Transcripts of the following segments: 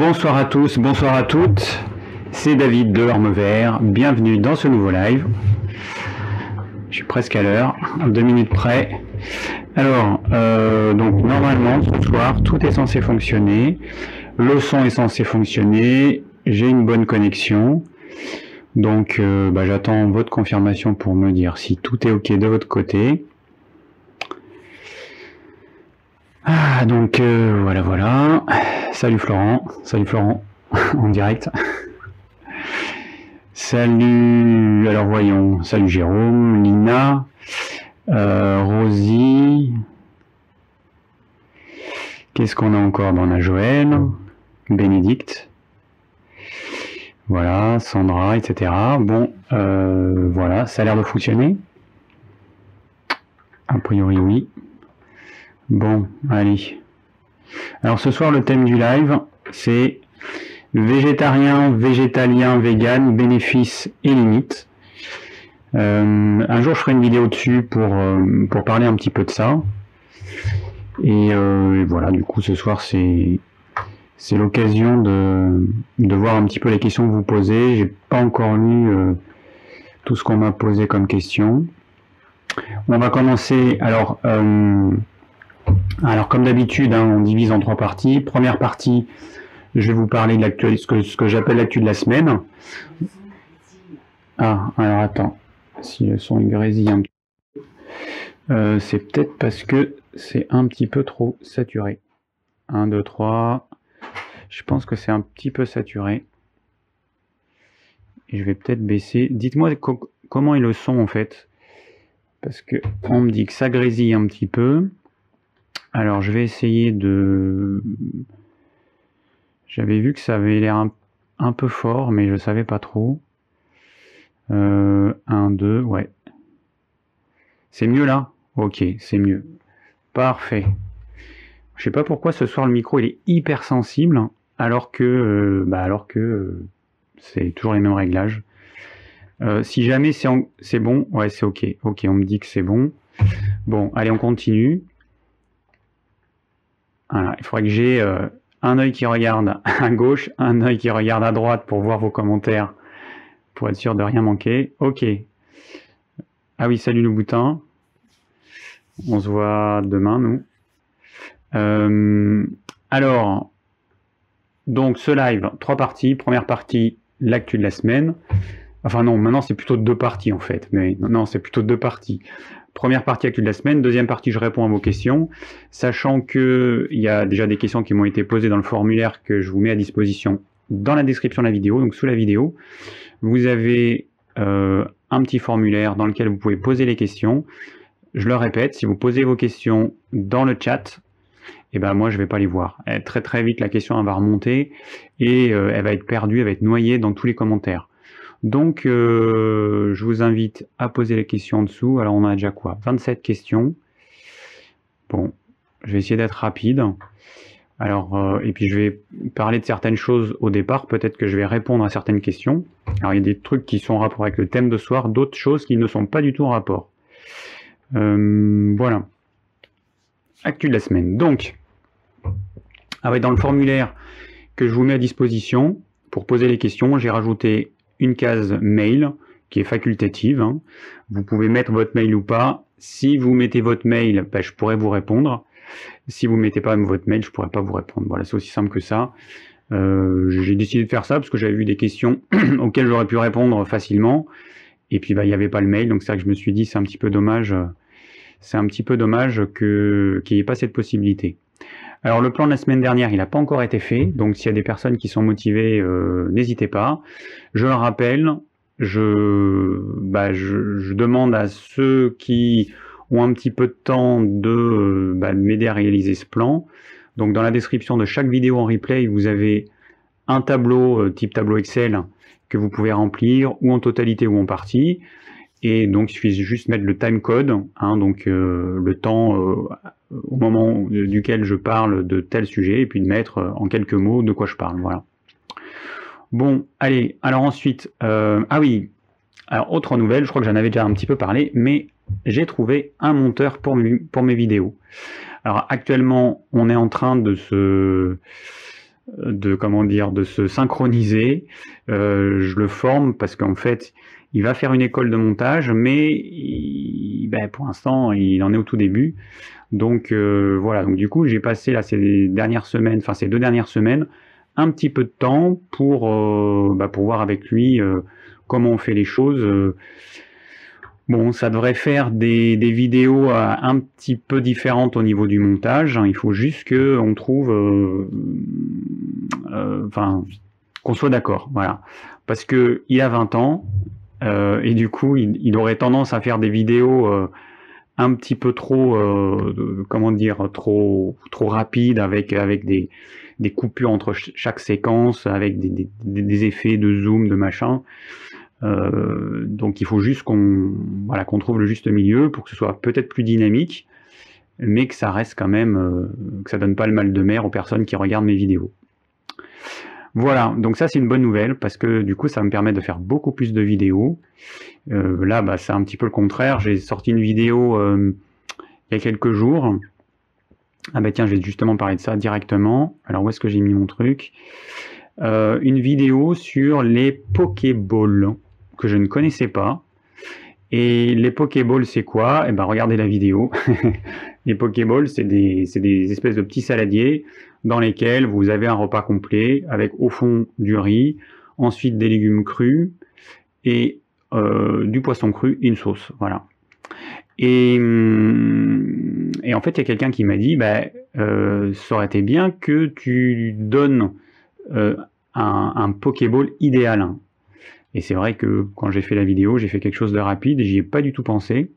Bonsoir à tous, bonsoir à toutes. C'est David de Orme Vert. Bienvenue dans ce nouveau live. Je suis presque à l'heure, deux minutes près. Alors, euh, donc normalement ce soir tout est censé fonctionner. Le son est censé fonctionner. J'ai une bonne connexion. Donc euh, bah, j'attends votre confirmation pour me dire si tout est ok de votre côté. Ah, donc euh, voilà, voilà. Salut Florent, salut Florent, en direct. Salut, alors voyons, salut Jérôme, Lina, euh, Rosie. Qu'est-ce qu'on a encore On a Joël, Bénédicte. Voilà, Sandra, etc. Bon, euh, voilà, ça a l'air de fonctionner? A priori, oui. Bon, allez. Alors ce soir, le thème du live, c'est végétarien, végétalien, vegan, bénéfices et limites. Euh, un jour, je ferai une vidéo dessus pour, euh, parler un petit peu de ça. Et, voilà, du coup, ce soir, c'est l'occasion de, voir un petit peu les questions que vous posez. J'ai pas encore lu euh, tout ce qu'on m'a posé comme question. On va commencer. Alors, euh, alors comme d'habitude, hein, on divise en trois parties. Première partie, je vais vous parler de l'actualité, ce que, j'appelle l'actu de la semaine. Ah, alors attends, si le son grésille un petit peu, euh, c'est peut-être parce que c'est un petit peu trop saturé. 1, 2, 3. Je pense que c'est un petit peu saturé. Et je vais peut-être baisser. Dites-moi comment est le son en fait? Parce que on me dit que ça grésille un petit peu. Alors je vais essayer de... J'avais vu que ça avait l'air un, peu fort, mais je savais pas trop. 1, 2, ouais. C'est mieux là? Ok, c'est mieux. Parfait. Je sais pas pourquoi ce soir le micro il est hyper sensible alors que, euh, bah, alors que euh, c'est toujours les mêmes réglages. Euh, si jamais c'est bon, ouais, c'est ok. Ok, on me dit que c'est bon. Bon, allez, on continue. Il faudrait que j'ai un œil qui regarde à gauche, un œil qui regarde à droite pour voir vos commentaires, pour être sûr de rien manquer. Ok. Ah oui, salut le boutin. On se voit demain, nous. alors, donc ce live, trois parties. Première partie, l'actu de la semaine. Enfin non, maintenant c'est plutôt deux parties en fait. Mais non, c'est plutôt deux parties. Première partie actu de la semaine, deuxième partie je réponds à vos questions, sachant que il y a déjà des questions qui m'ont été posées dans le formulaire que je vous mets à disposition dans la description de la vidéo, donc sous la vidéo. Vous avez euh, un petit formulaire dans lequel vous pouvez poser les questions. Je le répète, si vous posez vos questions dans le chat, eh ben moi je vais pas les voir. très très vite la question va remonter et euh, elle va être perdue, elle va être noyée dans tous les commentaires. Donc euh, je vous invite à poser les questions en dessous. Alors on a déjà quoi? 27 questions. Bon, je vais essayer d'être rapide. Alors, euh, et puis je vais parler de certaines choses au départ, peut-être que je vais répondre à certaines questions. Alors il y a des trucs qui sont en rapport avec le thème de soir, d'autres choses qui ne sont pas du tout en rapport. voilà. Actu de la semaine. Donc, ah dans le formulaire que je vous mets à disposition pour poser les questions, j'ai rajouté une case mail qui est facultative. Hein. Vous pouvez mettre votre mail ou pas. Si vous mettez votre mail, ben, je pourrais vous répondre. Si vous mettez pas votre mail, je pourrais pas vous répondre. Voilà, c'est aussi simple que ça. Euh, j'ai décidé de faire ça parce que j'avais vu des questions auxquelles j'aurais pu répondre facilement. Et puis, bah, il n'y avait pas le mail. Donc, c'est ça que je me suis dit, c'est un petit peu dommage. C'est un petit peu dommage qu'il n'y ait pas cette possibilité. Alors le plan de la semaine dernière, il n'a pas encore été fait, donc s'il y a des personnes qui sont motivées, euh, n'hésitez pas. Je le rappelle, je, bah, je, demande à ceux qui ont un petit peu de temps de, bah, m'aider à réaliser ce plan. Donc dans la description de chaque vidéo en replay, vous avez un tableau euh, type tableau Excel que vous pouvez remplir ou en totalité ou en partie. Et donc il suffit juste mettre le time code, hein, donc euh, le temps au moment duquel je parle de tel sujet, et puis de mettre euh, en quelques mots de quoi je parle. Voilà. Bon, allez, alors ensuite, euh, ah oui, alors autre nouvelle, je crois que j'en avais déjà un petit peu parlé, mais j'ai trouvé un monteur pour mes, pour mes vidéos. Alors actuellement, on est en train de se de comment dire de se synchroniser. je le forme parce qu'en fait, il va faire une école de montage, mais ben, pour l'instant, il en est au tout début. Donc voilà. Donc du coup, j'ai passé là ces dernières semaines, enfin ces deux dernières semaines, un petit peu de temps pour bah, pour voir avec lui comment on fait les choses. Bon, ça devrait faire des, vidéos euh, un petit peu différentes au niveau du montage. Il faut juste qu'on trouve, euh, euh, enfin, qu'on soit d'accord, voilà. Parce que il a 20 ans et du coup, il, aurait tendance à faire des vidéos un petit peu trop, comment dire, trop, trop rapides avec avec des, coupures entre chaque séquence, avec des, des effets de zoom, de machin. Euh, donc il faut juste qu'on voilà, qu'on trouve le juste milieu pour que ce soit peut-être plus dynamique, mais que ça reste quand même, euh, que ça donne pas le mal de mer aux personnes qui regardent mes vidéos. Voilà, donc ça c'est une bonne nouvelle parce que du coup ça me permet de faire beaucoup plus de vidéos. Euh, là bah, c'est un petit peu le contraire, j'ai sorti une vidéo il y a quelques jours. Ah bah tiens, je vais justement parler de ça directement. Alors où est-ce que j'ai mis mon truc? Une vidéo sur les Pokéballs que je ne connaissais pas. Et les Pokéballs, c'est quoi? Eh ben, regardez la vidéo. les Pokéballs, c'est des, des, espèces de petits saladiers dans lesquels vous avez un repas complet avec au fond du riz, ensuite des légumes crus et euh, du poisson cru une sauce. Voilà. Et, hum, et en fait, il y a quelqu'un qui m'a dit, bah, euh, ça aurait été bien que tu donnes euh, un, Pokéball idéal. Et c'est vrai que quand j'ai fait la vidéo, j'ai fait quelque chose de rapide, j'y ai pas du tout pensé.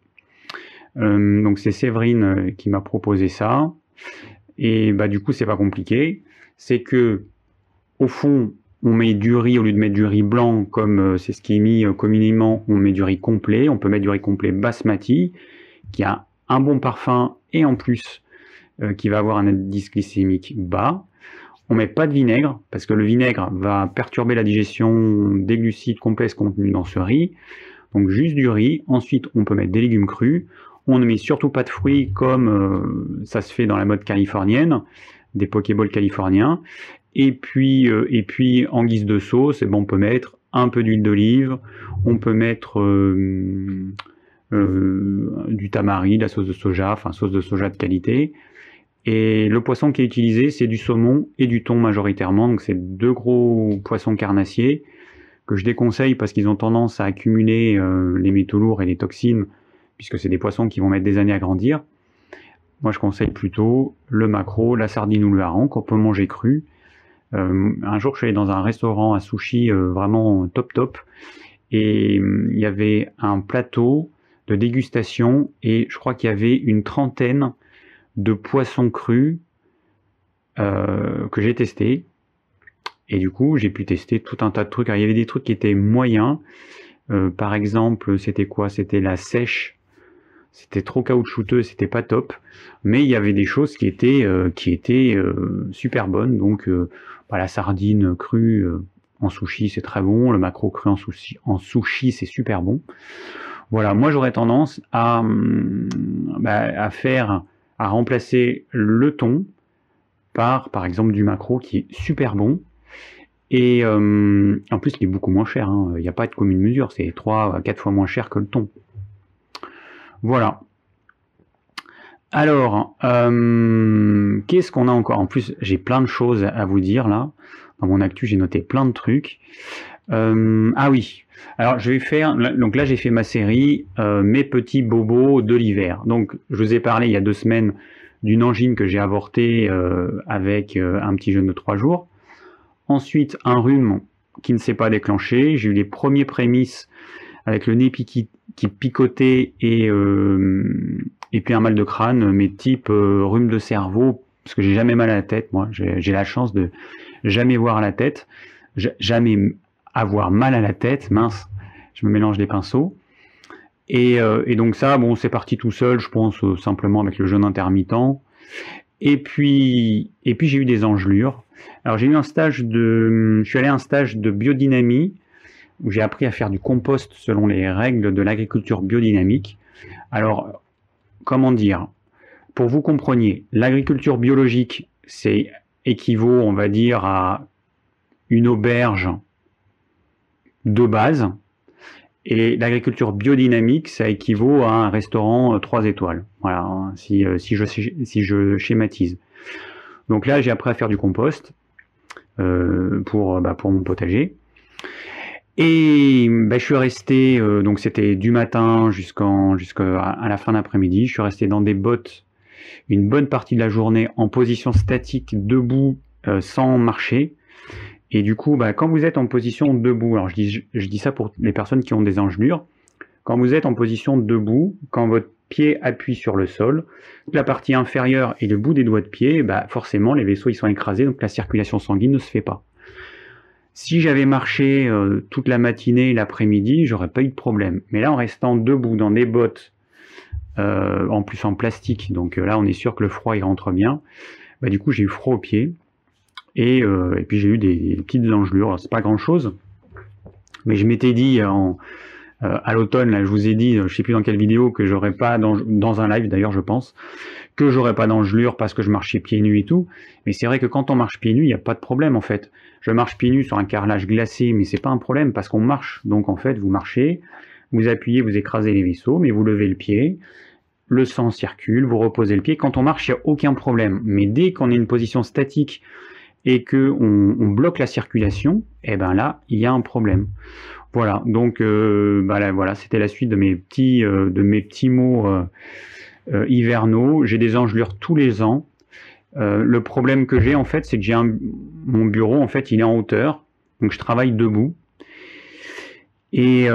Euh, donc c'est Séverine qui m'a proposé ça. Et bah du coup c'est pas compliqué. C'est que au fond on met du riz au lieu de mettre du riz blanc comme euh, c'est ce qui est mis communément, on met du riz complet. On peut mettre du riz complet basmati qui a un bon parfum et en plus qui va avoir un indice glycémique bas. On met pas de vinaigre parce que le vinaigre va perturber la digestion des glucides complexes contenus dans ce riz. Donc juste du riz. Ensuite, on peut mettre des légumes crus. On ne met surtout pas de fruits comme euh, ça se fait dans la mode californienne, des pokéballs californiens. Et puis, euh, en guise de sauce, eh ben, on peut mettre un peu d'huile d'olive, on peut mettre euh, du tamari, de la sauce de soja, enfin sauce de soja de qualité, et le poisson qui est utilisé, c'est du saumon et du thon majoritairement. Donc c'est deux gros poissons carnassiers que je déconseille parce qu'ils ont tendance à accumuler les métaux lourds et les toxines, puisque c'est des poissons qui vont mettre des années à grandir. Moi je conseille plutôt le maquereau, la sardine ou le hareng qu'on peut manger cru. Euh, un jour je suis allé dans un restaurant à sushi euh, vraiment top top et il y avait un plateau de dégustation et je crois qu'il y avait une trentaine de poissons crus euh, que j'ai testé. Et du coup, j'ai pu tester tout un tas de trucs. il y avait des trucs qui étaient moyens. Euh, par exemple, c'était quoi? C'était la sèche. C'était trop caoutchouteux, c'était pas top. Mais il y avait des choses qui étaient, euh, étaient super bonnes. Donc, bah, la sardine crue en sushi, c'est très bon. Le macro cru en sushi, c'est super bon. Voilà, moi j'aurais tendance à, hum, bah, faire à remplacer le thon par, par exemple, du macro qui est super bon. Et euh, en plus, il est beaucoup moins cher. Hein. Il n'y a pas de commune mesure. C'est 3 à 4 fois moins cher que le thon. Voilà. Alors, euh, qu'est-ce qu'on a encore? En plus, j'ai plein de choses à vous dire là. Dans mon actu, j'ai noté plein de trucs. Euh, ah oui, alors je vais faire, donc là j'ai fait ma série euh, Mes petits bobos de l'hiver. Donc je vous ai parlé il y a deux semaines d'une angine que j'ai avortée avec un petit jeûne de trois jours. Ensuite un rhume qui ne s'est pas déclenché. J'ai eu les premiers prémices avec le nez qui, qui picotait et, et puis un mal de crâne, mais type rhume de cerveau, parce que j'ai jamais mal à la tête, moi j'ai la chance de jamais voir la tête, jamais avoir mal à la tête, mince, je me mélange les pinceaux. Et, euh, donc ça, bon, c'est parti tout seul, je pense euh, simplement avec le jeûne intermittent. Et puis, et puis j'ai eu des engelures. Alors j'ai eu un stage de, je suis allé à un stage de biodynamie où j'ai appris à faire du compost selon les règles de l'agriculture biodynamique. Alors, comment dire? Pour vous compreniez, l'agriculture biologique, c'est équivaut, on va dire, à une auberge de base. Et l'agriculture biodynamique, ça équivaut à un restaurant 3 étoiles. Voilà, hein, si, si, je, si je schématise. Donc là, j'ai appris à faire du compost pour, bah, pour mon potager. Et ben, je suis resté, euh, donc c'était du matin jusqu'à la fin d'après-midi, je suis resté dans des bottes une bonne partie de la journée en position statique, debout, euh, sans marcher. Et du coup, bah, quand vous êtes en position debout, alors je dis, ça pour les personnes qui ont des engelures, quand vous êtes en position debout, quand votre pied appuie sur le sol, la partie inférieure et le bout des doigts de pied, bah, forcément les vaisseaux ils sont écrasés, donc la circulation sanguine ne se fait pas. Si j'avais marché euh, toute la matinée et l'après-midi, j'aurais pas eu de problème. Mais là, en restant debout dans des bottes, euh, en plus en plastique, donc euh, là, on est sûr que le froid il rentre bien. Bah, du coup, j'ai eu froid aux pieds. Et, puis j'ai eu des, petites engelures. C'est pas grand chose. Mais je m'étais dit à l'automne, là, je vous ai dit, je sais plus dans quelle vidéo, que j'aurais pas dans un live d'ailleurs, je pense, que j'aurais pas d'engelure parce que je marchais pieds nus et tout. Mais c'est vrai que quand on marche pieds nus, il n'y a pas de problème en fait. Je marche pieds nus sur un carrelage glacé, mais c'est pas un problème parce qu'on marche. Donc en fait, vous marchez, vous appuyez, vous écrasez les vaisseaux, mais vous levez le pied, le sang circule, vous reposez le pied. Quand on marche, il n'y a aucun problème. Mais dès qu'on est une position statique et que on, bloque la circulation, eh ben là, il y a un problème. Voilà. Donc, euh, bah voilà, c'était la suite de mes petits, euh, de mes petits mots. Euh, euh, hivernaux. J'ai des engelures tous les ans. Le problème que j'ai en fait, c'est que j'ai mon bureau en fait, il est en hauteur, donc je travaille debout. Et,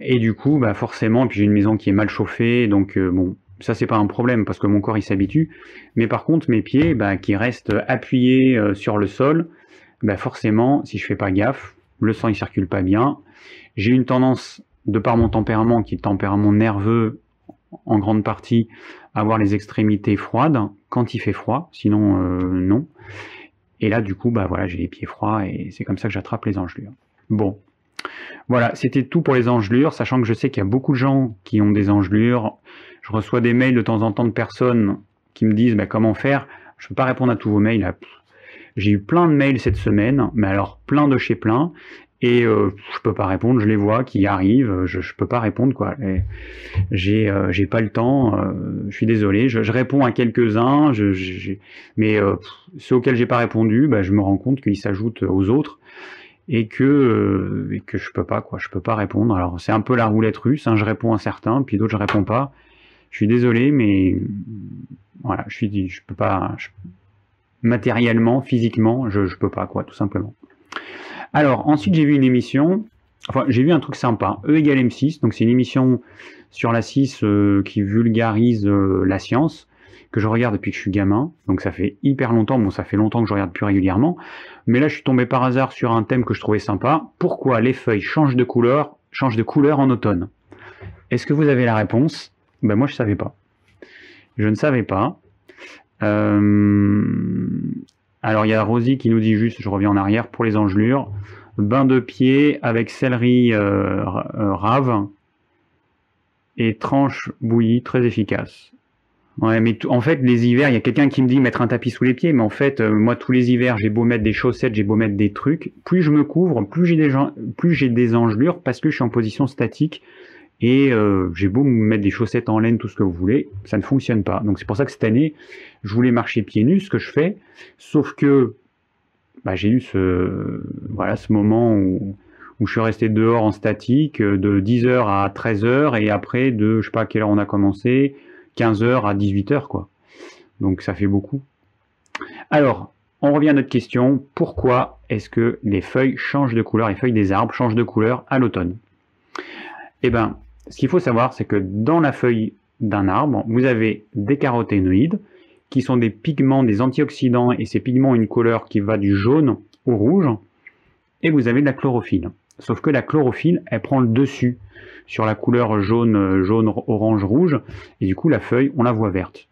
et du coup, bah forcément, puis j'ai une maison qui est mal chauffée, donc bon, ça c'est pas un problème parce que mon corps il s'habitue. Mais par contre, mes pieds, bah, qui restent appuyés sur le sol, bah forcément, si je fais pas gaffe, le sang il circule pas bien. J'ai une tendance, de par mon tempérament, qui est tempérament nerveux, en grande partie avoir les extrémités froides quand il fait froid, sinon euh, non. Et là, du coup, bah voilà, j'ai les pieds froids et c'est comme ça que j'attrape les engelures. Bon, voilà, c'était tout pour les engelures, sachant que je sais qu'il y a beaucoup de gens qui ont des engelures. Je reçois des mails de temps en temps de personnes qui me disent bah, comment faire? Je ne peux pas répondre à tous vos mails. J'ai eu plein de mails cette semaine, mais alors plein de chez plein et euh, je peux pas répondre, je les vois qui arrivent, je, je peux pas répondre quoi. Euh, j'ai pas le temps, euh, je suis désolé, je, réponds à quelques-uns, je, mais euh, ceux auxquels j'ai pas répondu, bah, je me rends compte qu'ils s'ajoutent aux autres et que je peux pas quoi, je peux pas répondre. Alors c'est un peu la roulette russe, hein, je réponds à certains, puis d'autres je réponds pas. Je suis désolé, mais voilà, je suis je peux pas matériellement, physiquement, je je peux pas quoi, tout simplement. Alors, ensuite, j'ai vu une émission, enfin, j'ai vu un truc sympa, E égale M6, donc c'est une émission sur la 6 euh, qui vulgarise euh, la science, que je regarde depuis que je suis gamin, donc ça fait hyper longtemps, bon, ça fait longtemps que je regarde plus régulièrement, mais là, je suis tombé par hasard sur un thème que je trouvais sympa, pourquoi les feuilles changent de couleur, changent de couleur en automne? Est-ce que vous avez la réponse? Ben moi, je savais pas. Je ne savais pas. Euh, alors il y a Rosie qui nous dit juste, je reviens en arrière, pour les engelures, bain de pied avec céleri euh, euh, rave et tranche bouillie, très efficace. Ouais, mais en fait, les hivers, il y a quelqu'un qui me dit mettre un tapis sous les pieds, mais en fait, moi, tous les hivers, j'ai beau mettre des chaussettes, j'ai beau mettre des trucs, plus je me couvre, plus j'ai des, plus j'ai des engelures parce que je suis en position statique et euh, j'ai beau me mettre des chaussettes en laine, tout ce que vous voulez, ça ne fonctionne pas. Donc c'est pour ça que cette année, je voulais marcher pieds nus, ce que je fais, sauf que bah, j'ai eu ce, voilà, ce moment où, je suis resté dehors en statique euh, de 10h à 13h et après de, je sais pas à quelle heure on a commencé, 15h à 18h quoi. Donc ça fait beaucoup. Alors, on revient à notre question, pourquoi est-ce que les feuilles changent de couleur, les feuilles des arbres changent de couleur à l'automne? Eh ben, ce qu'il faut savoir, c'est que dans la feuille d'un arbre, vous avez des caroténoïdes, qui sont des pigments, des antioxydants, et ces pigments ont une couleur qui va du jaune au rouge, et vous avez de la chlorophylle. Sauf que la chlorophylle, elle prend le dessus sur la couleur jaune, jaune, orange, rouge, et du coup la feuille, on la voit verte.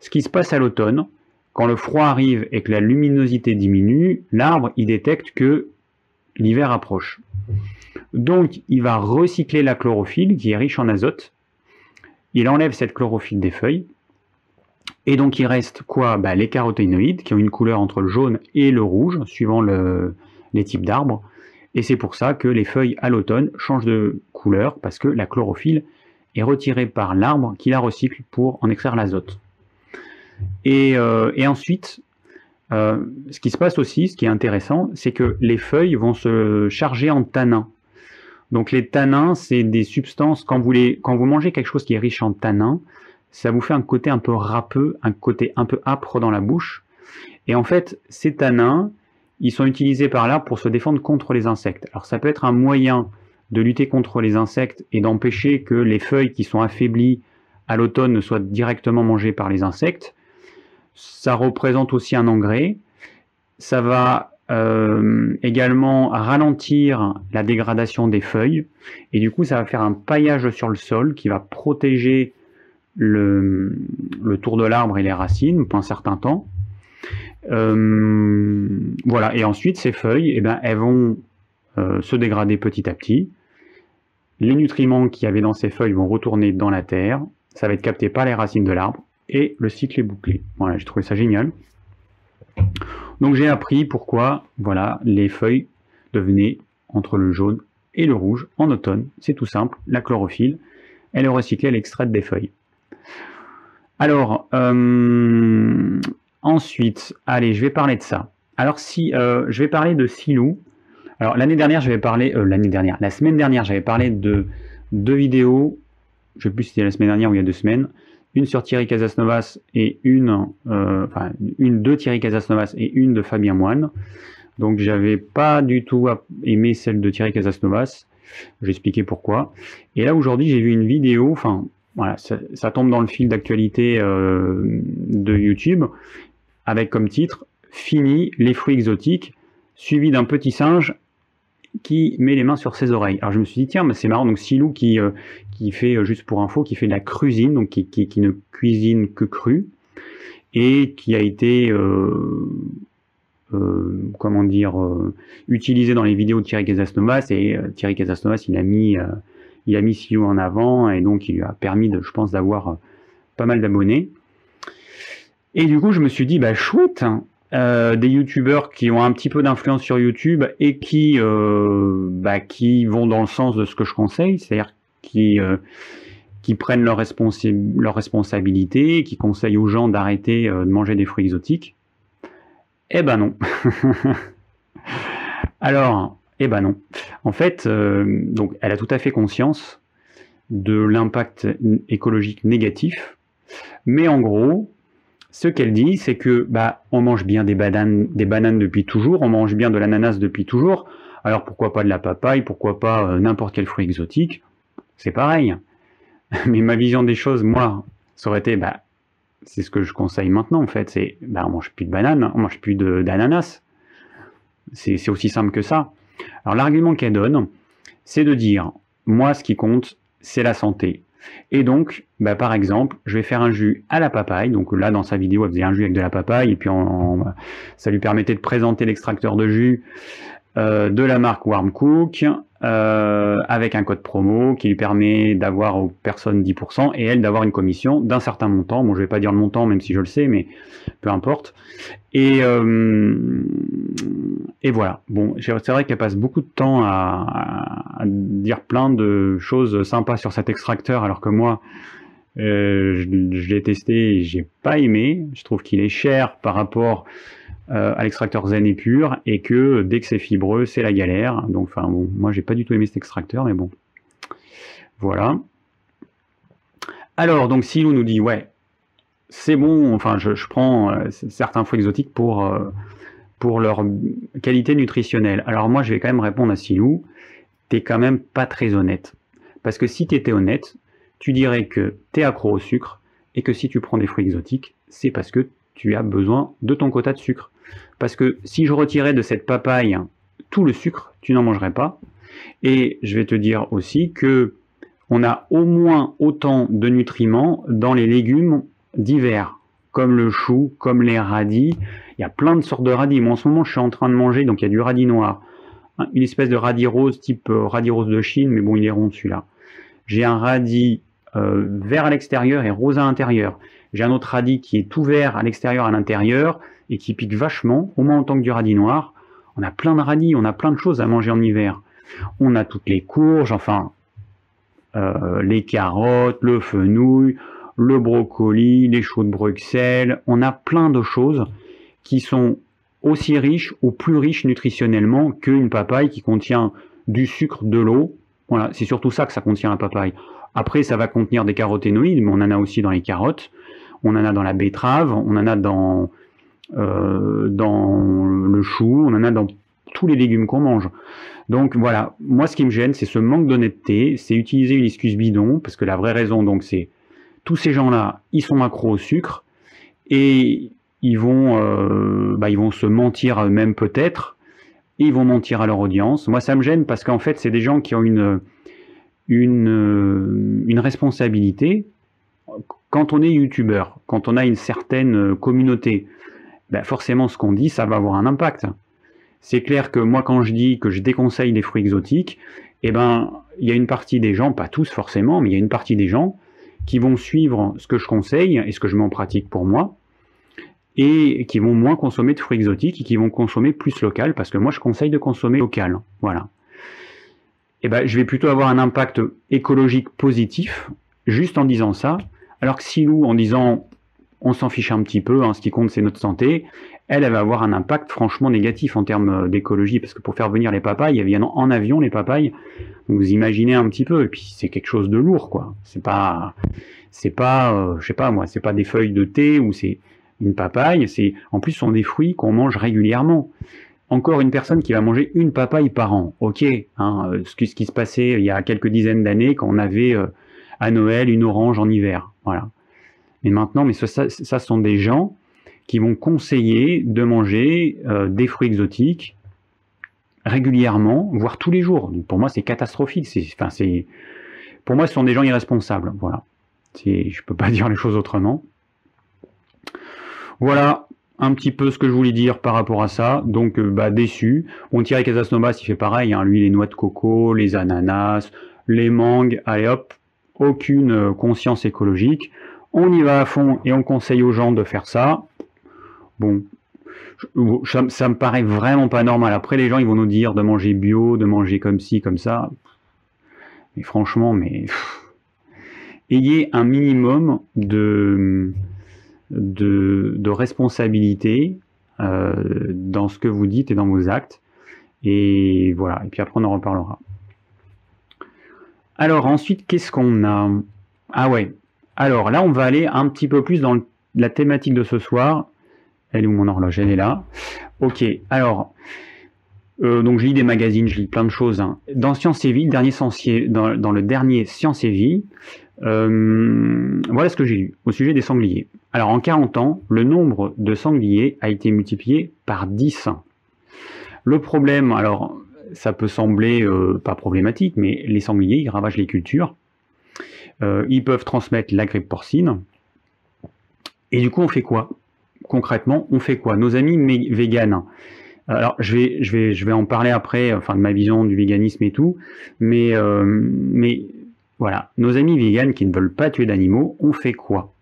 Ce qui se passe à l'automne, quand le froid arrive et que la luminosité diminue, l'arbre, il détecte que l'hiver approche. Donc, il va recycler la chlorophylle qui est riche en azote. Il enlève cette chlorophylle des feuilles. Et donc il reste quoi? Bah, Les caroténoïdes qui ont une couleur entre le jaune et le rouge, suivant les types d'arbres. Et c'est pour ça que les feuilles à l'automne changent de couleur, parce que la chlorophylle est retirée par l'arbre qui la recycle pour en extraire l'azote. Et, euh, ensuite, euh, ce qui se passe aussi, ce qui est intéressant, c'est que les feuilles vont se charger en tanins. Donc les tanins, c'est des substances, quand vous, mangez quelque chose qui est riche en tanins, ça vous fait un côté un peu râpeux, un côté un peu âpre dans la bouche. Et en fait, ces tanins, ils sont utilisés par l'arbre pour se défendre contre les insectes. Alors ça peut être un moyen de lutter contre les insectes et d'empêcher que les feuilles qui sont affaiblies à l'automne ne soient directement mangées par les insectes. Ça représente aussi un engrais. Ça va euh, également ralentir la dégradation des feuilles et du coup ça va faire un paillage sur le sol qui va protéger le, tour de l'arbre et les racines pour un certain temps. Euh, voilà, et ensuite ces feuilles, eh ben, elles vont euh, se dégrader petit à petit. Les nutriments qu'il y avait dans ces feuilles vont retourner dans la terre, ça va être capté par les racines de l'arbre, et le cycle est bouclé. Voilà, j'ai trouvé ça génial. Donc j'ai appris pourquoi voilà, les feuilles devenaient entre le jaune et le rouge en automne. C'est tout simple, la chlorophylle, elle est recyclée, elle extraite des feuilles. Alors, euh, ensuite, allez, je vais parler de ça. Alors, si euh, je vais parler de Silou. Alors, l'année dernière, j'avais parlé, euh, l'année dernière, la semaine dernière, j'avais parlé de deux vidéos. Je ne sais plus si c'était la semaine dernière ou il y a deux semaines. Une sur Thierry Casasnovas et une, enfin, une de Thierry Casasnovas et une de Fabien Moine. Donc, j'avais pas du tout aimé celle de Thierry Casasnovas. J'ai expliqué pourquoi. Et là, aujourd'hui, j'ai vu une vidéo, enfin, voilà, ça, tombe dans le fil d'actualité euh, de YouTube avec comme titre Fini les fruits exotiques, suivi d'un petit singe qui met les mains sur ses oreilles. Alors je me suis dit tiens, mais c'est marrant donc Silou qui euh, qui fait euh, juste pour info, qui fait de la cuisine, donc qui, qui, ne cuisine que cru et qui a été comment dire utilisé dans les vidéos de Thierry Casasnovas et Thierry Casasnovas il a mis il a mis Silou en avant et donc il lui a permis, de, je pense, d'avoir euh, pas mal d'abonnés. Et du coup, je me suis dit, bah chouette, hein, euh, des youtubeurs qui ont un petit peu d'influence sur YouTube et qui, euh, bah, qui vont dans le sens de ce que je conseille, c'est-à-dire qui, qui prennent leur, leur responsabilité, qui conseillent aux gens d'arrêter de manger des fruits exotiques. Eh ben non. Alors, eh ben non. En fait, euh, donc, elle a tout à fait conscience de l'impact écologique négatif, mais en gros, ce qu'elle dit, c'est que bah, on mange bien des bananes, depuis toujours, on mange bien de l'ananas depuis toujours, alors pourquoi pas de la papaye, pourquoi pas euh, n'importe quel fruit exotique, c'est pareil. Mais ma vision des choses, moi, ça aurait été, bah, c'est ce que je conseille maintenant en fait, c'est bah, on mange plus de bananes, on mange plus d'ananas. C'est aussi simple que ça. Alors l'argument qu'elle donne, c'est de dire, moi ce qui compte, c'est la santé. Et donc, bah, par exemple, je vais faire un jus à la papaye. Donc là, dans sa vidéo, elle faisait un jus avec de la papaye, et puis ça lui permettait de présenter l'extracteur de jus euh, de la marque Warm Cook euh, avec un code promo qui lui permet d'avoir aux personnes 10% et elle d'avoir une commission d'un certain montant. Bon, je vais pas dire le montant, même si je le sais, mais peu importe. Et, euh, et voilà. Bon, c'est vrai qu'elle passe beaucoup de temps à, dire plein de choses sympas sur cet extracteur, alors que moi, je, je l'ai testé et j'ai pas aimé. Je trouve qu'il est cher par rapport euh, à l'extracteur zen et pur et que dès que c'est fibreux, c'est la galère. Donc, enfin, bon, moi j'ai pas du tout aimé cet extracteur, mais bon. Voilà. Alors, donc Silou nous dit, ouais, c'est bon, enfin, je, prends euh, certains fruits exotiques pour, euh, pour leur qualité nutritionnelle. Alors, moi, je vais quand même répondre à Silou, t'es quand même pas très honnête. Parce que si tu étais honnête, tu dirais que tu es accro au sucre et que si tu prends des fruits exotiques, c'est parce que tu as besoin de ton quota de sucre. Parce que si je retirais de cette papaye tout le sucre, tu n'en mangerais pas. Et je vais te dire aussi que on a au moins autant de nutriments dans les légumes d'hiver, comme le chou, comme les radis. Il y a plein de sortes de radis. Moi, en ce moment, je suis en train de manger, donc il y a du radis noir, une espèce de radis rose type euh, radis rose de Chine, mais bon, il est rond celui-là. J'ai un radis euh, vert à l'extérieur et rose à l'intérieur. J'ai un autre radis qui est tout vert à l'extérieur à l'intérieur et qui pique vachement, au moins autant que du radis noir. On a plein de radis, on a plein de choses à manger en hiver. On a toutes les courges, enfin euh, les carottes, le fenouil, le brocoli, les choux de Bruxelles. On a plein de choses qui sont aussi riches ou plus riches nutritionnellement qu'une papaye qui contient du sucre, de l'eau. Voilà, c'est surtout ça que ça contient la papaye. Après, ça va contenir des caroténoïdes, mais on en a aussi dans les carottes, on en a dans la betterave, on en a dans, dans le chou, on en a dans tous les légumes qu'on mange. Donc voilà, moi ce qui me gêne, c'est ce manque d'honnêteté, c'est utiliser une excuse bidon, parce que la vraie raison, donc, c'est tous ces gens-là, ils sont accros au sucre, et ils vont, euh, bah, ils vont se mentir à eux-mêmes peut-être, et ils vont mentir à leur audience. Moi, ça me gêne parce qu'en fait, c'est des gens qui ont une, une, une responsabilité. Quand on est youtubeur, quand on a une certaine communauté, ben forcément, ce qu'on dit, ça va avoir un impact. C'est clair que moi, quand je dis que je déconseille les fruits exotiques, eh ben, il y a une partie des gens, pas tous forcément, mais il y a une partie des gens qui vont suivre ce que je conseille et ce que je mets en pratique pour moi, et qui vont moins consommer de fruits exotiques et qui vont consommer plus local, parce que moi, je conseille de consommer local. Voilà. Eh ben, je vais plutôt avoir un impact écologique positif, juste en disant ça, alors que Silou, en disant on s'en fiche un petit peu, hein, ce qui compte c'est notre santé, elle, elle va avoir un impact franchement négatif en termes euh, d'écologie, parce que pour faire venir les papayes, elles viennent en avion les papayes, vous imaginez un petit peu, et puis c'est quelque chose de lourd, quoi. C'est pas, c'est pas, euh, pas moi, c'est pas des feuilles de thé ou c'est une papaye, c'est, en plus, ce sont des fruits qu'on mange régulièrement. Encore une personne qui va manger une papaye par an, ok, hein, euh, ce qui se passait il y a quelques dizaines d'années quand on avait à Noël une orange en hiver, voilà. Mais maintenant, mais ça, ça, sont des gens qui vont conseiller de manger euh, des fruits exotiques régulièrement, voire tous les jours. pour moi, c'est catastrophique. C'est, enfin, c'est, pour moi, ce sont des gens irresponsables. Voilà. C'est, je peux pas dire les choses autrement. Voilà un petit peu ce que je voulais dire par rapport à ça. Donc, euh, bah, déçu. On Thierry Casasnovas, il fait pareil. Hein. Lui, les noix de coco, les ananas, les mangues. Allez hop, aucune euh, conscience écologique on y va à fond et on conseille aux gens de faire ça. Bon, ça, me paraît vraiment pas normal. Après, les gens, ils vont nous dire de manger bio, de manger comme ci, comme ça. Mais franchement, mais ayez un minimum de, responsabilité euh, dans ce que vous dites et dans vos actes. Et voilà. Et puis après, on en reparlera. Alors ensuite, qu'est-ce qu'on a? Ah ouais, alors là, on va aller un petit peu plus dans la thématique de ce soir. Elle est où mon horloge? Elle est là. Ok, alors, euh, donc je lis des magazines, je lis plein de choses. Hein. Dans Science et Vie, dernier dans, le dernier Science et Vie, euh, voilà ce que j'ai lu au sujet des sangliers. Alors en 40 ans, le nombre de sangliers a été multiplié par 10. Le problème, alors ça peut sembler euh, pas problématique, mais les sangliers, ils ravagent les cultures. Euh, ils peuvent transmettre la grippe porcine. Et du coup, on fait quoi? Concrètement, on fait quoi? Nos amis véganes. Alors, je vais, je, vais, je vais en parler après, enfin, de ma vision du véganisme et tout. Mais, euh, mais voilà, nos amis véganes qui ne veulent pas tuer d'animaux, on fait quoi?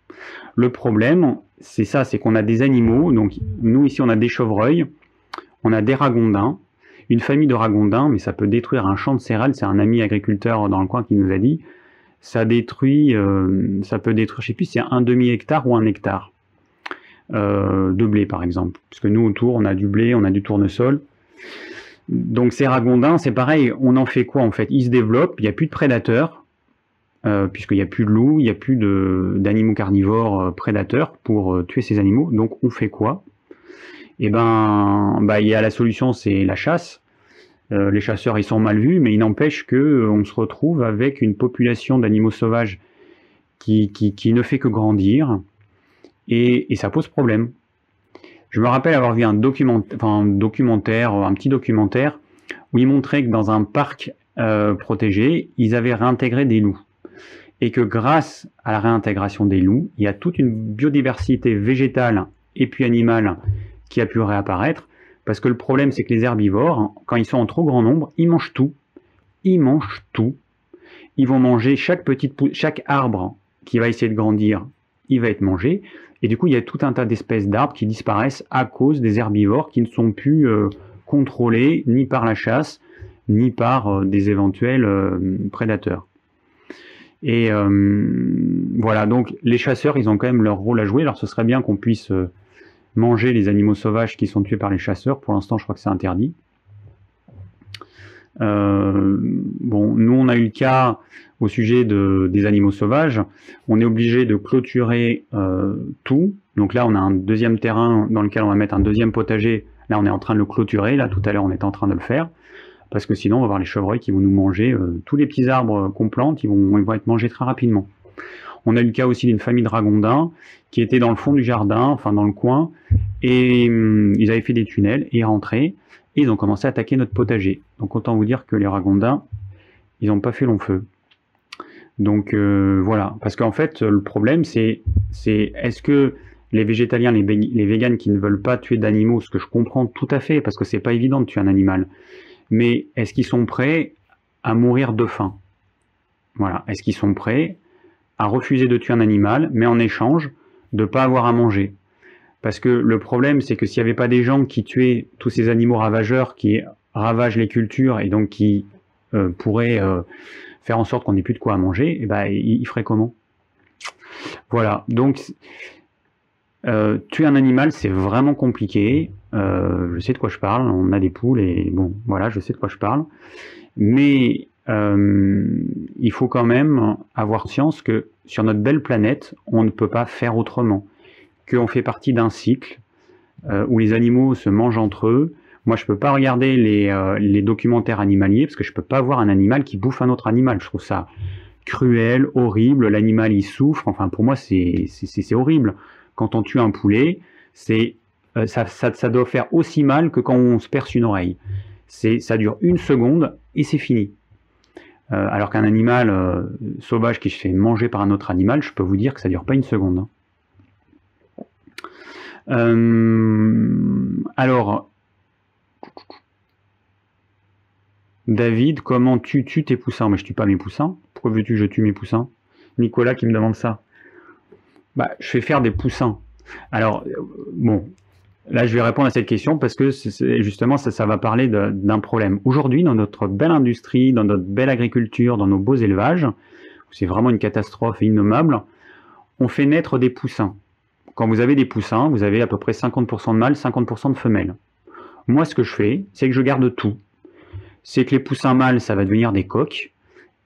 Le problème, c'est ça, c'est qu'on a des animaux. Donc, nous, ici, on a des chevreuils, on a des ragondins, une famille de ragondins, mais ça peut détruire un champ de céréales. C'est un ami agriculteur dans le coin qui nous a dit ça détruit, euh, ça peut détruire, je sais plus c'est un demi hectare ou un hectare euh, de blé par exemple, puisque nous autour on a du blé, on a du tournesol. Donc ces ragondins, c'est pareil, on en fait quoi en fait? Ils se développent, il n'y a plus de prédateurs, euh, puisqu'il n'y a plus de loups, il n'y a plus d'animaux carnivores prédateurs pour tuer ces animaux. Donc on fait quoi? Eh ben, bah, il y a la solution, c'est la chasse. Euh, les chasseurs, ils sont mal vus, mais il n'empêche que euh, se retrouve avec une population d'animaux sauvages qui, ne fait que grandir, et, ça pose problème. Je me rappelle avoir vu un, documentaire, un petit documentaire, où il montrait que dans un parc euh, protégé, ils avaient réintégré des loups. Et que grâce à la réintégration des loups, il y a toute une biodiversité végétale et puis animale qui a pu réapparaître, parce que le problème, c'est que les herbivores, quand ils sont en trop grand nombre, ils mangent tout. Ils mangent tout. ils vont manger chaque petite chaque arbre qui va essayer de grandir, il va être mangé. Et du coup, il y a tout un tas d'espèces d'arbres qui disparaissent à cause des herbivores qui ne sont plus euh, contrôlés ni par la chasse, ni par euh, des éventuels euh, prédateurs. Et voilà, donc les chasseurs, ils ont quand même leur rôle à jouer. Alors ce serait bien qu'on puisse manger les animaux sauvages qui sont tués par les chasseurs. Pour l'instant, je crois que c'est interdit. bon, nous, on a eu le cas au sujet de, des animaux sauvages, on est obligé de clôturer euh, tout. Donc là, on a un deuxième terrain dans lequel on va mettre un deuxième potager. Là, on est en train de le clôturer. Là, tout à l'heure, on est en train de le faire. Parce que sinon, on va avoir les chevreuils qui vont nous manger. Euh, tous les petits arbres qu'on plante, ils vont être mangés très rapidement. On a eu le cas aussi d'une famille de ragondins qui était dans le fond du jardin, enfin dans le coin, et hum, ils avaient fait des tunnels et rentraient, et ils ont commencé à attaquer notre potager. Donc autant vous dire que les ragondins, ils n'ont pas fait long feu. Donc euh, voilà, parce qu'en fait, le problème, c'est est-ce que les végétaliens, les, les véganes qui ne veulent pas tuer d'animaux, ce que je comprends tout à fait, parce que c'est pas évident de tuer un animal, mais est-ce qu'ils sont prêts à mourir de faim? Voilà, est-ce qu'ils sont prêts à refuser de tuer un animal, mais en échange de pas avoir à manger Parce que le problème, c'est que s'il n'y avait pas des gens qui tuaient tous ces animaux ravageurs, qui ravagent les cultures et donc qui euh, pourraient euh, faire en sorte qu'on n'ait plus de quoi à manger, et eh ben, il, ferait comment? Voilà, donc euh, tuer un animal, c'est vraiment compliqué. Je sais de quoi je parle, on a des poules et bon, voilà, je sais de quoi je parle. Mais euh, il faut quand même avoir conscience que sur notre belle planète, on ne peut pas faire autrement. Qu'on fait partie d'un cycle où les animaux se mangent entre eux, moi, je peux pas regarder les, euh, les, documentaires animaliers parce que je peux pas voir un animal qui bouffe un autre animal. Je trouve ça cruel, horrible. L'animal il souffre. Enfin, pour moi, c'est horrible. Quand on tue un poulet, euh, ça, doit faire aussi mal que quand on se perce une oreille. Ça dure une seconde et c'est fini. Euh, alors qu'un animal sauvage qui se fait manger par un autre animal, je peux vous dire que ça dure pas une seconde. Hein. alors, David, comment tu tues tes poussins? Mais je tue pas mes poussins. Pourquoi veux-tu que je tue mes poussins? Nicolas qui me demande ça. Bah, je fais faire des poussins. Alors, euh, bon, là je vais répondre à cette question parce que justement ça, va parler d'un problème. Aujourd'hui, dans notre belle industrie, dans notre belle agriculture, dans nos beaux élevages, c'est vraiment une catastrophe innommable, on fait naître des poussins. Quand vous avez des poussins, vous avez à peu près 50% de mâles, 50% de femelles. Moi, ce que je fais, c'est que je garde tout. C'est que les poussins mâles, ça va devenir des coques,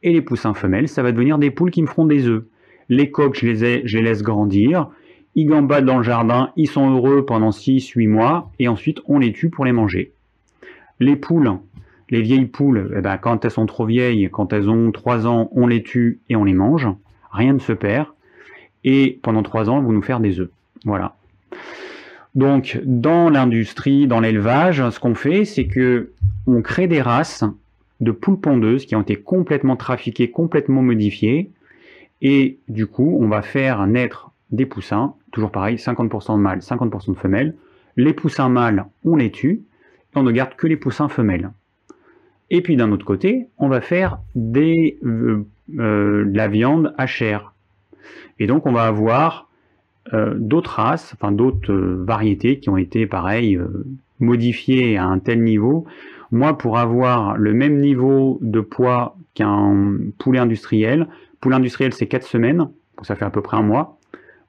et les poussins femelles, ça va devenir des poules qui me feront des œufs. Les coques, je les laisse grandir, ils gambadent dans le jardin, ils sont heureux pendant 6-8 mois, et ensuite on les tue pour les manger. Les poules, les vieilles poules, eh ben, quand elles sont trop vieilles, quand elles ont 3 ans, on les tue et on les mange. Rien ne se perd. Et pendant 3 ans, elles vont nous faire des œufs. Voilà. Donc, dans l'industrie, dans l'élevage, ce qu'on fait, c'est que on crée des races de poules pondeuses qui ont été complètement trafiquées, complètement modifiées, et du coup, on va faire naître des poussins, toujours pareil, 50% de mâles, 50% de femelles. Les poussins mâles, on les tue, on ne garde que les poussins femelles. Et puis d'un autre côté, on va faire des, euh, euh, de la viande à chair. Et donc on va avoir euh, d'autres races, enfin d'autres variétés qui ont été pareil modifiées à un tel niveau. Moi, pour avoir le même niveau de poids qu'un poulet industriel, poulet industriel c'est 4 semaines, donc ça fait à peu près un mois.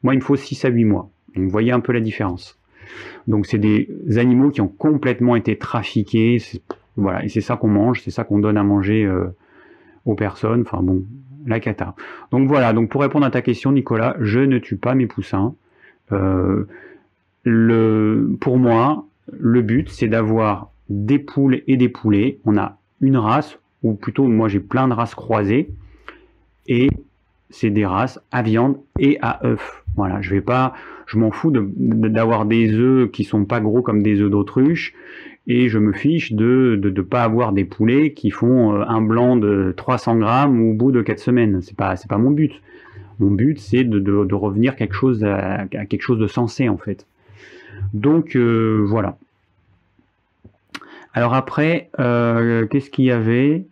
Moi, il me faut 6 à 8 mois. Vous voyez un peu la différence. Donc, c'est des animaux qui ont complètement été trafiqués. Voilà, et c'est ça qu'on mange, c'est ça qu'on donne à manger aux personnes. Enfin bon, la cata. Donc voilà, donc pour répondre à ta question, Nicolas, je ne tue pas mes poussins. Euh, pour moi, le but, c'est d'avoir des poules et des poulets. On a une race, ou plutôt, moi j'ai plein de races croisées, et c'est des races à viande et à œufs. Voilà, je vais pas, je m'en fous d'avoir des œufs qui sont pas gros comme des œufs d'autruche et je me fiche de ne pas avoir des poulets qui font euh, un blanc de 300 grammes au bout de 4 semaines. C'est pas pas mon but. Mon but c'est de, revenir à, quelque chose de sensé en fait. Donc euh, voilà. Alors après, euh, qu'est-ce qu'il y avait?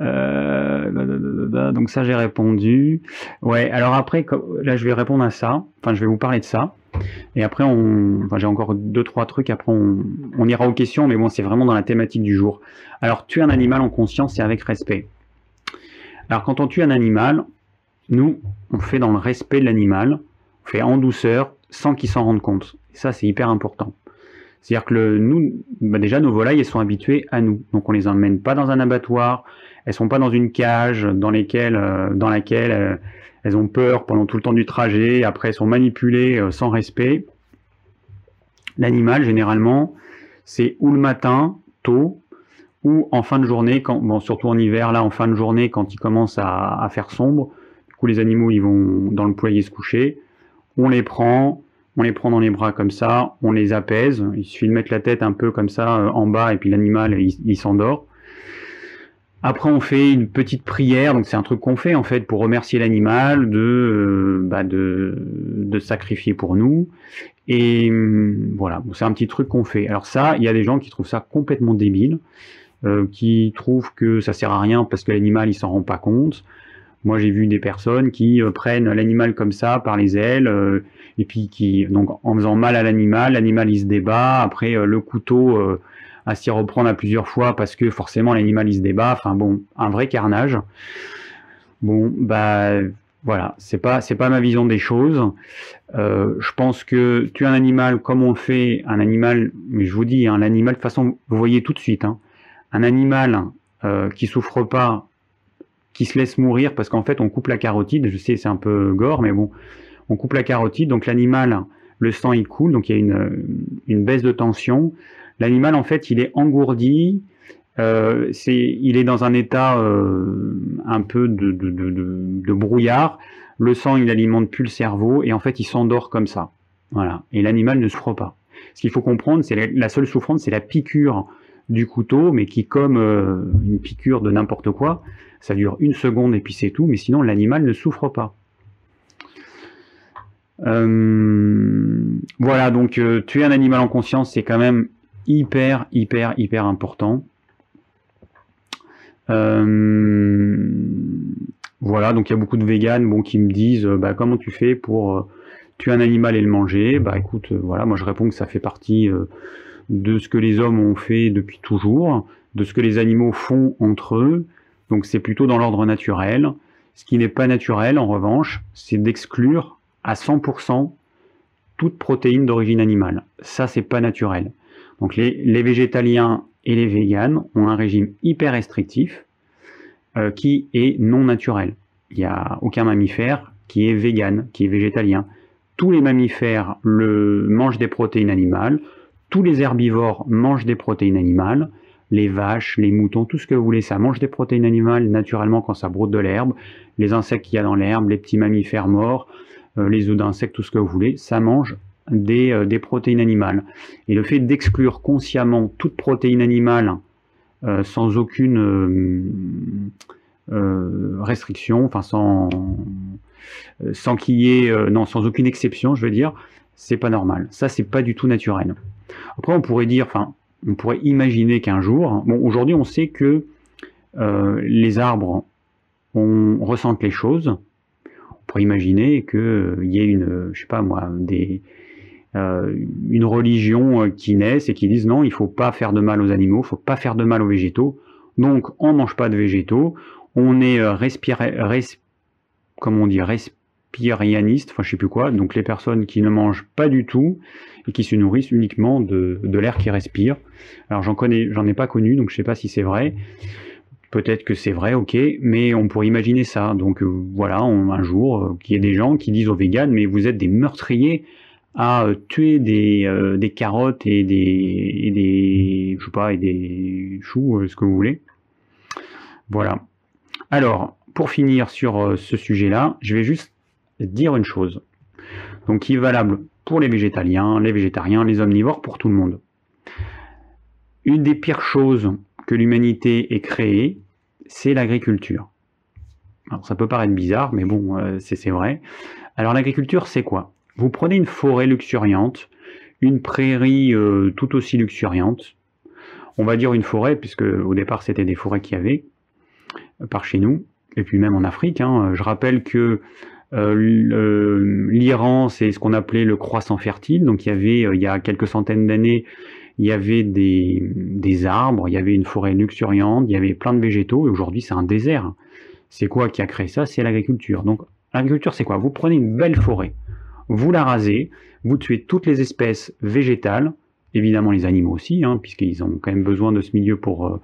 Euh, donc ça j'ai répondu. Ouais, alors après, là je vais répondre à ça. Enfin, je vais vous parler de ça. Et après, on, j'ai encore deux trois trucs. Après, on, on ira aux questions, mais bon, c'est vraiment dans la thématique du jour. Alors, tuer un animal en conscience et avec respect. Alors, quand on tue un animal, nous, on fait dans le respect de l'animal, on fait en douceur, sans qu'il s'en rende compte. Et ça, c'est hyper important. C'est-à-dire que nous, bah déjà, nos volailles, elles sont habituées à nous. Donc, on les emmène pas dans un abattoir, elles sont pas dans une cage dans, euh, laquelle euh, elles ont peur pendant tout le temps du trajet, après elles sont manipulées euh, sans respect. L'animal, généralement, c'est ou le matin, tôt, ou en fin de journée, surtout en hiver, là, en fin de journée, quand il commence à, faire sombre. Du coup, les animaux, ils vont dans le poulailler se coucher. On les prend, on les prend dans les bras comme ça, on les apaise. Il suffit de mettre la tête un peu comme ça en bas et puis l'animal il, s'endort. Après on fait une petite prière, donc c'est un truc qu'on fait en fait pour remercier l'animal de, euh, bah de, sacrifier pour nous. Et hum, voilà, c'est un petit truc qu'on fait. Alors ça, il y a des gens qui trouvent ça complètement débile, euh, qui trouvent que ça sert à rien parce que l'animal il s'en rend pas compte. Moi, j'ai vu des personnes qui euh, prennent l'animal comme ça par les ailes, et puis qui, donc, en faisant mal à l'animal, l'animal il se débat. Après, le couteau à s'y reprendre à plusieurs fois parce que forcément l'animal il se débat. Enfin bon, un vrai carnage. Bon, bah voilà, c'est pas c'est pas ma vision des choses. je pense que tuer un animal comme on le fait, un animal, mais je vous dis, un hein, animal de façon, vous voyez tout de suite, hein, un animal euh, qui souffre pas qui se laisse mourir parce qu'en fait on coupe la carotide, je sais c'est un peu gore mais bon, on coupe la carotide, donc l'animal, le sang il coule, donc il y a une, une baisse de tension. L'animal en fait il est engourdi, euh, il est dans un état euh, un peu de, brouillard, le sang il alimente plus le cerveau et en fait il s'endort comme ça. Voilà, et l'animal ne souffre pas. Ce qu'il faut comprendre, c'est la, seule souffrance, c'est la piqûre du couteau, mais qui comme euh, une piqûre de n'importe quoi, ça dure une seconde et puis c'est tout, mais sinon l'animal ne souffre pas. Voilà, donc tuer un animal en conscience, c'est quand même hyper, hyper, hyper important. Euh, voilà, donc il y a beaucoup de véganes bon, qui me disent bah, comment tu fais pour tuer un animal et le manger? Bah écoute, voilà, moi je réponds que ça fait partie de ce que les hommes ont fait depuis toujours, de ce que les animaux font entre eux, donc c'est plutôt dans l'ordre naturel. Ce qui n'est pas naturel, en revanche, c'est d'exclure à 100% toute protéine d'origine animale. Ça, c'est pas naturel. Donc les, végétaliens et les véganes ont un régime hyper restrictif euh, qui est non naturel. Il n'y a aucun mammifère qui est vegan, qui est végétalien. Tous les mammifères mangent des protéines animales, tous les herbivores mangent des protéines animales, les vaches, les moutons, tout ce que vous voulez, ça mange des protéines animales naturellement quand ça broute de l'herbe, les insectes qu'il y a dans l'herbe, les petits mammifères morts, euh, les œufs d'insectes, tout ce que vous voulez, ça mange des, euh, des protéines animales. Et le fait d'exclure consciemment toute protéine animale euh, sans aucune restriction, enfin sans, sans qu'il y ait, non, sans aucune exception, je veux dire, c'est pas normal. Ça, c'est pas du tout naturel. Après, on pourrait dire, enfin, on pourrait imaginer qu'un jour, bon, aujourd'hui on sait que euh, les arbres on ressentent les choses. On pourrait imaginer qu'il euh, y ait une, je sais pas moi, des, euh, une religion qui naisse et qui dise non, il faut pas faire de mal aux animaux, il faut pas faire de mal aux végétaux. Donc on mange pas de végétaux, on est respiré, comment on dit, respirianiste, enfin je sais plus quoi, donc les personnes qui ne mangent pas du tout et qui se nourrissent uniquement de, l'air qui respire. Alors j'en connais, j'en ai pas connu, donc je sais pas si c'est vrai. Peut-être que c'est vrai, ok, mais on pourrait imaginer ça. Donc euh, voilà, un jour, euh, qu'il y ait des gens qui disent aux véganes, mais vous êtes des meurtriers à euh, tuer des, des carottes et des, et des, choux, ce que vous voulez. Voilà. Alors, pour finir sur ce sujet-là, je vais juste dire une chose. Donc, qui est valable pour les végétaliens, les végétariens, les omnivores, pour tout le monde. Une des pires choses que l'humanité ait créée, c'est l'agriculture. Alors ça peut paraître bizarre, mais bon, euh, c'est vrai. Alors l'agriculture, c'est quoi? Vous prenez une forêt luxuriante, une prairie euh, tout aussi luxuriante, on va dire une forêt, puisque au départ c'était des forêts qu'il y avait, par chez nous, et puis même en Afrique. Hein. Je rappelle que euh, l'Iran, c'est ce qu'on appelait le croissant fertile. Donc il y avait, euh, il y a quelques centaines d'années, il y avait des, des, arbres, il y avait une forêt luxuriante, il y avait plein de végétaux, et aujourd'hui c'est un désert. C'est quoi qui a créé ça? C'est l'agriculture. Donc l'agriculture, c'est quoi? Vous prenez une belle forêt, vous la rasez, vous tuez toutes les espèces végétales, évidemment les animaux aussi, hein, puisqu'ils ont quand même besoin de ce milieu pour, euh,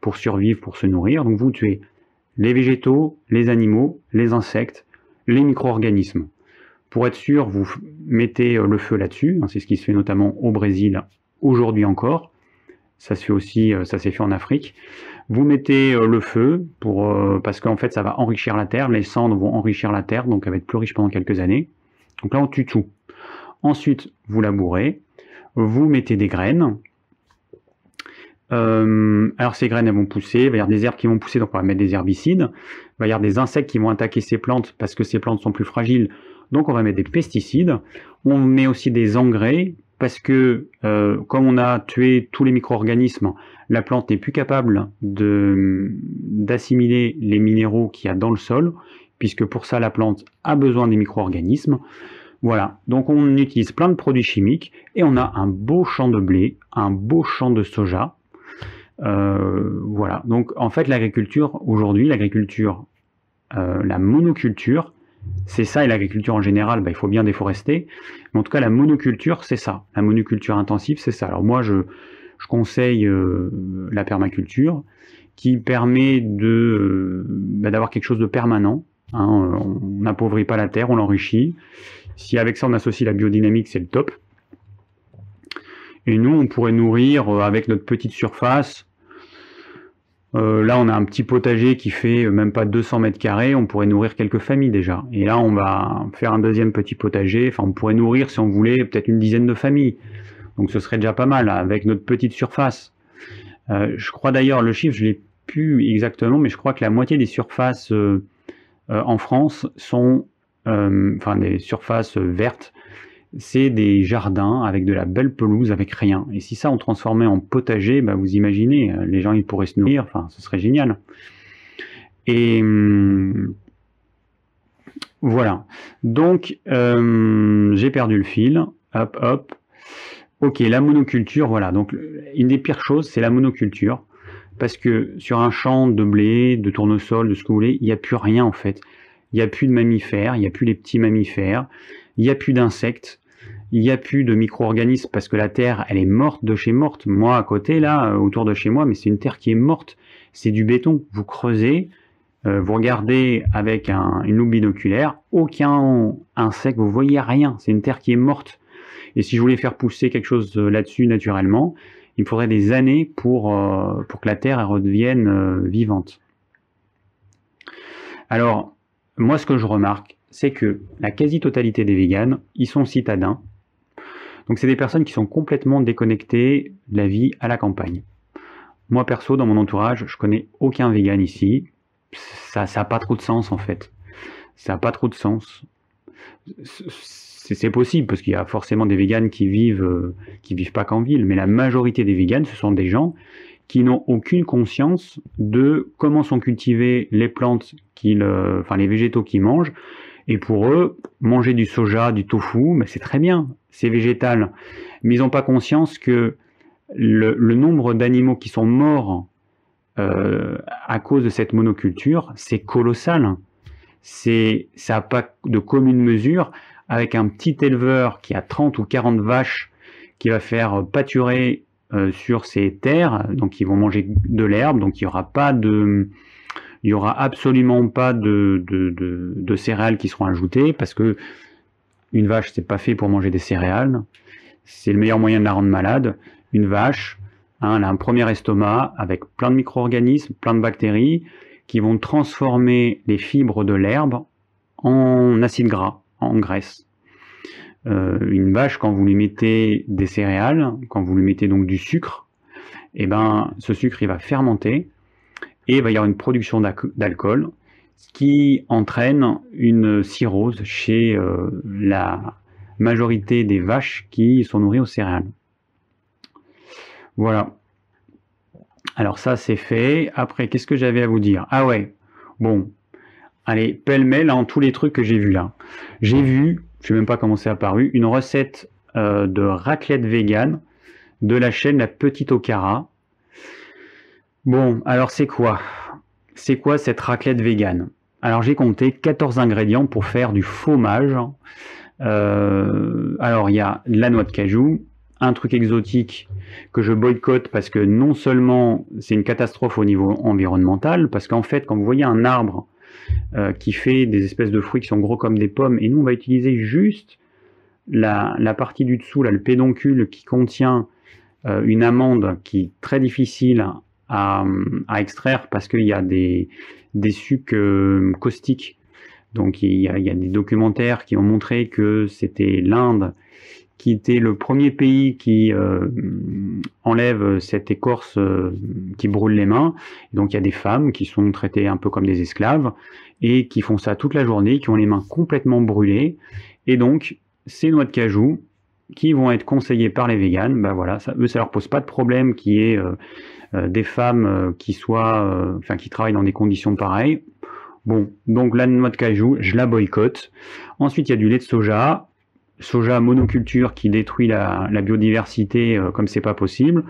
pour survivre, pour se nourrir. Donc vous tuez les végétaux, les animaux, les insectes, les micro-organismes. Pour être sûr, vous mettez euh, le feu là-dessus. Hein, c'est ce qui se fait notamment au Brésil aujourd'hui encore. Ça se fait aussi, euh, ça s'est fait en Afrique. Vous mettez le feu pour parce qu'en fait ça va enrichir la terre. Les cendres vont enrichir la terre, donc elle va être plus riche pendant quelques années. Donc là on tue tout. Ensuite vous labourez, vous mettez des graines. alors ces graines elles vont pousser, il va y avoir des herbes qui vont pousser, donc on va mettre des herbicides va y avoir des insectes qui vont attaquer ces plantes parce que ces plantes sont plus fragiles. Donc on va mettre des pesticides. On met aussi des engrais parce que euh, comme on a tué tous les micro-organismes, la plante n'est plus capable d'assimiler les minéraux qu'il y a dans le sol, puisque pour ça la plante a besoin des micro-organismes. Voilà, donc on utilise plein de produits chimiques et on a un beau champ de blé, un beau champ de soja. Euh, voilà, donc en fait l'agriculture aujourd'hui, l'agriculture euh, la monoculture, c'est ça, et l'agriculture en général, bah, il faut bien déforester. Mais en tout cas, la monoculture, c'est ça. La monoculture intensive, c'est ça. Alors moi, je, conseille euh, la permaculture, qui permet de bah, d'avoir quelque chose de permanent. Hein. on n'appauvrit pas la terre, on l'enrichit. Si avec ça on associe la biodynamique, c'est le top. Et nous, on pourrait nourrir avec notre petite surface euh, là, on a un petit potager qui fait euh, même pas 200 mètres carrés. On pourrait nourrir quelques familles déjà. Et là, on va faire un deuxième petit potager. Enfin, on pourrait nourrir, si on voulait, peut-être une dizaine de familles. Donc, ce serait déjà pas mal avec notre petite surface. Euh, je crois d'ailleurs, le chiffre, je l'ai plus exactement, mais je crois que la moitié des surfaces en France sont, enfin, des surfaces vertes c'est des jardins avec de la belle pelouse, avec rien. Et si ça on transformait en potager, bah, vous imaginez, euh, les gens ils pourraient se nourrir, ce serait génial. Et hum, voilà. Donc euh, j'ai perdu le fil. Hop, hop. Ok, la monoculture, voilà. Donc une des pires choses, c'est la monoculture. Parce que sur un champ de blé, de tournesol, de ce que vous voulez, il n'y a plus rien en fait. Il n'y a plus de mammifères, il n'y a plus les petits mammifères, il n'y a plus d'insectes, il n'y a plus de micro-organismes parce que la terre, elle est morte de chez morte. Moi, à côté, là, euh, autour de chez moi, mais c'est une terre qui est morte. C'est du béton. Vous creusez, euh, vous regardez avec une loupe binoculaire, aucun insecte, vous voyez rien. C'est une terre qui est morte. Et si je voulais faire pousser quelque chose euh, là-dessus naturellement, il faudrait des années pour, pour que la terre redevienne vivante. Alors, moi, ce que je remarque, c'est que la quasi-totalité des véganes, ils sont citadins, donc c'est des personnes qui sont complètement déconnectées de la vie à la campagne. Moi perso, dans mon entourage, je connais aucun vegan ici. Ça n'a pas trop de sens en fait. Ça n'a pas trop de sens. C'est possible parce qu'il y a forcément des véganes qui vivent euh, qui vivent pas qu'en ville, mais la majorité des véganes, ce sont des gens qui n'ont aucune conscience de comment sont cultivées les plantes qu'ils, euh, enfin les végétaux qu'ils mangent, et pour eux, manger du soja, du tofu, ben, c'est très bien, c'est végétal. Mais ils n'ont pas conscience que le, nombre d'animaux qui sont morts euh, à cause de cette monoculture, c'est colossal. C'est, ça n'a pas de commune mesure avec un petit éleveur qui a 30 ou 40 vaches qui va faire pâturer euh, sur ses terres, donc ils vont manger de l'herbe, donc il n'y aura pas de, il n'y aura absolument pas de, de, céréales qui seront ajoutées parce que une vache, c'est pas fait pour manger des céréales. C'est le meilleur moyen de la rendre malade. Une vache, hein, elle a un premier estomac avec plein de micro-organismes, plein de bactéries qui vont transformer les fibres de l'herbe en acide gras, en graisse. Euh, une vache, quand vous lui mettez des céréales, quand vous lui mettez donc du sucre, et eh ben, ce sucre il va fermenter et il va y avoir une production d'alcool, ce qui entraîne une cirrhose chez euh, la majorité des vaches qui sont nourries aux céréales. Voilà. Alors ça, c'est fait. Après, qu'est-ce que j'avais à vous dire? Ah ouais, bon, allez, pêle-mêle en tous les trucs que j'ai vus là. J'ai vu, je sais même pas comment c'est apparu, une recette euh, de raclette vegan de la chaîne La Petite Okara. Bon, alors c'est quoi? C'est quoi cette raclette vegan Alors j'ai compté 14 ingrédients pour faire du fromage. Euh, alors il y a la noix de cajou, un truc exotique que je boycotte parce que non seulement c'est une catastrophe au niveau environnemental, parce qu'en fait quand vous voyez un arbre euh, qui fait des espèces de fruits qui sont gros comme des pommes, et nous on va utiliser juste la, partie du dessous, là, le pédoncule qui contient euh, une amande qui est très difficile à, extraire parce qu'il y a des, des sucs euh, caustiques. Donc il y, a, des documentaires qui ont montré que c'était l'Inde qui était le premier pays qui euh, enlève cette écorce qui brûle les mains. donc il y a des femmes qui sont traitées un peu comme des esclaves et qui font ça toute la journée, qui ont les mains complètement brûlées. Et donc ces noix de cajou, qui vont être conseillés par les véganes, ben voilà, ça, eux, ça leur pose pas de problème qui est euh, euh, des femmes euh, qui soient, enfin, qui travaillent dans des conditions pareilles. Bon, donc la noix de cajou, je la boycotte. Ensuite, il y a du lait de soja, soja monoculture qui détruit la, biodiversité comme c'est pas possible.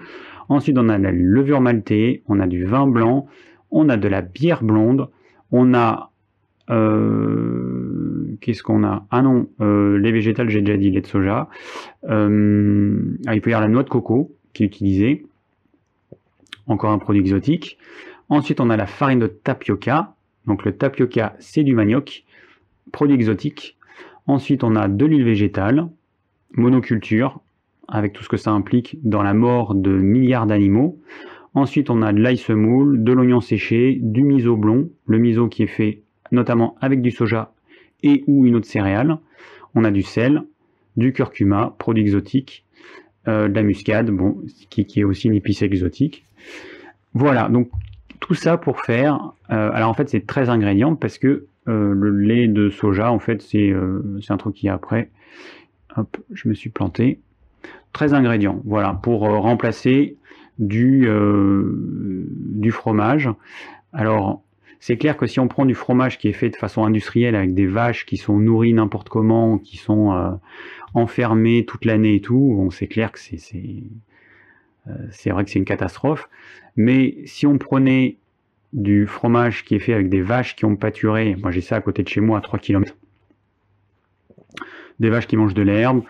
Ensuite, on a la levure maltée, on a du vin blanc, on a de la bière blonde, on a qu'est-ce qu'on a? Ah non, euh, les végétales, j'ai déjà dit, lait de soja. Euh, ah, il peut y avoir la noix de coco qui est utilisée. Encore un produit exotique. Ensuite, on a la farine de tapioca. Donc le tapioca, c'est du manioc. Produit exotique. Ensuite, on a de l'huile végétale, monoculture, avec tout ce que ça implique dans la mort de milliards d'animaux. Ensuite, on a de l'ail semoule, de l'oignon séché, du miso blond, le miso qui est fait notamment avec du soja et ou une autre céréale. On a du sel, du curcuma, produit exotique, euh, de la muscade, qui, est aussi une épice exotique. Voilà, donc tout ça pour faire. Euh, alors en fait, c'est 13 ingrédients parce que euh, le lait de soja, en fait, c'est un truc qui est après. Hop, je me suis planté. 13 ingrédients, voilà, pour remplacer du, du fromage. Alors, c'est clair que si on prend du fromage qui est fait de façon industrielle avec des vaches qui sont nourries n'importe comment, qui sont euh, enfermées toute l'année et tout, bon, c'est clair que c'est euh, c'est vrai que c'est une catastrophe. Mais si on prenait du fromage qui est fait avec des vaches qui ont pâturé, moi j'ai ça à côté de chez moi à 3 km, des vaches qui mangent de l'herbe,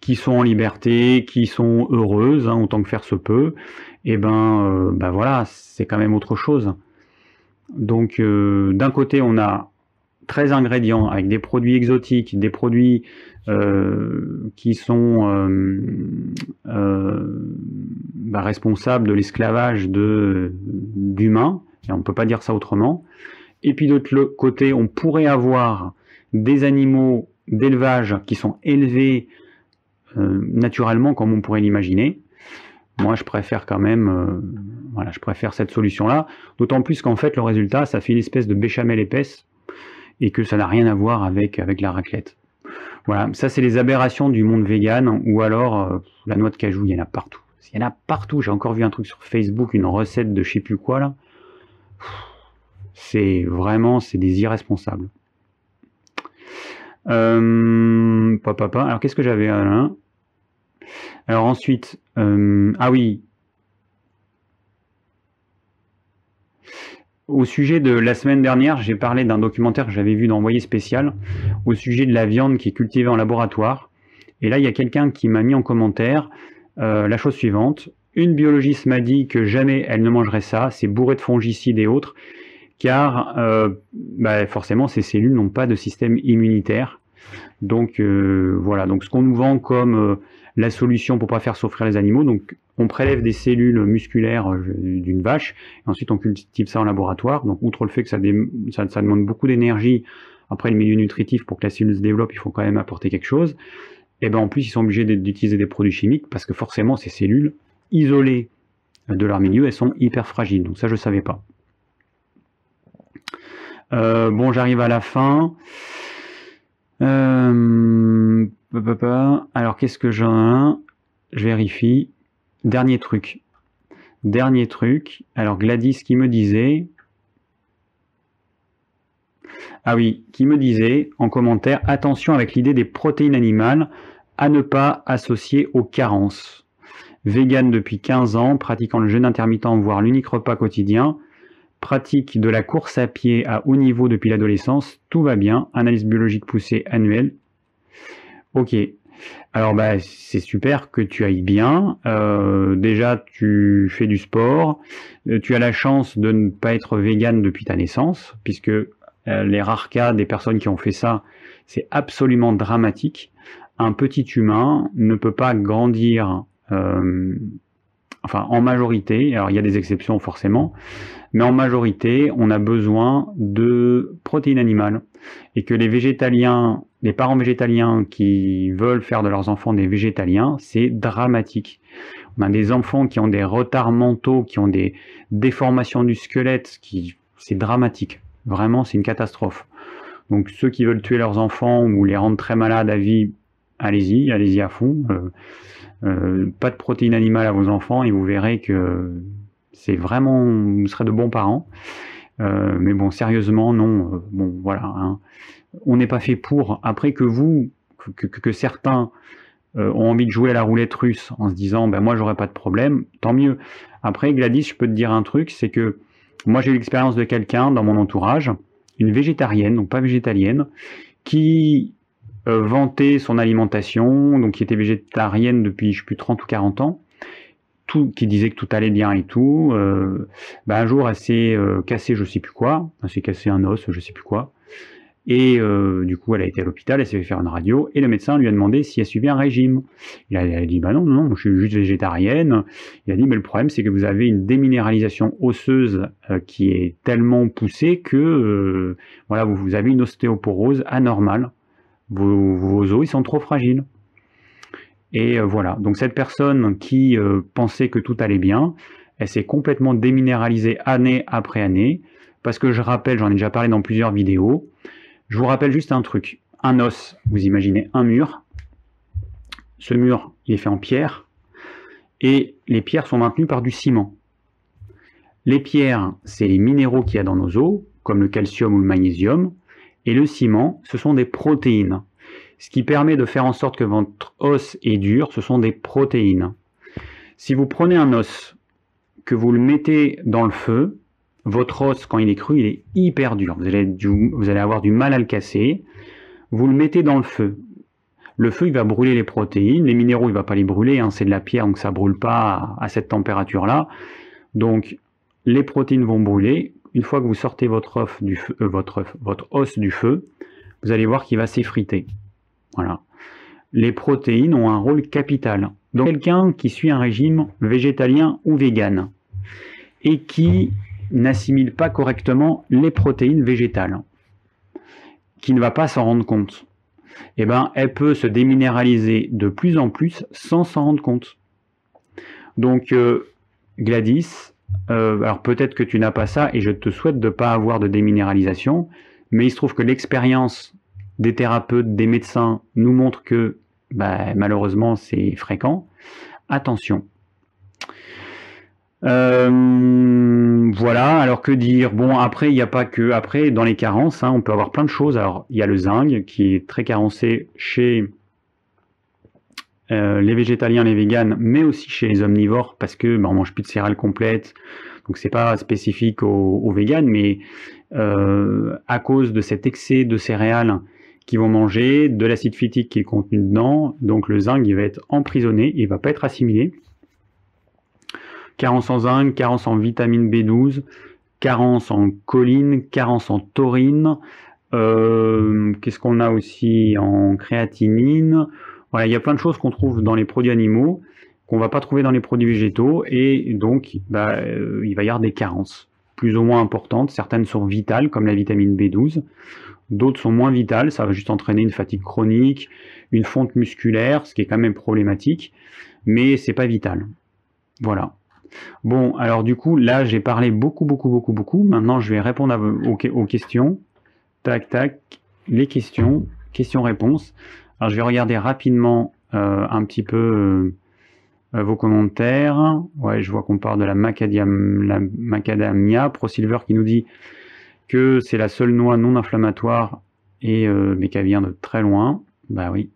qui sont en liberté, qui sont heureuses, hein, autant que faire se peut, et eh ben, euh, ben voilà, c'est quand même autre chose. Donc euh, d'un côté, on a 13 ingrédients avec des produits exotiques, des produits euh, qui sont bah, responsables de l'esclavage d'humains, on ne peut pas dire ça autrement. Et puis d'autre côté, on pourrait avoir des animaux d'élevage qui sont élevés naturellement comme on pourrait l'imaginer. Moi, je préfère quand même voilà, je préfère cette solution-là, d'autant plus qu'en fait, le résultat, ça fait une espèce de béchamel épaisse et que ça n'a rien à voir avec, avec la raclette. Voilà, ça c'est les aberrations du monde vegan, ou alors euh, la noix de cajou, il y en a partout. Il y en a partout, j'ai encore vu un truc sur Facebook, une recette de je sais plus quoi là. C'est vraiment, des irresponsables. Euh, papa, alors qu'est-ce que j'avais Alors ensuite, euh, ah oui, Au sujet de la semaine dernière, j'ai parlé d'un documentaire que j'avais vu dans Envoyé spécial au sujet de la viande qui est cultivée en laboratoire. Et là, il y a quelqu'un qui m'a mis en commentaire euh, la chose suivante. Une biologiste m'a dit que jamais elle ne mangerait ça, c'est bourré de fongicides et autres, car euh, bah, forcément ces cellules n'ont pas de système immunitaire. Donc euh, voilà, donc ce qu'on nous vend comme la solution pour pas faire souffrir les animaux. Donc, on prélève des cellules musculaires euh, d'une vache, et ensuite on cultive ça en laboratoire. Donc, outre le fait que ça, demande beaucoup d'énergie, après le milieu nutritif pour que la cellule se développe, il faut quand même apporter quelque chose. Et ben en plus, ils sont obligés d'utiliser des produits chimiques parce que forcément, ces cellules isolées de leur milieu, elles sont hyper fragiles. Donc ça, je savais pas. Euh, bon, j'arrive à la fin. Euh, alors, qu'est-ce que j'ai Je vérifie. Dernier truc. Dernier truc. Alors Gladys qui me disait... Ah oui, qui me disait en commentaire, attention avec l'idée des protéines animales à ne pas associer aux carences. Vegan depuis 15 ans, pratiquant le jeûne intermittent, voire l'unique repas quotidien, pratique de la course à pied à haut niveau depuis l'adolescence, tout va bien, analyse biologique poussée annuelle. Ok, alors bah, c'est super que tu ailles bien. Euh, déjà, tu fais du sport. Euh, tu as la chance de ne pas être vegan depuis ta naissance, puisque euh, les rares cas des personnes qui ont fait ça, c'est absolument dramatique. Un petit humain ne peut pas grandir, enfin en majorité, alors il y a des exceptions forcément, mais en majorité, on a besoin de protéines animales. Et que les végétaliens, les parents végétaliens qui veulent faire de leurs enfants des végétaliens, c'est dramatique. On a des enfants qui ont des retards mentaux, qui ont des déformations du squelette, qui c'est dramatique. Vraiment, c'est une catastrophe. Donc ceux qui veulent tuer leurs enfants ou les rendre très malades à vie, allez-y, allez-y à fond. Euh, euh, pas de protéines animales à vos enfants et vous verrez que c'est vraiment, vous serez de bons parents. Euh, mais bon, sérieusement, non. Euh, bon, voilà. Hein. On n'est pas fait pour. Après que vous, que, certains ont envie de jouer à la roulette russe en se disant, ben moi, j'aurais pas de problème, tant mieux. Après, Gladys, je peux te dire un truc, c'est que moi, j'ai eu l'expérience de quelqu'un dans mon entourage, une végétarienne, donc pas végétalienne, qui vantait son alimentation, donc qui était végétarienne depuis, je sais plus, 30 ou 40 ans, tout, qui disait que tout allait bien et tout. Euh, bah, un jour, elle s'est euh, cassée, je sais plus quoi, elle s'est cassé un os, je sais plus quoi. Et euh, du coup, elle a été à l'hôpital, elle s'est fait faire une radio, et le médecin lui a demandé si elle suivait un régime. Il a, dit, bah non, non, je suis juste végétarienne. Il a dit, mais le problème, c'est que vous avez une déminéralisation osseuse qui est tellement poussée que voilà, vous, avez une ostéoporose anormale. Vos, os, ils sont trop fragiles. Et euh, voilà, donc cette personne qui euh, pensait que tout allait bien, elle s'est complètement déminéralisée année après année, parce que je rappelle, j'en ai déjà parlé dans plusieurs vidéos, je vous rappelle juste un truc. Un os, vous imaginez un mur, ce mur il est fait en pierre, et les pierres sont maintenues par du ciment. Les pierres, c'est les minéraux qu'il y a dans nos os, comme le calcium ou le magnésium, et le ciment, ce sont des protéines. Ce qui permet de faire en sorte que votre os est dur, ce sont des protéines. Si vous prenez un os, que vous le mettez dans le feu, votre os, quand il est cru, il est hyper dur. Vous allez, avoir du mal à le casser. Vous le mettez dans le feu. Le feu, il va brûler les protéines. Les minéraux, il ne va pas les brûler. Hein, c'est de la pierre, donc ça ne brûle pas à, cette température-là. Donc, les protéines vont brûler. Une fois que vous sortez votre, du feu, euh, votre os du feu, vous allez voir qu'il va s'effriter. Voilà. Les protéines ont un rôle capital. Donc quelqu'un qui suit un régime végétalien ou vegan et qui n'assimile pas correctement les protéines végétales, qui ne va pas s'en rendre compte, eh ben, elle peut se déminéraliser de plus en plus sans s'en rendre compte. Donc euh, Gladys, euh, alors peut-être que tu n'as pas ça et je te souhaite de ne pas avoir de déminéralisation, mais il se trouve que l'expérience des thérapeutes, des médecins nous montrent que bah, malheureusement c'est fréquent. Attention. Euh, voilà, alors que dire? Bon, après, il n'y a pas que. Après, dans les carences, hein, on peut avoir plein de choses. Alors, il y a le zinc qui est très carencé chez euh, les végétaliens, les véganes, mais aussi chez les omnivores, parce que bah, on mange plus de céréales complètes. Donc, c'est pas spécifique aux, véganes, mais euh, à cause de cet excès de céréales qui vont manger de l'acide phytique qui est contenu dedans, donc le zinc il va être emprisonné, il va pas être assimilé. Carence en zinc, carence en vitamine B12, carence en choline, carence en taurine, euh, qu'est-ce qu'on a aussi en créatinine, voilà, il y a plein de choses qu'on trouve dans les produits animaux qu'on va pas trouver dans les produits végétaux et donc bah, euh, il va y avoir des carences plus ou moins importantes, certaines sont vitales comme la vitamine B12, D'autres sont moins vitales, ça va juste entraîner une fatigue chronique, une fonte musculaire, ce qui est quand même problématique, mais c'est pas vital. Voilà. Bon, alors du coup, là, j'ai parlé beaucoup, beaucoup, beaucoup, beaucoup. Maintenant, je vais répondre aux, questions. Tac, tac, les questions, questions-réponses. Alors, je vais regarder rapidement euh, un petit peu euh, vos commentaires. Ouais, je vois qu'on parle de la, la macadamia. ProSilver qui nous dit que c'est la seule noix non inflammatoire et euh, mais qu'elle vient de très loin. Bah oui.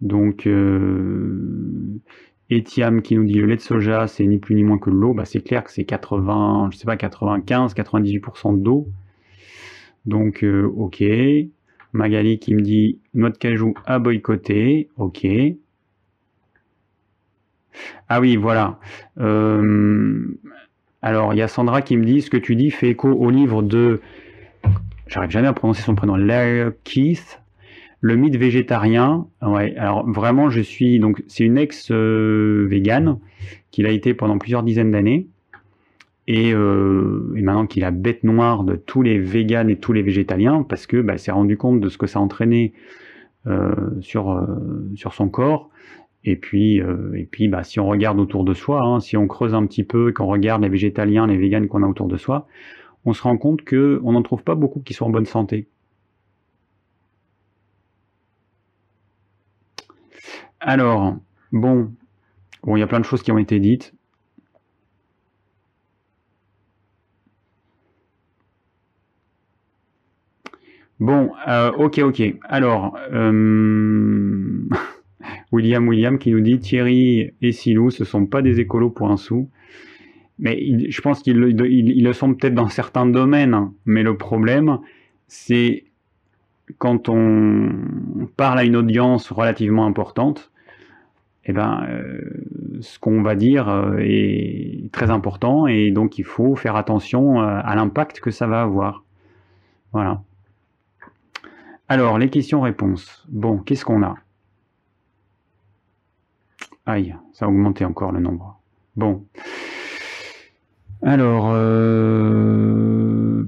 Donc Etiam qui nous dit le lait de soja c'est ni plus ni moins que l'eau. Bah c'est clair que c'est 80, je sais pas 95, 98% d'eau. Donc ok. Magali qui me dit noix de cajou à boycotter. Ok. Ah oui, voilà. Euh, alors, il y a Sandra qui me dit ce que tu dis fait écho au livre de. J'arrive jamais à prononcer son prénom. Larry Keith, le mythe végétarien. Ouais, alors vraiment, je suis. Donc, c'est une ex-végane qu'il a été pendant plusieurs dizaines d'années. Et, euh, maintenant qu'il a bête noire de tous les véganes et tous les végétaliens, parce que bah, s'est rendu compte de ce que ça entraînait euh, sur, sur son corps, et puis, euh, et puis bah, si on regarde autour de soi, hein, si on creuse un petit peu, qu'on regarde les végétaliens, les véganes qu'on a autour de soi, on se rend compte qu'on n'en trouve pas beaucoup qui sont en bonne santé. Alors, bon, bon, il y a plein de choses qui ont été dites. Bon, euh, ok, ok. Alors, euh... William William qui nous dit Thierry et Silou, ce sont pas des écolos pour un sou. Mais je pense qu'ils le sont peut-être dans certains domaines. Hein. Mais le problème, c'est quand on parle à une audience relativement importante, eh ben, euh, ce qu'on va dire est très important et donc il faut faire attention à l'impact que ça va avoir. Voilà. Alors, les questions-réponses. Bon, qu'est-ce qu'on a? Aïe, ça a augmenté encore le nombre. Bon. Alors, euh,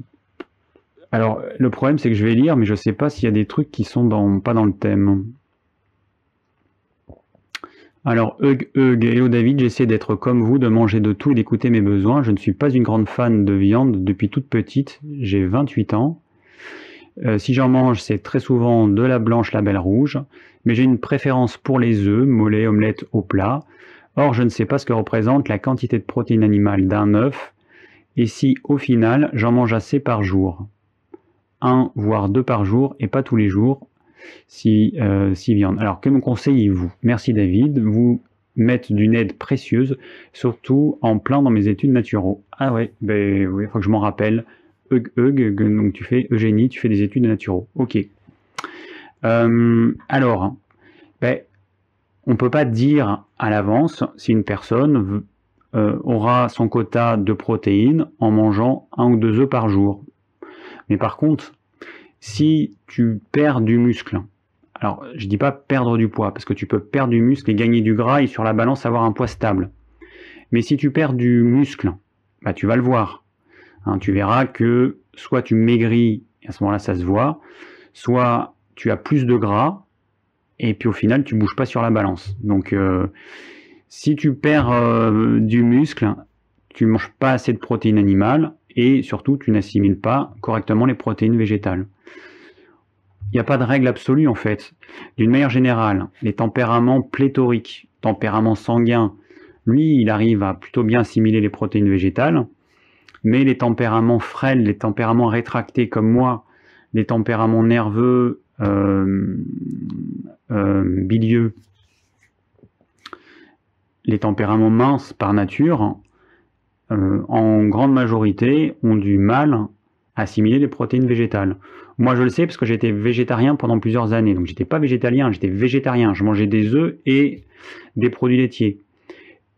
alors le problème c'est que je vais lire, mais je ne sais pas s'il y a des trucs qui sont dans... pas dans le thème. Alors, Hug, Hug, hello David, j'essaie d'être comme vous, de manger de tout et d'écouter mes besoins. Je ne suis pas une grande fan de viande depuis toute petite, j'ai 28 ans. Euh, si j'en mange, c'est très souvent de la blanche, la belle rouge, mais j'ai une préférence pour les œufs, mollets, omelettes au plat. Or, je ne sais pas ce que représente la quantité de protéines animales d'un œuf, et si au final, j'en mange assez par jour. Un, voire deux par jour, et pas tous les jours, si, euh, si viande. Alors, que me conseillez-vous? Merci David, vous m'êtes d'une aide précieuse, surtout en plein dans mes études naturaux. Ah ouais, ben il faut que je m'en rappelle. Eug, donc tu fais Eugénie, tu fais des études naturaux. Ok. Euh, alors, ben, on ne peut pas dire à l'avance si une personne euh, aura son quota de protéines en mangeant un ou deux œufs par jour. Mais par contre, si tu perds du muscle, alors je dis pas perdre du poids, parce que tu peux perdre du muscle et gagner du gras et sur la balance avoir un poids stable. Mais si tu perds du muscle, bah, tu vas le voir. Hein, tu verras que soit tu maigris, à ce moment-là ça se voit, soit tu as plus de gras, et puis au final tu bouges pas sur la balance. Donc euh, si tu perds euh, du muscle, tu manges pas assez de protéines animales, et surtout tu n'assimiles pas correctement les protéines végétales. Il n'y a pas de règle absolue en fait. D'une manière générale, les tempéraments pléthoriques, tempérament sanguin, lui, il arrive à plutôt bien assimiler les protéines végétales mais les tempéraments frêles, les tempéraments rétractés comme moi, les tempéraments nerveux, euh, euh, bilieux, les tempéraments minces par nature, euh, en grande majorité, ont du mal à assimiler les protéines végétales. Moi, je le sais parce que j'étais végétarien pendant plusieurs années. Donc, j'étais pas végétalien, j'étais végétarien. Je mangeais des œufs et des produits laitiers.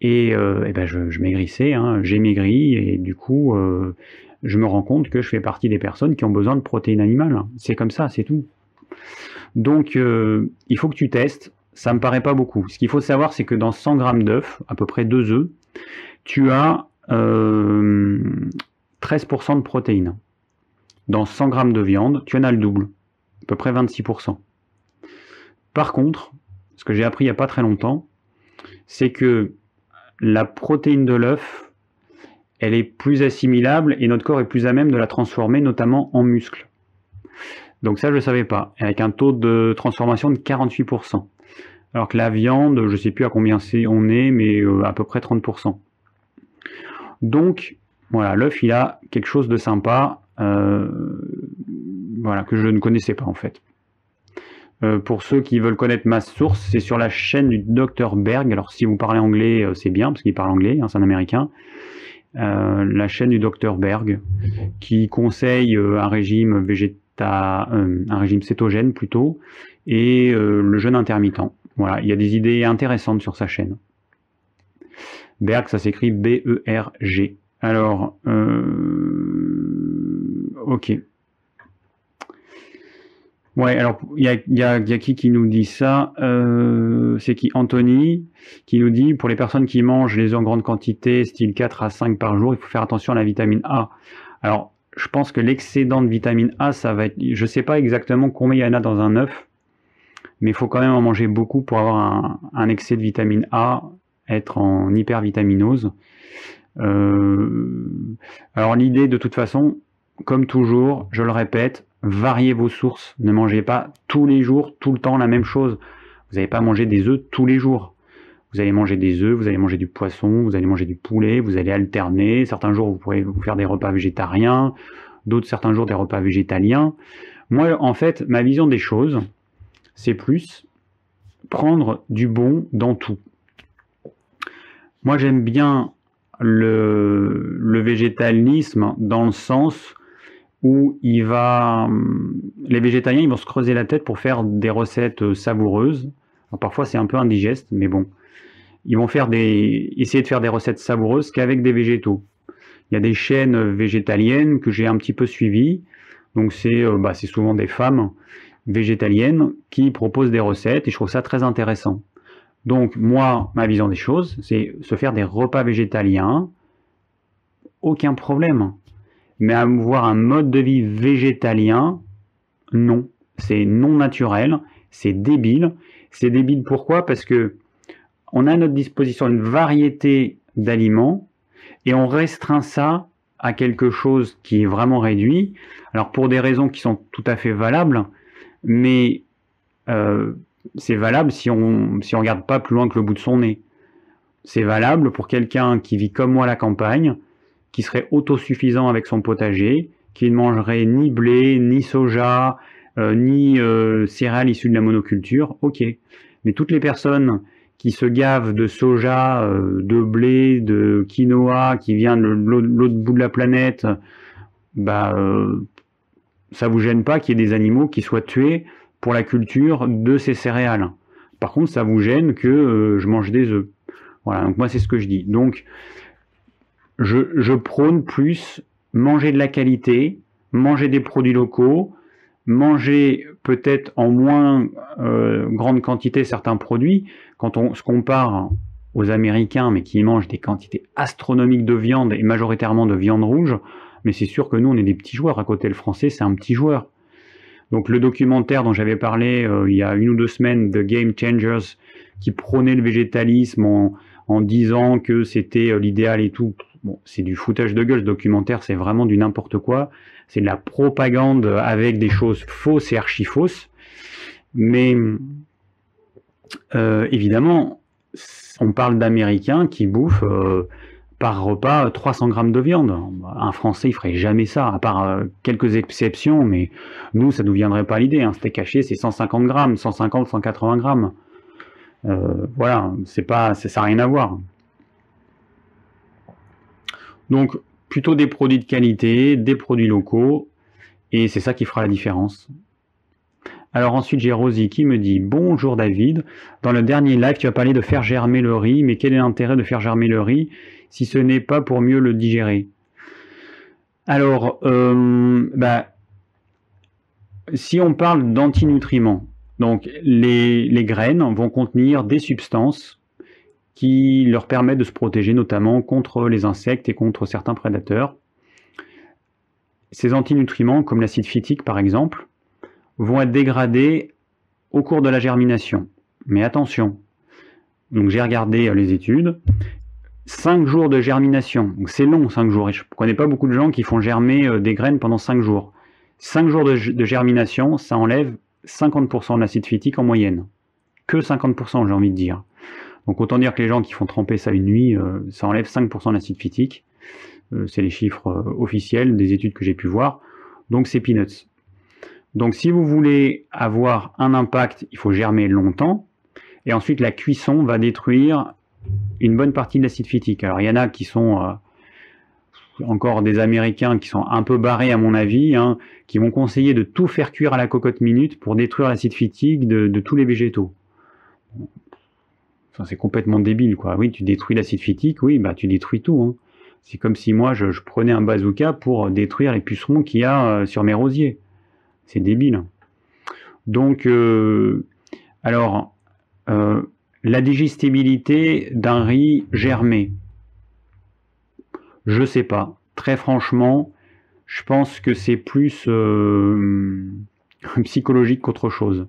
Et, euh, ben je, maigrissais, hein, j'ai maigri, et du coup, euh, je me rends compte que je fais partie des personnes qui ont besoin de protéines animales. C'est comme ça, c'est tout. Donc, euh, il faut que tu testes. Ça me paraît pas beaucoup. Ce qu'il faut savoir, c'est que dans 100 grammes d'œufs, à peu près 2 œufs, tu as 13% de protéines. Dans 100 grammes de viande, tu en as le double, à peu près 26%. Par contre, ce que j'ai appris il n'y a pas très longtemps, c'est que la protéine de l'œuf, elle est plus assimilable et notre corps est plus à même de la transformer, notamment en muscle. Donc ça, je ne savais pas, avec un taux de transformation de 48%. alors que la viande, je ne sais plus à combien c'est, on est, mais euh, à peu près 30%. Donc, voilà, l'œuf, il a quelque chose de sympa, euh, voilà, que je ne connaissais pas en fait. Euh, pour ceux qui veulent connaître ma source, c'est sur la chaîne du Dr Berg. Alors si vous parlez anglais, c'est bien, parce qu'il parle anglais, hein, c'est un américain. la chaîne du Dr Berg, qui conseille un régime végéta, un régime cétogène plutôt, et le jeûne intermittent. Voilà, il y a des idées intéressantes sur sa chaîne. Berg, ça s'écrit B-E-R-G. Alors, euh, ok. Ouais, alors il y a, qui qui nous dit ça? Euh, C'est qui? Anthony qui nous dit pour les personnes qui mangent les œufs en grande quantité, style 4 à 5 par jour, il faut faire attention à la vitamine A. Alors, je pense que l'excédent de vitamine A, ça va être. Je ne sais pas exactement combien il y en a dans un œuf, mais il faut quand même en manger beaucoup pour avoir un, excès de vitamine A, être en hypervitaminose. Euh, alors l'idée de toute façon, comme toujours, je le répète, variez vos sources. Ne mangez pas tous les jours, tout le temps la même chose. Vous n'allez pas manger des œufs tous les jours. Vous allez manger des œufs, vous allez manger du poisson, vous allez manger du poulet, vous allez alterner. Certains jours, vous pourrez vous faire des repas végétariens, d'autres certains jours des repas végétaliens. Moi, en fait, ma vision des choses, c'est plus prendre du bon dans tout. Moi, j'aime bien le, végétalisme dans le sens où il va, les végétaliens, ils vont se creuser la tête pour faire des recettes savoureuses. parfois, c'est un peu indigeste, mais bon. Ils vont faire des, essayer de faire des recettes savoureuses qu'avec des végétaux. Il y a des chaînes végétaliennes que j'ai un petit peu suivies. Donc, c'est euh, bah, souvent des femmes végétalienne qui propose des recettes et je trouve ça très intéressant. Donc moi, ma vision des choses, c'est se faire des repas végétaliens, aucun problème. Mais avoir un mode de vie végétalien, non. C'est non naturel, c'est débile. C'est débile pourquoi? Parce que on a à notre disposition une variété d'aliments et on restreint ça à quelque chose qui est vraiment réduit. Alors pour des raisons qui sont tout à fait valables, mais euh, c'est valable si on si on regarde pas plus loin que le bout de son nez. C'est valable pour quelqu'un qui vit comme moi la campagne, qui serait autosuffisant avec son potager, qui ne mangerait ni blé, ni soja, euh, ni euh, céréales issues de la monoculture. Ok, mais toutes les personnes qui se gavent de soja, de blé, de quinoa, qui vient de l'autre bout de la planète, bah ça vous gêne pas qu'il y ait des animaux qui soient tués pour la culture de ces céréales. Par contre, ça vous gêne que euh, je mange des œufs. Voilà, donc moi c'est ce que je dis. Donc, je, prône plus manger de la qualité, manger des produits locaux, manger peut-être en moins euh, grande quantité certains produits. Quand on se compare aux Américains, mais qui mangent des quantités astronomiques de viande et majoritairement de viande rouge, mais c'est sûr que nous, on est des petits joueurs. À côté, le français, c'est un petit joueur. Donc le documentaire dont j'avais parlé euh, il y a une ou deux semaines de Game Changers, qui prônait le végétalisme en, disant que c'était euh, l'idéal et tout, bon, c'est du foutage de gueule, ce documentaire, c'est vraiment du n'importe quoi. C'est de la propagande avec des choses fausses et archi-fausses. Mais euh, évidemment, on parle d'Américains qui bouffent par repas 300 grammes de viande. Un Français, il ferait jamais ça, à part euh, quelques exceptions, mais nous, ça nous viendrait pas l'idée. Un steak haché, c'est 150 grammes, 150, 180 grammes. Euh, voilà, c'est pas, ça n'a rien à voir. Donc, plutôt des produits de qualité, des produits locaux, et c'est ça qui fera la différence. Alors ensuite, j'ai Rosie qui me dit Bonjour David, dans le dernier live, tu as parlé de faire germer le riz, mais quel est l'intérêt de faire germer le riz si ce n'est pas pour mieux le digérer? Alors, euh, bah, si on parle d'antinutriments, donc les, les, graines vont contenir des substances qui leur permettent de se protéger notamment contre les insectes et contre certains prédateurs. Ces antinutriments, comme l'acide phytique par exemple, vont être dégradés au cours de la germination. Mais attention, donc j'ai regardé euh, les études, 5 jours de germination, c'est long 5 jours, et je ne connais pas beaucoup de gens qui font germer euh, des graines pendant 5 jours. 5 jours de, germination, ça enlève 50% de l'acide phytique en moyenne. que 50%, j'ai envie de dire. Donc autant dire que les gens qui font tremper ça une nuit, euh, ça enlève 5% d'acide phytique. Euh, c'est les chiffres euh, officiels des études que j'ai pu voir. Donc c'est peanuts. Donc si vous voulez avoir un impact, il faut germer longtemps. Et ensuite la cuisson va détruire une bonne partie de l'acide phytique. Alors il y en a qui sont encore des Américains qui sont un peu barrés à mon avis, hein, qui vont conseiller de tout faire cuire à la cocotte minute pour détruire l'acide phytique de, tous les végétaux. C'est complètement débile, quoi. Oui, tu détruis l'acide phytique, oui, bah tu détruis tout. Hein. C'est comme si moi je, prenais un bazooka pour détruire les pucerons qu'il y a euh, sur mes rosiers. C'est débile. Donc, euh, alors, euh, la digestibilité d'un riz germé. Je sais pas. Très franchement, je pense que c'est plus euh, psychologique qu'autre chose.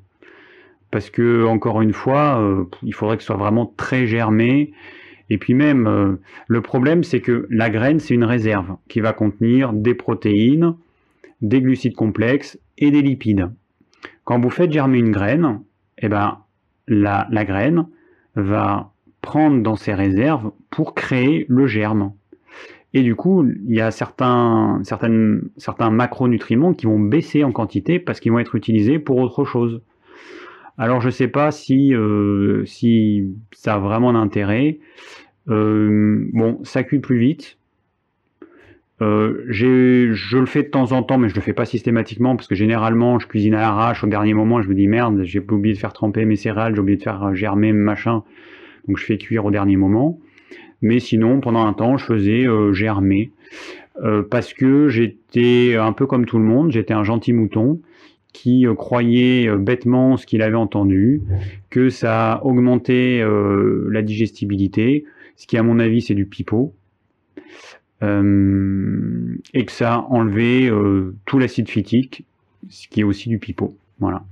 Parce que, encore une fois, euh, il faudrait que ce soit vraiment très germé. Et puis même, euh, le problème, c'est que la graine, c'est une réserve qui va contenir des protéines, des glucides complexes et des lipides. Quand vous faites germer une graine, eh ben, la, graine va prendre dans ses réserves pour créer le germe. Et du coup, il y a certains, certains macronutriments qui vont baisser en quantité parce qu'ils vont être utilisés pour autre chose. Alors je ne sais pas si, euh, si ça a vraiment d'intérêt. Euh, bon, ça cuit plus vite. Euh, je le fais de temps en temps, mais je le fais pas systématiquement parce que généralement je cuisine à l'arrache au dernier moment. Je me dis merde, j'ai oublié de faire tremper mes céréales, j'ai oublié de faire germer machin, donc je fais cuire au dernier moment. Mais sinon, pendant un temps, je faisais germer. Parce que j'étais un peu comme tout le monde, j'étais un gentil mouton qui euh, croyait bêtement ce qu'il avait entendu, que ça augmentait la digestibilité, ce qui à mon avis c'est du pipeau, et que ça enlevait tout l'acide phytique, ce qui est aussi du pipeau. Voilà.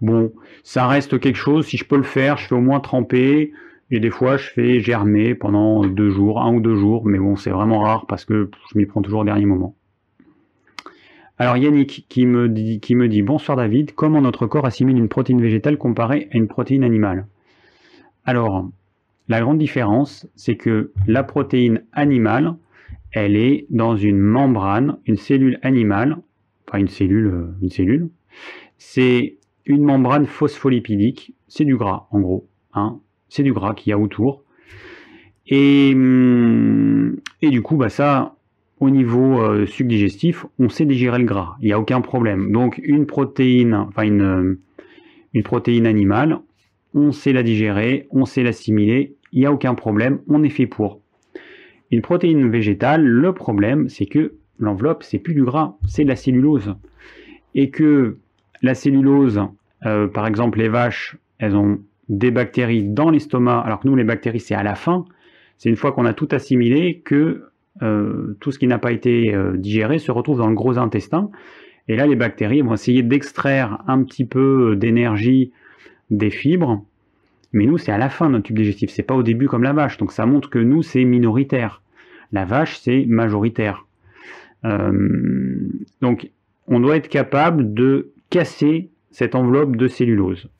Bon, ça reste quelque chose, si je peux le faire, je fais au moins tremper, et des fois, je fais germer pendant deux jours, un ou deux jours, mais bon, c'est vraiment rare parce que je m'y prends toujours au dernier moment. Alors Yannick qui me, dit, Bonsoir David, comment notre corps assimile une protéine végétale comparée à une protéine animale? Alors, la grande différence, c'est que la protéine animale, elle est dans une membrane, une cellule animale, enfin une cellule, euh, une cellule, c'est une membrane phospholipidique, c'est du gras en gros. Hein c'est du gras qu'il y a autour. Et, hum, du coup, bah ça, au niveau euh, digestif, on sait digérer le gras, il n'y a aucun problème. Donc une protéine, enfin une, une protéine animale, on sait la digérer, on sait l'assimiler, il n'y a aucun problème, on est fait pour. Une protéine végétale, le problème, c'est que l'enveloppe, c'est plus du gras, c'est de la cellulose. Et que la cellulose, euh, par exemple, les vaches, elles ont des bactéries dans l'estomac, alors que nous, les bactéries, c'est à la fin. C'est une fois qu'on a tout assimilé que euh, tout ce qui n'a pas été euh, digéré se retrouve dans le gros intestin. Et là, les bactéries vont essayer d'extraire un petit peu d'énergie des fibres. Mais nous, c'est à la fin de notre tube digestif. C'est pas au début comme la vache. Donc ça montre que nous, c'est minoritaire. La vache, c'est majoritaire. Euh, donc, on doit être capable de casser cette enveloppe de cellulose.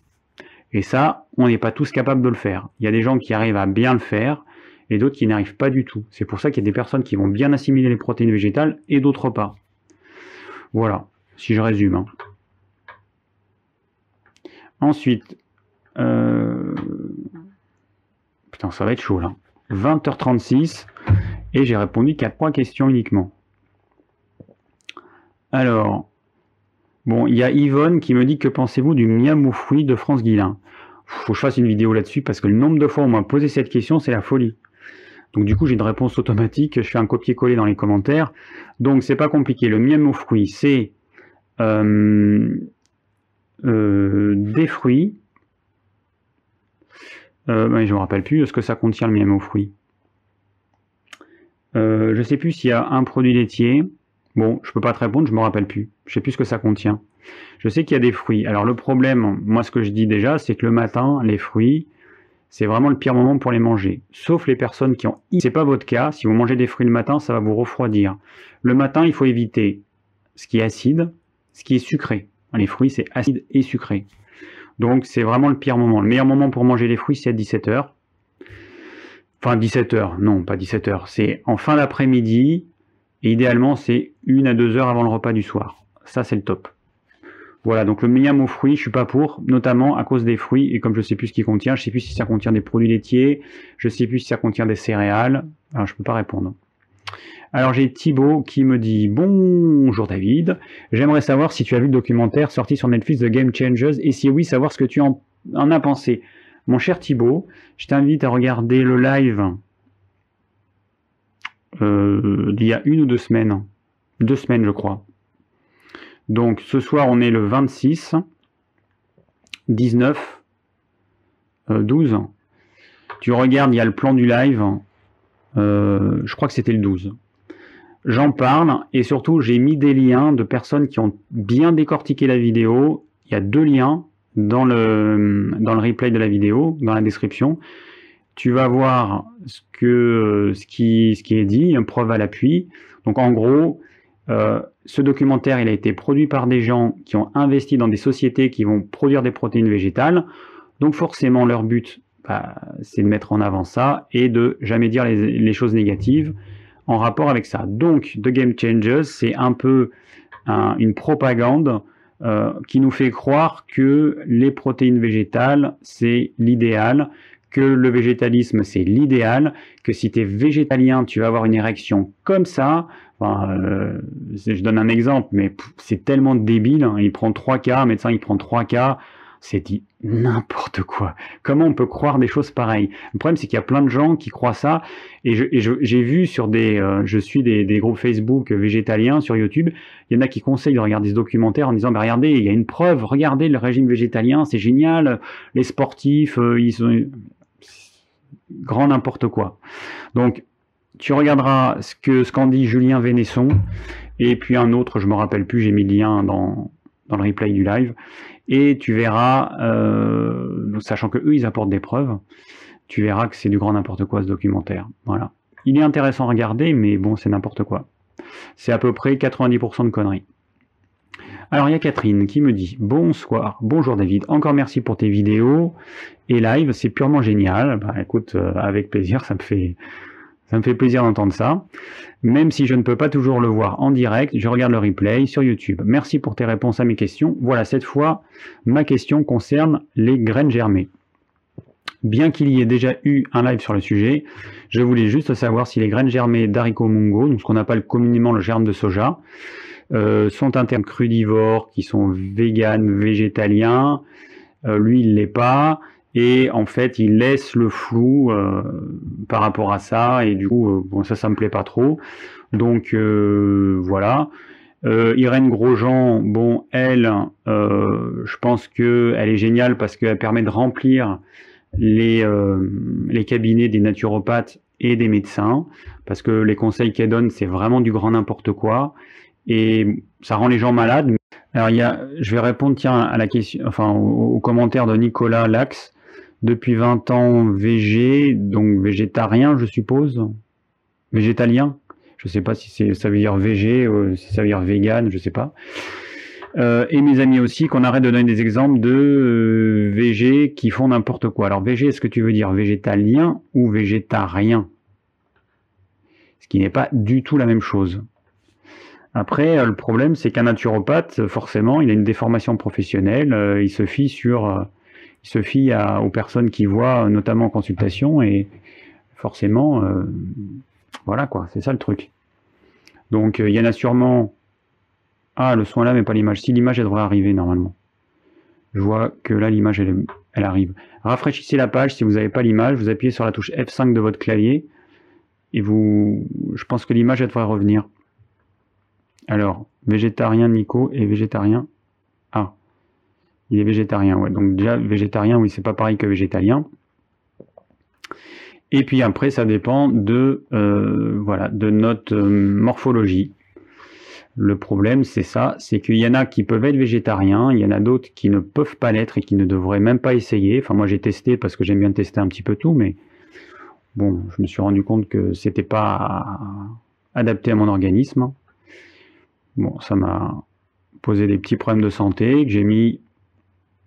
Et ça, on n'est pas tous capables de le faire. Il y a des gens qui arrivent à bien le faire et d'autres qui n'arrivent pas du tout. C'est pour ça qu'il y a des personnes qui vont bien assimiler les protéines végétales et d'autres pas. Voilà, si je résume. Hein. Ensuite, euh, putain, ça va être chaud là. 20h36 et j'ai répondu qu'à trois questions uniquement. Alors, Bon, il y a Yvonne qui me dit que pensez-vous du miam de France Guillain Faut que je fasse une vidéo là-dessus parce que le nombre de fois où on m'a posé cette question, c'est la folie. Donc du coup, j'ai une réponse automatique, je fais un copier-coller dans les commentaires. Donc c'est pas compliqué. Le miam aux fruits, c'est euh, euh, des fruits. Euh, je me rappelle plus ce que ça contient le miam aux fruits. Euh, je sais plus s'il y a un produit laitier. Bon, je peux pas te répondre, je me rappelle plus. Je sais plus ce que ça contient. Je sais qu'il y a des fruits. Alors le problème, moi ce que je dis déjà, c'est que le matin, les fruits, c'est vraiment le pire moment pour les manger. Sauf les personnes qui ont... C'est pas votre cas, si vous mangez des fruits le matin, ça va vous refroidir. Le matin, il faut éviter ce qui est acide, ce qui est sucré. Les fruits, c'est acide et sucré. Donc c'est vraiment le pire moment. Le meilleur moment pour manger les fruits, c'est à 17h. Enfin 17h, non pas 17h, c'est en fin d'après-midi, et idéalement c'est une à deux heures avant le repas du soir. Ça c'est le top. Voilà, donc le meilleur aux fruits, je suis pas pour, notamment à cause des fruits, et comme je sais plus ce qu'il contient, je sais plus si ça contient des produits laitiers, je sais plus si ça contient des céréales, alors je peux pas répondre. Alors j'ai Thibaut qui me dit Bonjour David, j'aimerais savoir si tu as vu le documentaire sorti sur Netflix de Game Changers et si oui, savoir ce que tu en, as pensé. Mon cher Thibaut, je t'invite à regarder le live euh, d'il y a une ou deux semaines. Deux semaines, je crois. Donc ce soir, on est le 26, 19, 12. Tu regardes, il y a le plan du live. Euh, je crois que c'était le 12. J'en parle et surtout j'ai mis des liens de personnes qui ont bien décortiqué la vidéo. Il y a deux liens dans le, replay de la vidéo, dans la description. Tu vas voir ce, que, ce, qui, ce qui est dit, preuve à l'appui. Donc en gros, euh, ce documentaire il a été produit par des gens qui ont investi dans des sociétés qui vont produire des protéines végétales. Donc forcément leur but, bah, c'est de mettre en avant ça et de jamais dire les, choses négatives en rapport avec ça. Donc, The Game Changers, c'est un peu une propagande euh, qui nous fait croire que les protéines végétales, c'est l'idéal, que le végétalisme, c'est l'idéal, que si tu es végétalien, tu vas avoir une érection comme ça. Euh, je donne un exemple, mais c'est tellement débile. Hein. Il prend 3 cas, un médecin, il prend 3 cas c'est dit n'importe quoi. Comment on peut croire des choses pareilles? Le problème, c'est qu'il y a plein de gens qui croient ça. Et j'ai vu sur des, euh, je suis des, groupes Facebook végétaliens sur YouTube. Il y en a qui conseillent de regarder ce documentaire en disant, bah, regardez, il y a une preuve. Regardez le régime végétalien, c'est génial. Les sportifs, euh, ils sont grand n'importe quoi. Donc, tu regarderas ce que qu'en dit Julien Vénesson et puis un autre, je me rappelle plus, j'ai mis le lien dans dans le replay du live et tu verras, euh, sachant que eux ils apportent des preuves, tu verras que c'est du grand n'importe quoi ce documentaire. Voilà. Il est intéressant à regarder, mais bon, c'est n'importe quoi. C'est à peu près 90% de conneries. Alors il y a Catherine qui me dit bonsoir, bonjour David, encore merci pour tes vidéos et live, c'est purement génial. Bah écoute, euh, avec plaisir, ça me fait ça me fait plaisir d'entendre ça. Même si je ne peux pas toujours le voir en direct, je regarde le replay sur YouTube. Merci pour tes réponses à mes questions. Voilà, cette fois, ma question concerne les graines germées. Bien qu'il y ait déjà eu un live sur le sujet, je voulais juste savoir si les graines germées d'haricots mungo, donc ce qu'on appelle communément le germe de soja, euh, sont un terme crudivore, qui sont véganes, végétaliens. Euh, lui, il l'est pas et en fait il laisse le flou euh, par rapport à ça. Et du coup euh, bon ça ça me plaît pas trop. Donc euh, voilà. Irène Grosjean bon elle je pense que elle est géniale parce qu'elle permet de remplir les, les cabinets des naturopathes et des médecins. Parce que les conseils qu'elle donne c'est vraiment du grand n'importe quoi. Et ça rend les gens malades. Alors il y je vais répondre tiens à la question, enfin au commentaire de Nicolas Lax depuis 20 ans VG, donc végétarien, je suppose. Végétalien. Je sais pas si ça veut dire VG, ou si ça veut dire vegan, je sais pas. Euh, et mes amis aussi, qu'on arrête de donner des exemples de euh, VG qui font n'importe quoi. Alors VG, est-ce que tu veux dire végétalien ou végétarien? Ce qui n'est pas du tout la même chose. Après, euh, le problème, c'est qu'un naturopathe, forcément, il a une déformation professionnelle, il se fie sur il se fie aux personnes qui voient, notamment en consultation, et forcément, euh, voilà quoi, c'est ça le truc. Donc euh, il y en a sûrement. Ah, le soin là, mais pas l'image. Si l'image, elle devrait arriver normalement. Je vois que là, l'image, elle, arrive. Rafraîchissez la page si vous n'avez pas l'image. Vous appuyez sur la touche F5 de votre clavier. Et vous. Je pense que l'image, elle devrait revenir. Alors, végétarien Nico et végétarien. Ah. Il est végétarien, ouais. Donc déjà, végétarien, oui, c'est pas pareil que végétalien. Et puis après, ça dépend de, euh, voilà, de notre euh, morphologie. Le problème, c'est ça, c'est qu'il y en a qui peuvent être végétariens, il y en a d'autres qui ne peuvent pas l'être et qui ne devraient même pas essayer. Enfin, moi, j'ai testé parce que j'aime bien tester un petit peu tout, mais bon, je me suis rendu compte que c'était pas adapté à mon organisme. Bon, ça m'a posé des petits problèmes de santé que j'ai mis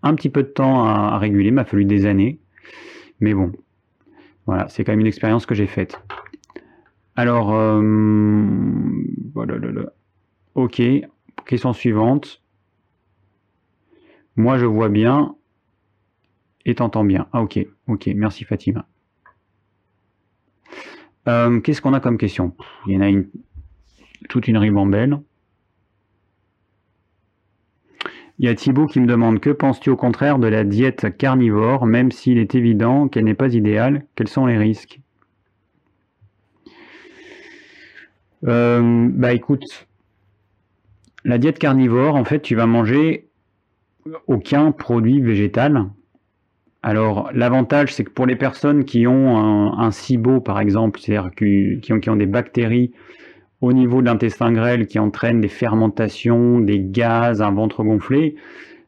un petit peu de temps à, réguler, m'a fallu des années. Mais bon, voilà, c'est quand même une expérience que j'ai faite. Alors, euh, voilà, ok, question suivante. Moi, je vois bien et t'entends bien. Ah, ok, ok, merci Fatima. Euh, qu'est-ce qu'on a comme question? Il y en a une, toute une ribambelle. Il y a Thibaut qui me demande que penses-tu au contraire de la diète carnivore, même s'il est évident qu'elle n'est pas idéale, quels sont les risques? Euh, Bah écoute, la diète carnivore, en fait, tu vas manger aucun produit végétal. Alors l'avantage, c'est que pour les personnes qui ont un, SIBO, par exemple, c'est-à-dire qui, ont, des bactéries au niveau de l'intestin grêle qui entraînent des fermentations, des gaz, un ventre gonflé,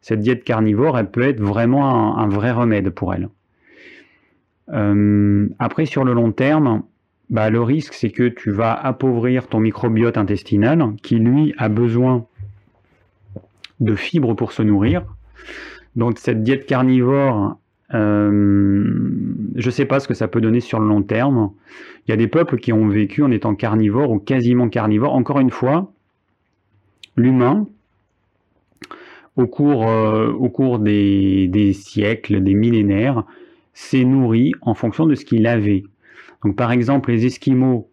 cette diète carnivore, elle peut être vraiment un, vrai remède pour elle. Euh, après, sur le long terme, bah, le risque, c'est que tu vas appauvrir ton microbiote intestinal, qui lui a besoin de fibres pour se nourrir. Donc cette diète carnivore, je ne sais pas ce que ça peut donner sur le long terme. Il y a des peuples qui ont vécu en étant carnivores ou quasiment carnivores. Encore une fois, l'humain, au cours, euh, des, siècles, des millénaires, s'est nourri en fonction de ce qu'il avait. Donc par exemple, les Esquimaux,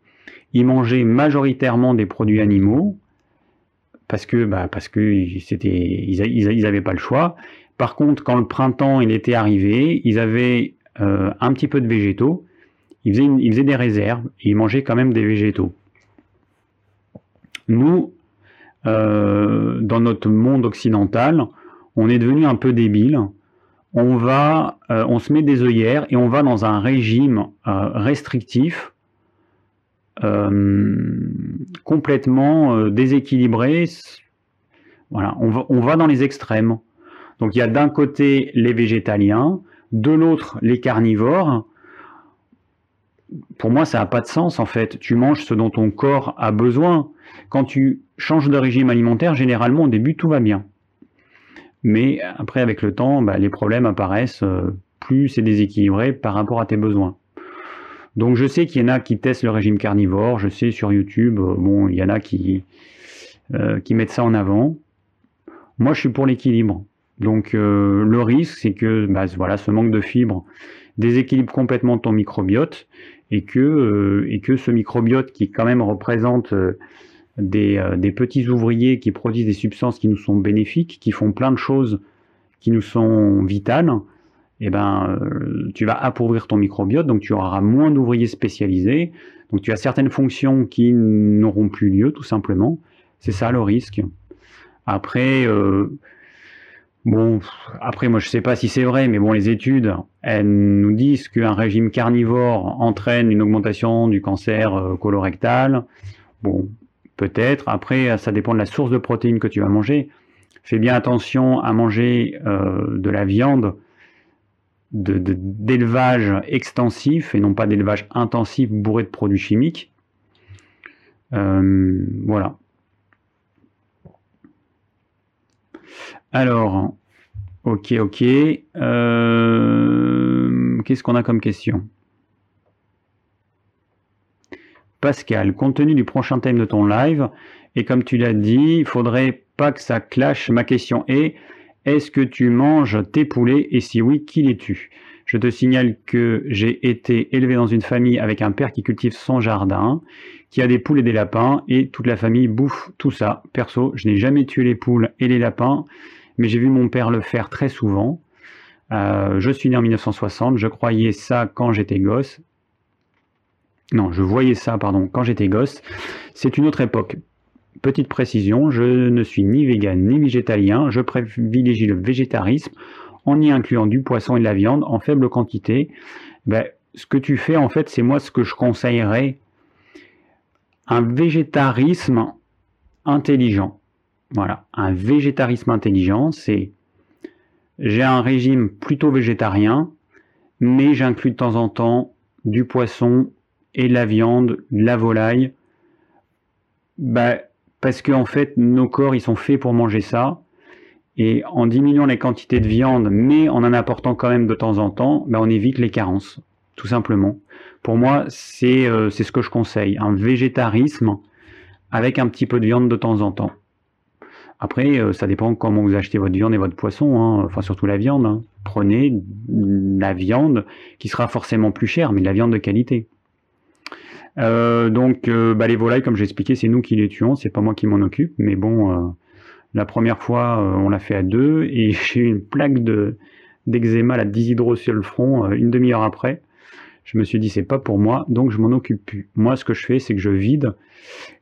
ils mangeaient majoritairement des produits animaux parce que bah, parce que c'était ils n'avaient pas le choix. Par contre, quand le printemps était arrivé, ils avaient euh, un petit peu de végétaux. Ils faisaient, des réserves ils mangeaient quand même des végétaux. Nous, euh, dans notre monde occidental, on est devenu un peu débile. Euh, on se met des œillères et on va dans un régime restrictif, complètement déséquilibré. Voilà, on va dans les extrêmes. Donc il y a d'un côté les végétaliens, de l'autre les carnivores. Pour moi, ça n'a pas de sens en fait. Tu manges ce dont ton corps a besoin. Quand tu changes de régime alimentaire, généralement au début tout va bien. Mais après, avec le temps, bah, les problèmes apparaissent. Euh, plus c'est déséquilibré par rapport à tes besoins. Donc je sais qu'il y en a qui testent le régime carnivore, je sais sur YouTube, euh, bon, il y en a qui, euh, qui mettent ça en avant. Moi je suis pour l'équilibre. Donc euh, le risque, c'est que bah, voilà, ce manque de fibres déséquilibre complètement ton microbiote et que, euh, ce microbiote qui quand même représente euh, des, petits ouvriers qui produisent des substances qui nous sont bénéfiques, qui font plein de choses qui nous sont vitales, eh ben, tu vas appauvrir ton microbiote, donc tu auras moins d'ouvriers spécialisés, donc tu as certaines fonctions qui n'auront plus lieu tout simplement. C'est ça le risque. Après, Bon, après, moi, je sais pas si c'est vrai, mais bon, les études, elles nous disent qu'un régime carnivore entraîne une augmentation du cancer euh, colorectal. Bon, peut-être. Après, ça dépend de la source de protéines que tu vas manger. Fais bien attention à manger euh, de la viande d'élevage extensif et non pas d'élevage intensif bourré de produits chimiques. Euh, voilà. Alors, ok, ok. Euh, qu'est-ce qu'on a comme question? Pascal, compte tenu du prochain thème de ton live, et comme tu l'as dit, il faudrait pas que ça clash. Ma question est, est-ce que tu manges tes poulets? Et si oui, qui les tue? Je te signale que j'ai été élevé dans une famille avec un père qui cultive son jardin, qui a des poules et des lapins, et toute la famille bouffe tout ça. Perso, je n'ai jamais tué les poules et les lapins mais j'ai vu mon père le faire très souvent. Euh, je suis né en 1960, je croyais ça quand j'étais gosse. Non, je voyais ça, pardon, quand j'étais gosse. C'est une autre époque. Petite précision, je ne suis ni vegan ni végétalien, je privilégie le végétarisme en y incluant du poisson et de la viande en faible quantité. Ben, ce que tu fais, en fait, c'est moi ce que je conseillerais. Un végétarisme intelligent. Voilà, un végétarisme intelligent, c'est j'ai un régime plutôt végétarien, mais j'inclus de temps en temps du poisson et de la viande, de la volaille, bah, parce que en fait nos corps ils sont faits pour manger ça, Et en diminuant les quantités de viande, mais en en apportant quand même de temps en temps, ben, on évite les carences, tout simplement. Pour moi, c'est euh, ce que je conseille, un végétarisme avec un petit peu de viande de temps en temps. Après, euh, ça dépend comment vous achetez votre viande et votre poisson, hein. enfin surtout la viande. Hein. Prenez la viande qui sera forcément plus chère, mais de la viande de qualité. Euh, donc bah, les volailles, comme j'ai expliqué, c'est nous qui les tuons, c'est pas moi qui m'en occupe, mais bon, la première fois, on l'a fait à deux et j'ai eu une plaque de d'eczéma, la dishydro sur le front, une demi-heure après. Je me suis dit c'est pas pour moi, donc je m'en occupe plus. Moi, ce que je fais, c'est que je vide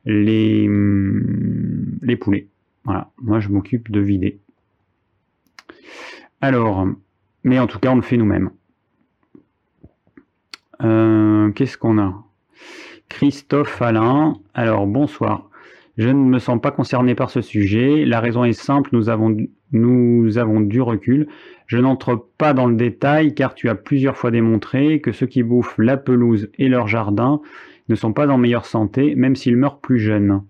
les, hum, les poulets. Voilà, moi je m'occupe de vider. Alors, mais en tout cas, on le fait nous-mêmes. Euh, qu'est-ce qu'on a? Christophe Alain. Alors, bonsoir. Je ne me sens pas concerné par ce sujet. La raison est simple, nous avons, nous avons du recul. Je n'entre pas dans le détail car tu as plusieurs fois démontré que ceux qui bouffent la pelouse et leur jardin ne sont pas en meilleure santé, même s'ils meurent plus jeunes.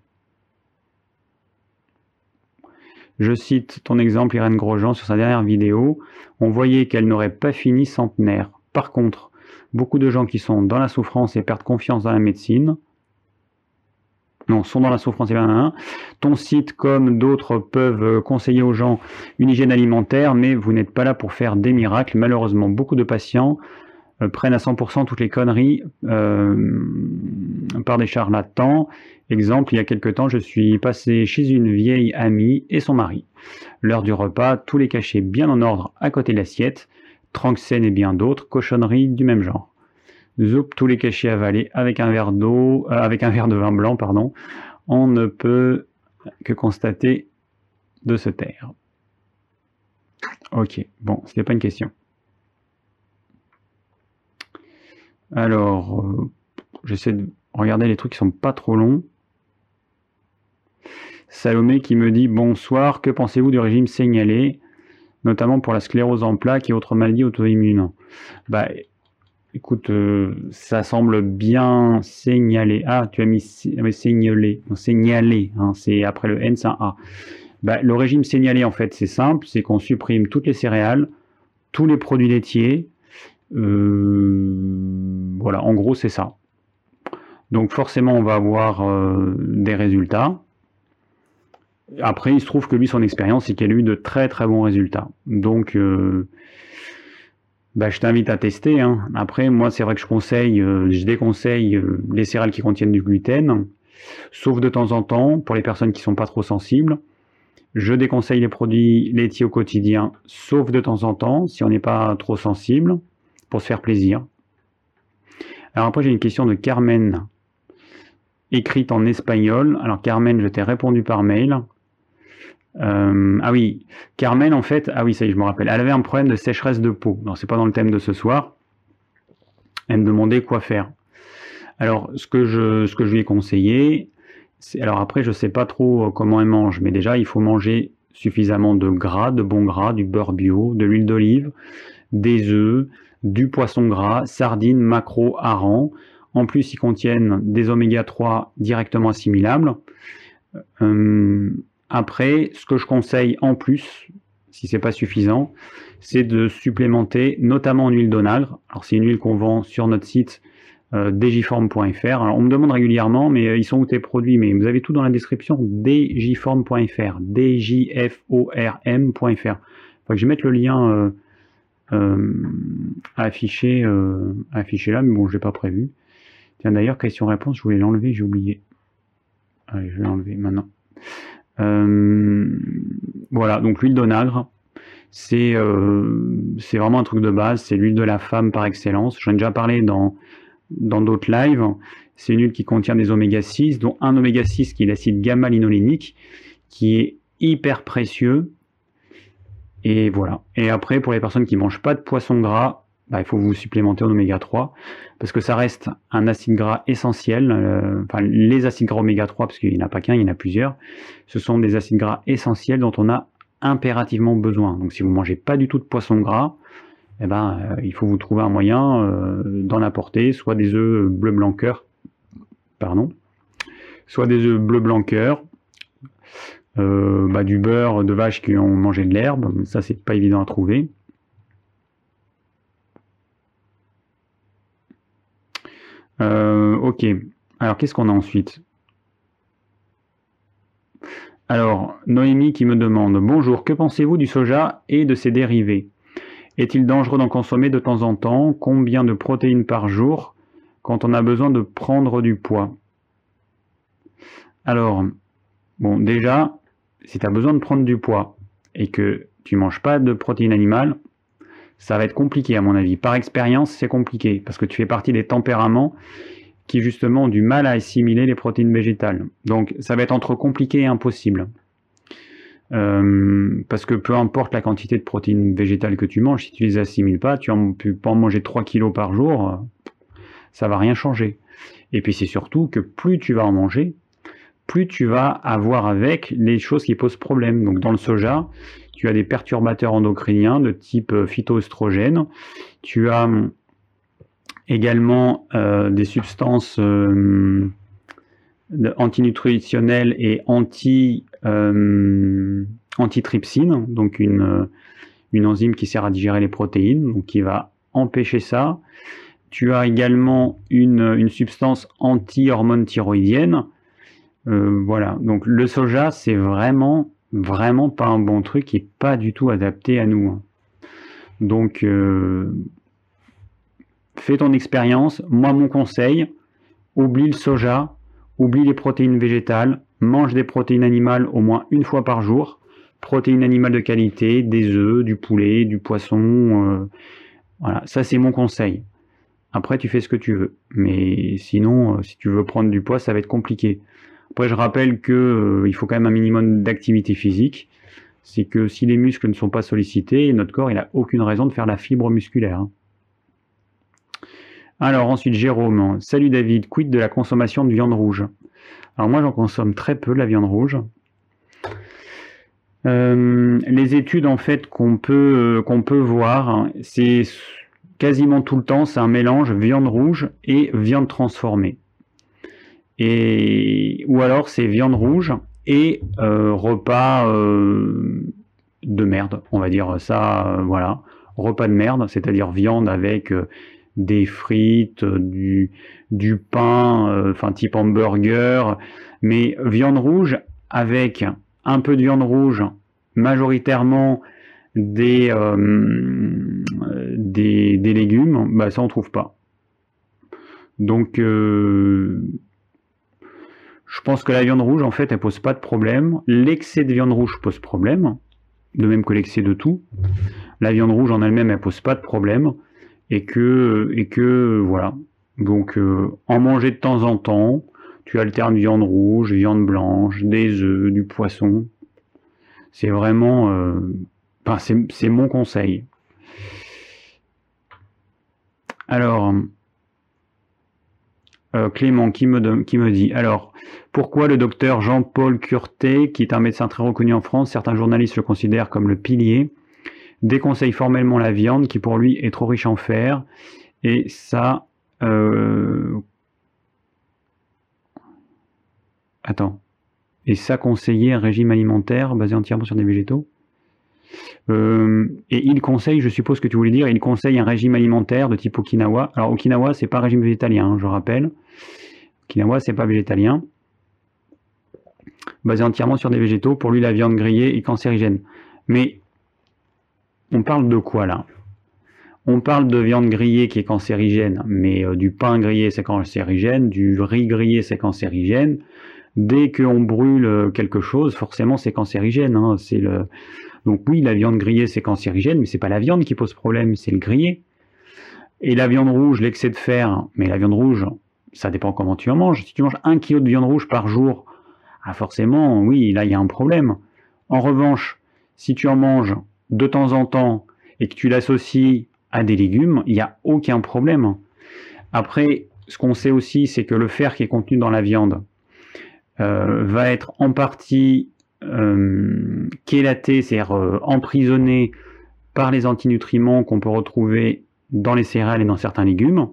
Je cite ton exemple Irène Grosjean sur sa dernière vidéo. On voyait qu'elle n'aurait pas fini centenaire. Par contre, beaucoup de gens qui sont dans la souffrance et perdent confiance dans la médecine, non, sont dans la souffrance et bien Ton site, comme d'autres, peuvent conseiller aux gens une hygiène alimentaire, mais vous n'êtes pas là pour faire des miracles. Malheureusement, beaucoup de patients euh, prennent à 100% toutes les conneries euh, par des charlatans. Exemple, il y a quelque temps, je suis passé chez une vieille amie et son mari. L'heure du repas, tous les cachets bien en ordre à côté de l'assiette, Tranxène et bien d'autres, cochonneries du même genre. Zoup, tous les cachets avalés avec un verre d'eau, euh, avec un verre de vin blanc, pardon. On ne peut que constater de se taire. Ok, bon, c'était pas une question. Alors, euh, j'essaie de regarder les trucs qui sont pas trop longs. Salomé qui me dit bonsoir, que pensez-vous du régime signalé, notamment pour la sclérose en plaques et autres maladies auto-immunes? Bah, Écoute, euh, ça semble bien signalé. Ah, tu as mis signalé. signalé, hein, c'est après le N, c'est un A. Bah, le régime signalé, en fait, c'est simple, c'est qu'on supprime toutes les céréales, tous les produits laitiers. Euh, voilà, en gros, c'est ça. Donc forcément, on va avoir euh, des résultats. Après, il se trouve que lui, son expérience, c'est qu'il a eu de très très bons résultats. Donc, bah, je t'invite à tester. Hein. Après, moi, c'est vrai que je conseille, euh, je déconseille euh, les céréales qui contiennent du gluten, sauf de temps en temps pour les personnes qui sont pas trop sensibles. Je déconseille les produits laitiers au quotidien, sauf de temps en temps, si on n'est pas trop sensible, pour se faire plaisir. Alors après, j'ai une question de Carmen, écrite en espagnol. Alors Carmen, je t'ai répondu par mail. Euh, ah oui, Carmen, en fait, ah oui, ça y est, je me rappelle, elle avait un problème de sécheresse de peau. Non, c'est pas dans le thème de ce soir. Elle me demandait quoi faire. Alors, ce que je, lui ai conseillé, alors après, je sais pas trop euh, comment elle mange, mais déjà, il faut manger suffisamment de gras, de bon gras, du beurre bio, de l'huile d'olive, des œufs, du poisson gras, sardines, maquereaux, harengs. En plus, ils contiennent des oméga 3 directement assimilables. Euh, après, ce que je conseille en plus, si c'est pas suffisant, c'est de supplémenter notamment en huile d'onagre. Alors c'est une huile qu'on vend sur notre site euh, djiform.fr. Alors on me demande régulièrement, mais euh, ils sont où tes produits? Mais vous avez tout dans la description, djiform.fr, djform.fr. Faut que je mette le lien euh affiché, affiché là, mais bon, je l'ai pas prévu. Tiens d'ailleurs, question-réponse, je voulais l'enlever, j'ai oublié. Allez, je vais l'enlever maintenant. Euh, voilà, donc l'huile d'onagre, c'est euh, c'est vraiment un truc de base, c'est l'huile de la femme par excellence. J'en ai déjà parlé dans d'autres lives. C'est une huile qui contient des oméga 6, dont un oméga 6 qui est l'acide gamma-linolénique, qui est hyper précieux. Et voilà. Et après, pour les personnes qui mangent pas de poisson gras, bah, il faut vous supplémenter en oméga 3 parce que ça reste un acide gras essentiel. Euh, enfin, les acides gras oméga 3, parce qu'il n'y en a pas qu'un, il y en a plusieurs, ce sont des acides gras essentiels dont on a impérativement besoin. Donc si vous mangez pas du tout de poisson gras, eh ben, euh, il faut vous trouver un moyen euh, d'en apporter, soit des œufs bleu blanc cœur, pardon, soit des œufs bleu blanc cœur, bah, du beurre de vaches qui ont mangé de l'herbe, ça c'est pas évident à trouver. Ok, alors qu'est-ce qu'on a ensuite? Alors, Noémie qui me demande Bonjour, que pensez-vous du soja et de ses dérivés? Est-il dangereux d'en consommer de temps en temps? Combien de protéines par jour quand on a besoin de prendre du poids? Alors, bon, déjà, si tu as besoin de prendre du poids et que tu manges pas de protéines animales, ça va être compliqué à mon avis. Par expérience, c'est compliqué parce que tu fais partie des tempéraments qui justement ont du mal à assimiler les protéines végétales. Donc ça va être entre compliqué et impossible. Euh, parce que peu importe la quantité de protéines végétales que tu manges, si tu les assimiles pas, tu, peux en manger 3 kilos par jour, ça va rien changer. Et puis c'est surtout que plus tu vas en manger, plus tu vas avoir avec les choses qui posent problème. Donc dans le soja, tu as des perturbateurs endocriniens de type phytoestrogène, tu as également euh, des substances euh, antinutritionnelles et anti, euh, antitrypsine, donc une, une enzyme qui sert à digérer les protéines, donc qui va empêcher ça. Tu as également une, une substance anti-hormone thyroïdienne. voilà, donc le soja, c'est vraiment, vraiment pas un bon truc et pas du tout adapté à nous. Hein. Donc, fais ton expérience. Moi, mon conseil, oublie le soja, oublie les protéines végétales, mange des protéines animales au moins une fois par jour. Protéines animales de qualité, des œufs, du poulet, du poisson. Euh, voilà, ça c'est mon conseil. Après, tu fais ce que tu veux. Mais sinon, euh, si tu veux prendre du poids, ça va être compliqué. Après, je rappelle qu'il euh, faut quand même un minimum d'activité physique. C'est que si les muscles ne sont pas sollicités, notre corps, il n'a aucune raison de faire la fibre musculaire. Hein. Alors ensuite Jérôme, salut David, quid de la consommation de viande rouge? Alors moi j'en consomme très peu la viande rouge. Euh, les études en fait qu'on peut, euh, qu'on peut voir, c'est quasiment tout le temps, c'est un mélange viande rouge et viande transformée. Ou alors c'est viande rouge et euh, repas de merde, on va dire ça, voilà, repas de merde, c'est-à-dire viande avec des frites, du, du pain, euh, enfin type hamburger, mais viande rouge avec un peu de viande rouge, majoritairement des, euh, des, légumes, bah ça on trouve pas. Donc euh, je pense que la viande rouge en fait elle pose pas de problème. L'excès de viande rouge pose problème, de même que l'excès de tout. La viande rouge en elle-même elle pose pas de problème et que, et que voilà. Donc euh, en manger de temps en temps, tu alternes viande rouge, viande blanche, des œufs, du poisson. C'est vraiment, euh, c'est mon conseil. Alors, euh, Clément qui me, dit, alors, pourquoi le docteur Jean-Paul Curté, qui est un médecin très reconnu en France, certains journalistes le considèrent comme le pilier déconseille formellement la viande qui pour lui est trop riche en fer et ça euh... attends et ça conseiller un régime alimentaire basé entièrement sur des végétaux? Euh, et il conseille, je suppose que tu voulais dire, il conseille un régime alimentaire de type Okinawa. Alors Okinawa, c'est pas un régime végétalien, hein, je rappelle. Okinawa, c'est pas végétalien. Basé entièrement sur des végétaux, pour lui la viande grillée est cancérigène. Mais on parle de quoi là? On parle de viande grillée qui est cancérigène, mais euh, du pain grillé c'est cancérigène, du riz grillé c'est cancérigène. Dès qu'on brûle euh, quelque chose, forcément c'est cancérigène. Hein, c'est le... Donc oui, la viande grillée c'est cancérigène, mais c'est pas la viande qui pose problème, c'est le grillé. Et la viande rouge, l'excès de fer, mais la viande rouge, ça dépend comment tu en manges. Si tu manges un kilo de viande rouge par jour, ah forcément, oui, là il y a un problème. En revanche, si tu en manges de temps en temps et que tu l'associes à des légumes, il n'y a aucun problème. Après, ce qu'on sait aussi, c'est que le fer qui est contenu dans la viande euh, va être en partie euh, c'est-à-dire euh, emprisonné par les antinutriments qu'on peut retrouver dans les céréales et dans certains légumes.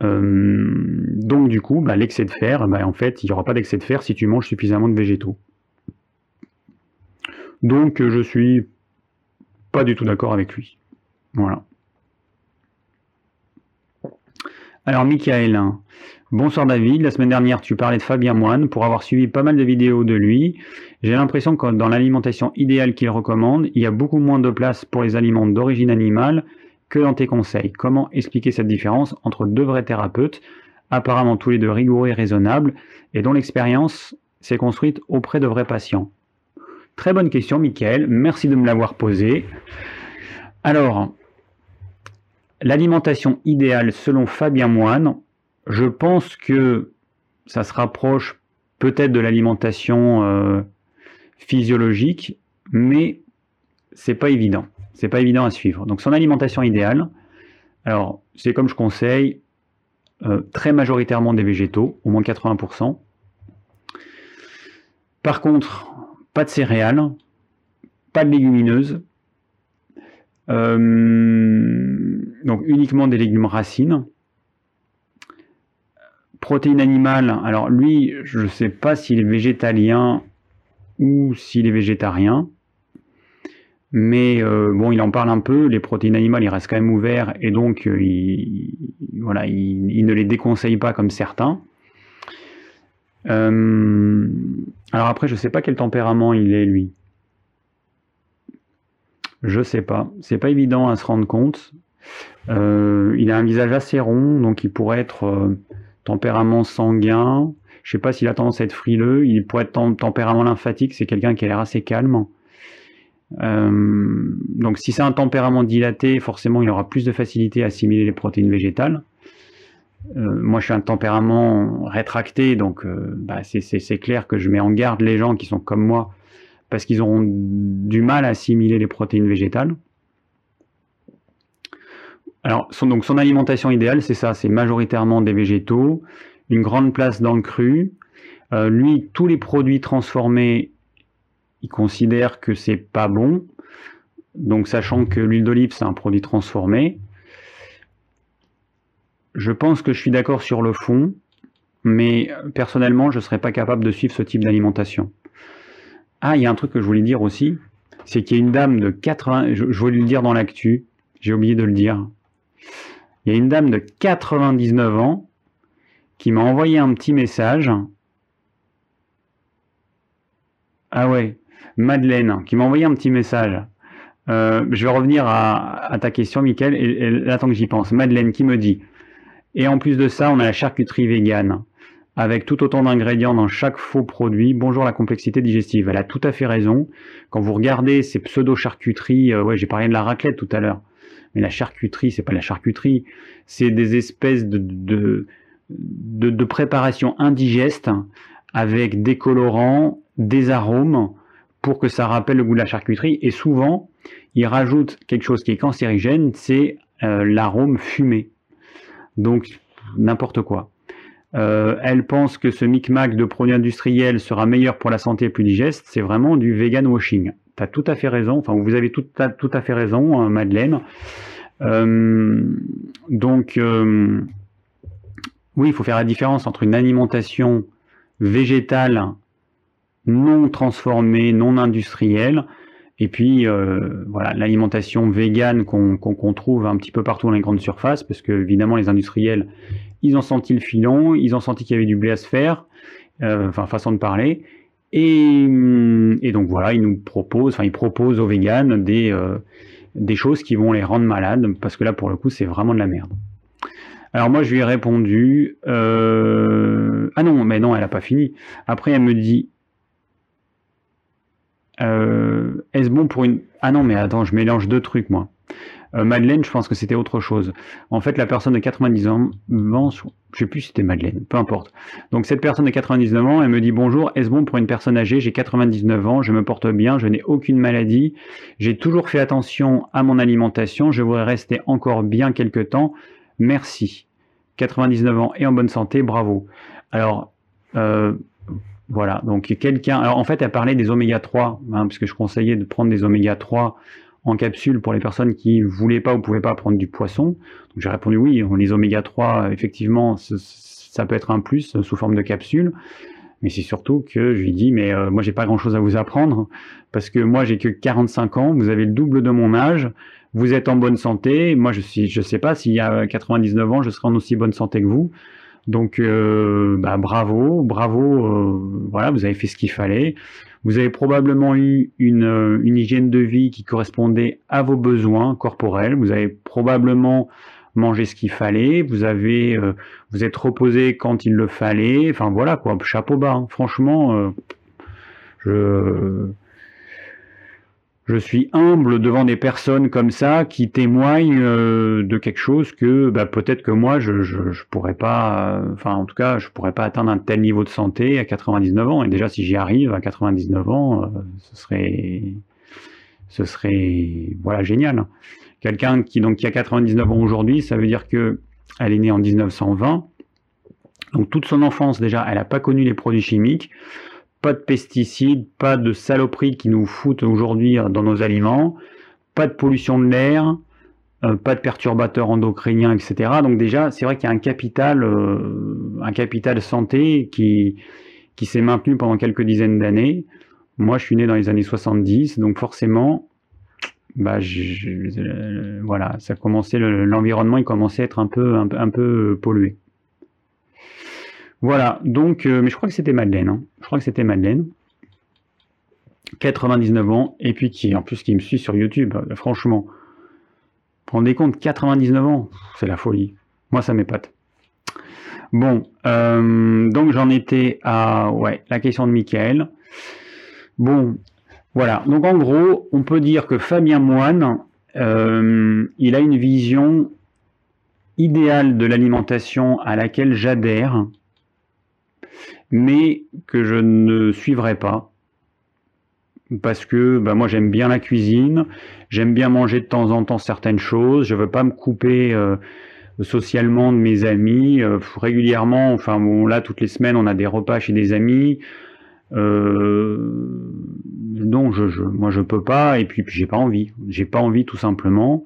donc du coup, bah, l'excès de fer, bah, en fait, il n'y aura pas d'excès de fer si tu manges suffisamment de végétaux. Donc je suis pas du tout d'accord avec lui. Voilà. Alors Michael, bonsoir David, la semaine dernière tu parlais de Fabien Moine, pour avoir suivi pas mal de vidéos de lui, j'ai l'impression que dans l'alimentation idéale qu'il recommande, il y a beaucoup moins de place pour les aliments d'origine animale que dans tes conseils. Comment expliquer cette différence entre deux vrais thérapeutes, apparemment tous les deux rigoureux et raisonnables, et dont l'expérience s'est construite auprès de vrais patients? Très bonne question Michael, merci de me l'avoir posée. Alors, L'alimentation idéale selon Fabien Moine, je pense que ça se rapproche peut-être de l'alimentation euh, physiologique, mais c'est pas évident. C'est pas évident à suivre. Donc son alimentation idéale, alors c'est comme je conseille, euh, très majoritairement des végétaux, au moins 80%. Par contre, pas de céréales, pas de légumineuses, euh, donc uniquement des légumes racines. Protéines animales, alors lui, je ne sais pas s'il est végétalien ou s'il est végétarien. Mais euh, bon, il en parle un peu. Les protéines animales, il reste quand même ouvert et donc euh, il, voilà, il, ne les déconseille pas comme certains. alors après, je ne sais pas quel tempérament il est lui. Je sais pas. C'est pas évident à se rendre compte. Euh, il a un visage assez rond, donc il pourrait être euh, tempérament sanguin. Je sais pas s'il a tendance à être frileux. Il pourrait être tempérament lymphatique. C'est quelqu'un qui a l'air assez calme. Euh, donc si c'est un tempérament dilaté, forcément il aura plus de facilité à assimiler les protéines végétales. moi je suis un tempérament rétracté, donc bah, c'est clair que je mets en garde les gens qui sont comme moi parce qu'ils auront du mal à assimiler les protéines végétales. Alors, son, donc son alimentation idéale, c'est ça, c'est majoritairement des végétaux, une grande place dans le cru. Euh, lui, tous les produits transformés, il considère que c'est pas bon. Donc, sachant que l'huile d'olive, c'est un produit transformé. Je pense que je suis d'accord sur le fond, mais personnellement, je ne serais pas capable de suivre ce type d'alimentation. Ah, il y a un truc que je voulais dire aussi, c'est qu'il y a une dame de 80, je, voulais le dire dans l'actu, j'ai oublié de le dire. Il y a une dame de 99 ans qui m'a envoyé un petit message. Ah ouais, Madeleine, qui m'a envoyé un petit message. Euh, je vais revenir à, ta question, Mickaël, et, et attends que j'y pense. Madeleine qui me dit, et en plus de ça, on a la charcuterie végane avec tout autant d'ingrédients dans chaque faux produit. Bonjour la complexité digestive. Elle a tout à fait raison. Quand vous regardez ces pseudo-charcuteries, euh, ouais, j'ai parlé de la raclette tout à l'heure, mais la charcuterie, c'est pas la charcuterie, c'est des espèces de, de, de, de préparation indigeste avec des colorants, des arômes pour que ça rappelle le goût de la charcuterie. Et souvent, ils rajoutent quelque chose qui est cancérigène, c'est euh, l'arôme fumé. Donc, n'importe quoi. Euh, elle pense que ce micmac de produits industriels sera meilleur pour la santé et plus digeste. C'est vraiment du vegan washing. As tout à fait raison. Enfin, vous avez tout, à, tout à fait raison, hein, Madeleine. Euh, donc, euh, oui, il faut faire la différence entre une alimentation végétale non transformée, non industrielle, et puis voilà l'alimentation végane qu'on trouve un petit peu partout dans les grandes surfaces, parce que évidemment les industriels ils ont senti le filon, ils ont senti qu'il y avait du blé à se faire, euh, enfin façon de parler. Et, donc voilà, ils nous proposent, enfin ils proposent aux véganes des, euh, des choses qui vont les rendre malades, parce que là pour le coup c'est vraiment de la merde. Alors moi je lui ai répondu, euh, ah non, mais non, elle n'a pas fini. Après elle me dit, est-ce bon pour une... Ah non, mais attends, je mélange deux trucs moi. Euh, Madeleine, je pense que c'était autre chose. En fait, la personne de 99 ans, je sais plus si c'était Madeleine, peu importe. Donc cette personne de 99 ans, elle me dit bonjour, est-ce bon pour une personne âgée? J'ai 99 ans, je me porte bien, je n'ai aucune maladie, j'ai toujours fait attention à mon alimentation, je voudrais rester encore bien quelques temps. Merci. 99 ans et en bonne santé, bravo. Alors, euh, voilà, donc quelqu'un... Alors en fait, elle parlait des oméga 3, hein, parce je conseillais de prendre des oméga 3 en capsule pour les personnes qui voulaient pas ou pouvaient pas prendre du poisson. Donc j'ai répondu oui, les oméga 3, effectivement, ça peut être un plus sous forme de capsule. Mais c'est surtout que je lui dis, mais euh, moi j'ai pas grand chose à vous apprendre, parce que moi j'ai que 45 ans, vous avez le double de mon âge, vous êtes en bonne santé, moi je suis, je sais pas s'il y a 99 ans, je serai en aussi bonne santé que vous. Donc euh, bah, bravo, bravo, euh, voilà, vous avez fait ce qu'il fallait. Vous avez probablement eu une, une hygiène de vie qui correspondait à vos besoins corporels. Vous avez probablement mangé ce qu'il fallait. Vous avez, euh, vous êtes reposé quand il le fallait. Enfin voilà quoi, chapeau bas. Hein. Franchement, je je suis humble devant des personnes comme ça qui témoignent euh, de quelque chose que bah, peut-être que moi je, je, pourrais pas, euh, enfin en tout cas je pourrais pas atteindre un tel niveau de santé à 99 ans. Et déjà si j'y arrive à 99 ans, euh, ce serait, ce serait voilà génial. Quelqu'un qui donc qui a 99 ans aujourd'hui, ça veut dire que elle est née en 1920. Donc toute son enfance déjà, elle n'a pas connu les produits chimiques pas de pesticides, pas de saloperies qui nous foutent aujourd'hui dans nos aliments, pas de pollution de l'air, euh, pas de perturbateurs endocriniens, etc. Donc déjà, c'est vrai qu'il y a un capital, euh, un capital santé qui, s'est maintenu pendant quelques dizaines d'années. Moi, je suis né dans les années 70, donc forcément, bah, je, voilà, ça commençait, l'environnement, commençait à être un peu, un peu pollué. Voilà, donc, euh, mais je crois que c'était Madeleine. Hein. Je crois que c'était Madeleine. 99 ans, et puis qui, en plus, qui me suit sur YouTube. Euh, franchement, rendez compte, 99 ans, c'est la folie. Moi, ça m'épate. Bon, euh, donc j'en étais à ouais, la question de Michael. Bon, voilà. Donc en gros, on peut dire que Fabien Moine, il a une vision idéale de l'alimentation à laquelle j'adhère mais que je ne suivrai pas. Parce que bah, moi j'aime bien la cuisine, j'aime bien manger de temps en temps certaines choses, je veux pas me couper euh, socialement de mes amis. Euh, régulièrement, enfin bon là toutes les semaines on a des repas chez des amis. Euh, non, je, je, moi je peux pas et puis, puis j'ai pas envie. J'ai pas envie tout simplement.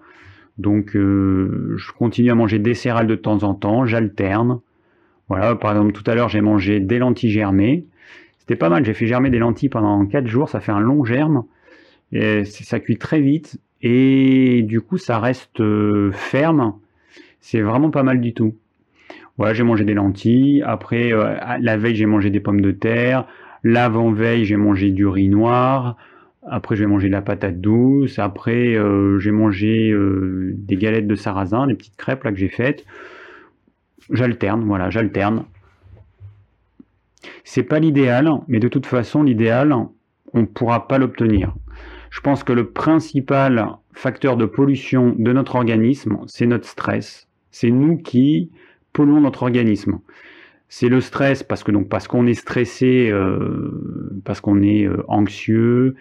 Donc je continue à manger des céréales de temps en temps, j'alterne. Voilà, par exemple, tout à l'heure, j'ai mangé des lentilles germées. C'était pas mal, j'ai fait germer des lentilles pendant 4 jours, ça fait un long germe. Et ça cuit très vite et du coup, ça reste euh, ferme. C'est vraiment pas mal du tout. Voilà, j'ai mangé des lentilles. Après, euh, la veille, j'ai mangé des pommes de terre. L'avant-veille, j'ai mangé du riz noir. Après, je vais manger de la patate douce. Après, euh, j'ai mangé des galettes de sarrasin, des petites crêpes là que j'ai faites. J'alterne, voilà, j'alterne. C'est pas l'idéal, mais de toute façon, l'idéal, on ne pourra pas l'obtenir. Je pense que le principal facteur de pollution de notre organisme, c'est notre stress. C'est nous qui polluons notre organisme. C'est le stress parce que donc parce qu'on est stressé, euh, parce qu'on est euh, anxieux,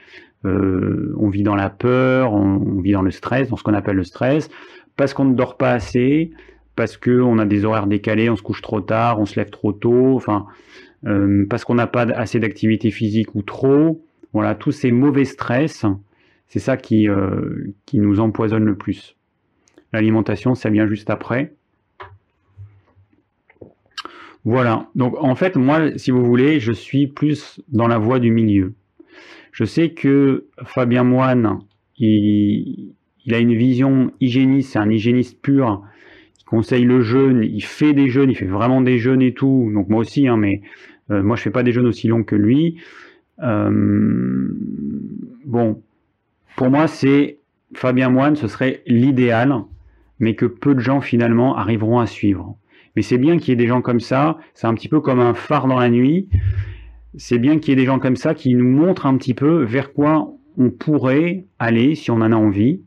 euh, on vit dans la peur, on, vit dans le stress, dans ce qu'on appelle le stress, parce qu'on ne dort pas assez, parce qu'on a des horaires décalés, on se couche trop tard, on se lève trop tôt, enfin, euh, parce qu'on n'a pas assez d'activité physique ou trop. Voilà, tous ces mauvais stress, c'est ça qui, euh, qui nous empoisonne le plus. L'alimentation, ça vient juste après. Voilà, donc en fait, moi, si vous voulez, je suis plus dans la voie du milieu. Je sais que Fabien Moine, il, il a une vision hygiéniste, c'est un hygiéniste pur, conseille le jeûne, il fait des jeûnes, il fait vraiment des jeûnes et tout. Donc moi aussi, hein, mais euh, moi je fais pas des jeûnes aussi longs que lui. Euh, bon, pour moi c'est Fabien Moine, ce serait l'idéal, mais que peu de gens finalement arriveront à suivre. Mais c'est bien qu'il y ait des gens comme ça, c'est un petit peu comme un phare dans la nuit. C'est bien qu'il y ait des gens comme ça qui nous montrent un petit peu vers quoi on pourrait aller si on en a envie.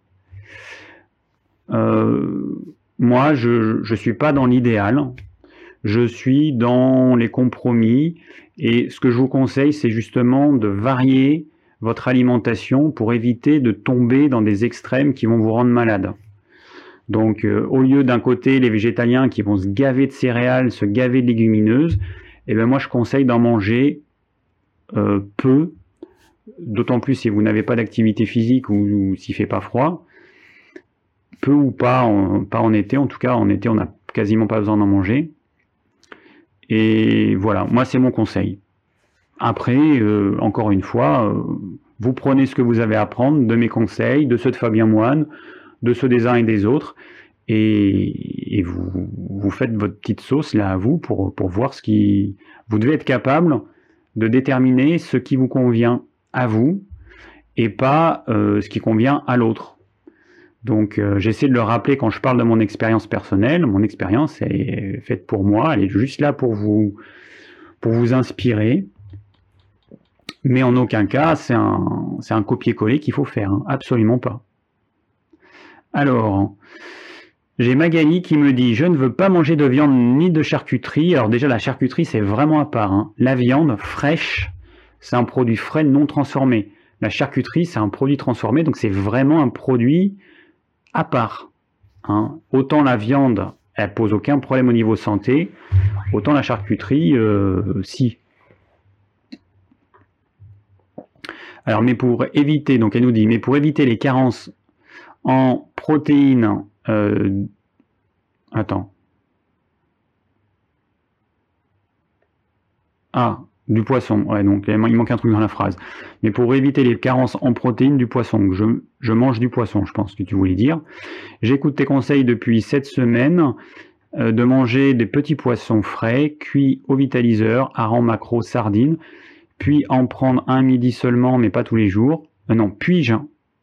Euh, moi, je ne suis pas dans l'idéal, je suis dans les compromis, et ce que je vous conseille, c'est justement de varier votre alimentation pour éviter de tomber dans des extrêmes qui vont vous rendre malade. Donc, euh, au lieu d'un côté les végétaliens qui vont se gaver de céréales, se gaver de légumineuses, eh ben moi je conseille d'en manger euh, peu, d'autant plus si vous n'avez pas d'activité physique ou, ou s'il fait pas froid peu ou pas en, pas en été. En tout cas, en été, on n'a quasiment pas besoin d'en manger. Et voilà, moi, c'est mon conseil. après, euh, encore une fois, vous prenez ce que vous avez à prendre de mes conseils, de ceux de Fabien Moine, de ceux des uns et des autres, et, vous, vous, faites votre petite sauce là à vous pour, pour voir ce qui... Vous devez être capable de déterminer ce qui vous convient à vous et pas ce qui convient à l'autre. Donc euh, j'essaie de le rappeler quand je parle de mon expérience personnelle. Mon expérience est faite pour moi, elle est juste là pour vous, pour vous inspirer. Mais en aucun cas, c'est un, copier-coller qu'il faut faire, hein. absolument pas. Alors, j'ai Magali qui me dit Je ne veux pas manger de viande ni de charcuterie. Alors, déjà, la charcuterie, c'est vraiment à part. Hein. La viande fraîche, c'est un produit frais non transformé. La charcuterie, c'est un produit transformé, donc c'est vraiment un produit à part. Hein. Autant la viande, elle pose aucun problème au niveau santé, autant la charcuterie, euh, si. Alors, mais pour éviter, donc elle nous dit, mais pour éviter les carences en protéines, euh, attends. Ah, du poisson, ouais, donc il manque un truc dans la phrase. Mais pour éviter les carences en protéines du poisson, je, mange du poisson, je pense que tu voulais dire. J'écoute tes conseils depuis cette semaine euh, de manger des petits poissons frais, cuits au vitaliseur, hareng, macro, sardines, puis en prendre un midi seulement, mais pas tous les jours. Euh, non, puis-je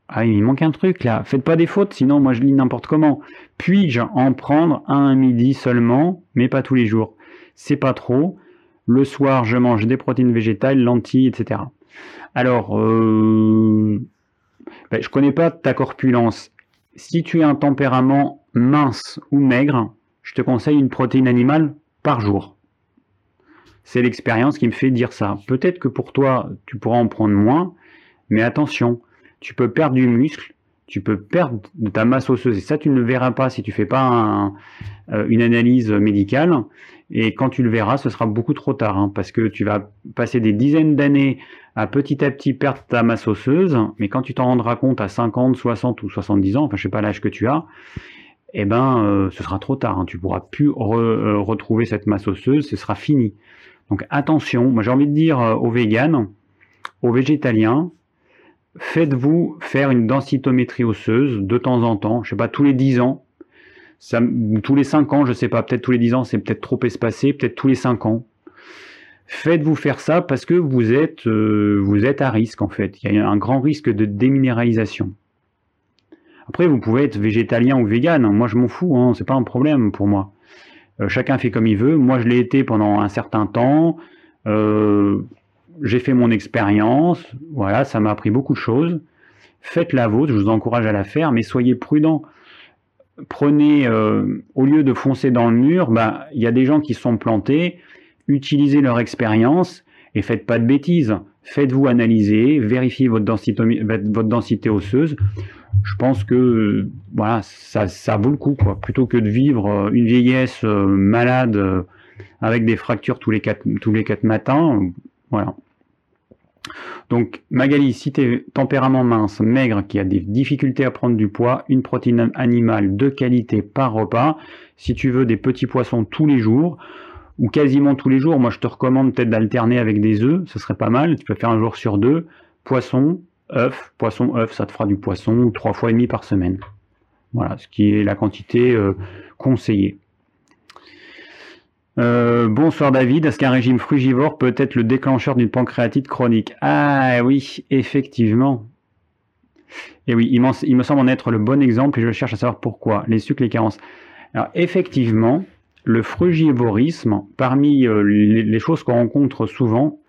ah, il manque un truc là. Faites pas des fautes, sinon moi je lis n'importe comment. Puis-je en prendre un midi seulement, mais pas tous les jours? C'est pas trop. Le soir, je mange des protéines végétales, lentilles, etc. Alors, euh, ben, je connais pas ta corpulence. Si tu as un tempérament mince ou maigre, je te conseille une protéine animale par jour. C'est l'expérience qui me fait dire ça. Peut-être que pour toi, tu pourras en prendre moins, mais attention, tu peux perdre du muscle, tu peux perdre de ta masse osseuse, et ça tu ne le verras pas si tu fais pas euh, une analyse médicale. Et quand tu le verras, ce sera beaucoup trop tard, hein, parce que tu vas passer des dizaines d'années à petit à petit perdre ta masse osseuse, mais quand tu t'en rendras compte à 50, 60 ou 70 ans, enfin je sais pas l'âge que tu as, eh ben euh, ce sera trop tard, hein, tu pourras plus euh, retrouver cette masse osseuse, ce sera fini. Donc attention, moi j'ai envie de dire aux véganes, aux végétaliens, faites-vous faire une densitométrie osseuse de temps en temps, je sais pas tous les 10 ans, tous les 5 ans, je sais pas, peut-être tous les 10 ans, c'est peut-être trop espacé, peut-être tous les 5 ans. Faites-vous faire ça parce que vous êtes, euh, vous êtes à risque en fait. Il y a un grand risque de déminéralisation. Après, vous pouvez être végétalien ou vegan. Moi, je m'en fous. Hein, c'est pas un problème pour moi. Euh, chacun fait comme il veut. Moi, je l'ai été pendant un certain temps. Euh, j'ai fait mon expérience. Voilà, ça m'a appris beaucoup de choses. Faites la vôtre. Je vous encourage à la faire, mais soyez prudent prenez, euh, au lieu de foncer dans le mur, bah, il y a des gens qui sont plantés, utilisez leur expérience et faites pas de bêtises. Faites-vous analyser, vérifiez votre densité, osseuse. Je pense que voilà, ça, ça vaut le coup, quoi. plutôt que de vivre euh, une vieillesse euh, malade avec des fractures tous les quatre, tous les quatre matins. Voilà. Donc Magali, si tu es tempérament mince, maigre, qui a des difficultés à prendre du poids, une protéine animale de qualité par repas. Si tu veux des petits poissons tous les jours, ou quasiment tous les jours, moi je te recommande peut-être d'alterner avec des œufs, ce serait pas mal, tu peux faire un jour sur deux. Poisson, œuf, poisson, œuf, ça te fera du poisson trois fois et demi par semaine. Voilà, ce qui est la quantité euh, conseillée. Euh, bonsoir David, est-ce qu'un régime frugivore peut être le déclencheur d'une pancréatite chronique? Ah oui, effectivement. Et oui, il, me semble en être le bon exemple et je cherche à savoir pourquoi. Les sucres, les carences. Alors effectivement, le frugivorisme, parmi euh, les, choses qu'on rencontre souvent,